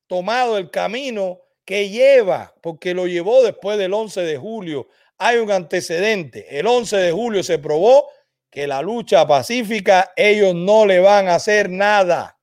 tomado el camino que lleva, porque lo llevó después del 11 de julio. Hay un antecedente. El 11 de julio se probó que la lucha pacífica, ellos no le van a hacer nada.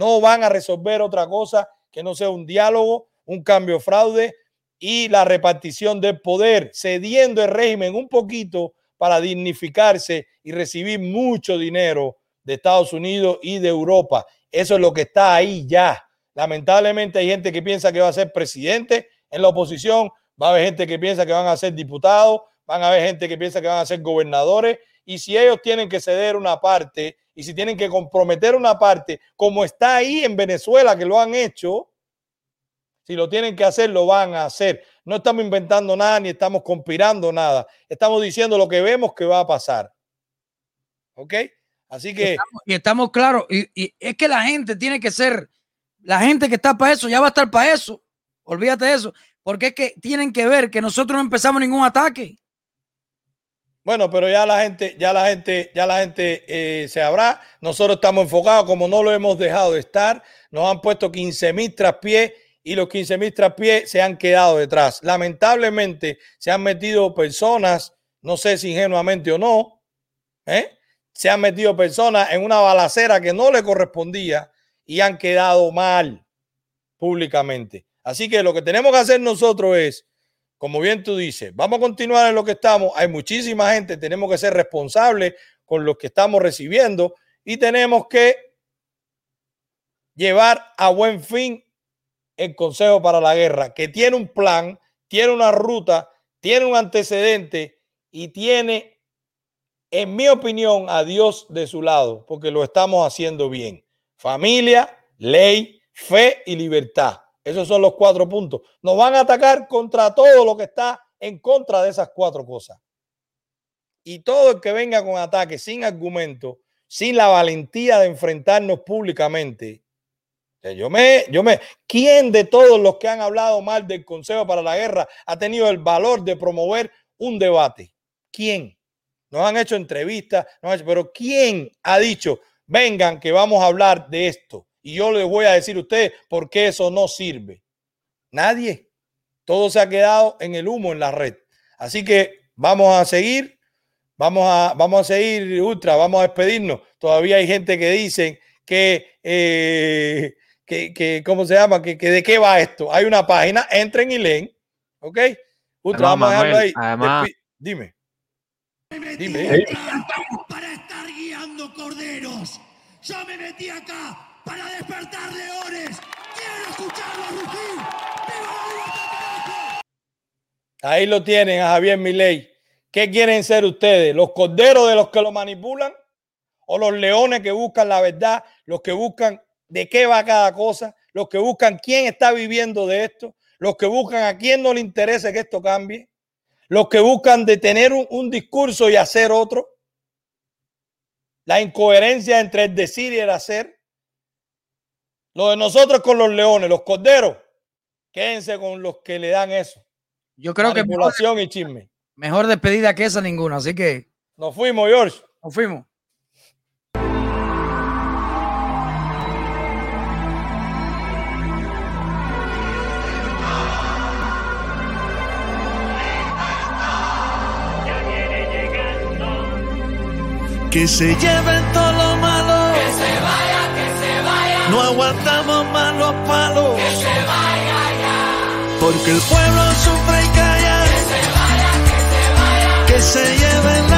No van a resolver otra cosa que no sea un diálogo un cambio fraude y la repartición del poder, cediendo el régimen un poquito para dignificarse y recibir mucho dinero de Estados Unidos y de Europa. Eso es lo que está ahí ya. Lamentablemente hay gente que piensa que va a ser presidente en la oposición, va a haber gente que piensa que van a ser diputados, van a haber gente que piensa que van a ser gobernadores y si ellos tienen que ceder una parte y si tienen que comprometer una parte, como está ahí en Venezuela que lo han hecho, si lo tienen que hacer, lo van a hacer. No estamos inventando nada ni estamos conspirando nada. Estamos diciendo lo que vemos que va a pasar. ¿Ok? Así que... y estamos claros. Y, es que la gente tiene que ser, la gente que está para eso, ya va a estar para eso. Olvídate de eso. Porque es que tienen que ver que nosotros no empezamos ningún ataque. Bueno, pero ya la gente, ya la gente, ya la gente eh, se habrá. Nosotros estamos enfocados, como no lo hemos dejado de estar. Nos han puesto 15 mil traspiés y los 15 mil traspiés se han quedado detrás. Lamentablemente se han metido personas, no sé si ingenuamente o no, ¿eh? se han metido personas en una balacera que no le correspondía y han quedado mal públicamente. Así que lo que tenemos que hacer nosotros es, como bien tú dices, vamos a continuar en lo que estamos. Hay muchísima gente, tenemos que ser responsables con lo que estamos recibiendo y tenemos que llevar a buen fin el Consejo para la Guerra, que tiene un plan, tiene una ruta, tiene un antecedente y tiene, en mi opinión, a Dios de su lado, porque lo estamos haciendo bien. Familia, ley, fe y libertad. Esos son los cuatro puntos. Nos van a atacar contra todo lo que está en contra de esas cuatro cosas. Y todo el que venga con ataque sin argumento, sin la valentía de enfrentarnos públicamente, yo me, yo me, ¿quién de todos los que han hablado mal del Consejo para la Guerra ha tenido el valor de promover un debate? ¿Quién? Nos han hecho entrevistas, pero ¿quién ha dicho, vengan que vamos a hablar de esto? Y yo les voy a decir a ustedes por qué eso no sirve. Nadie. Todo se ha quedado en el humo en la red. Así que vamos a seguir, vamos a, vamos a seguir, Ultra, vamos a despedirnos. Todavía hay gente que dice que eh, que, ¿cómo se llama? Que, de qué va esto. Hay una página, entren y leen, ¿ok? Ultra, Además, vamos a dejarlo ahí. además- Despi- Dime. Dime. Para estar guiando corderos. Yo me metí acá para despertar leones. Quiero escucharlos rugir. ¡Viva la! Ahí lo tienen a Javier Milei. ¿Qué quieren ser ustedes? ¿Los corderos de los que lo manipulan? ¿O los leones que buscan la verdad? ¿Los que buscan de qué va cada cosa? ¿Los que buscan quién está viviendo de esto? ¿Los que buscan a quién no le interesa que esto cambie? ¿Los que buscan de tener un, un discurso y hacer otro? La incoherencia entre el decir y el hacer. Lo de nosotros con los leones, los corderos, quédense con los que le dan eso. Yo creo que mejor, y chisme. mejor despedida que esa ninguna, así que Nos fuimos, George. nos fuimos. Que se lleven todo Aguantamos más los palos. Que se vaya ya. Porque el pueblo sufre y calla. Que se vaya, que se vaya. Que se lleven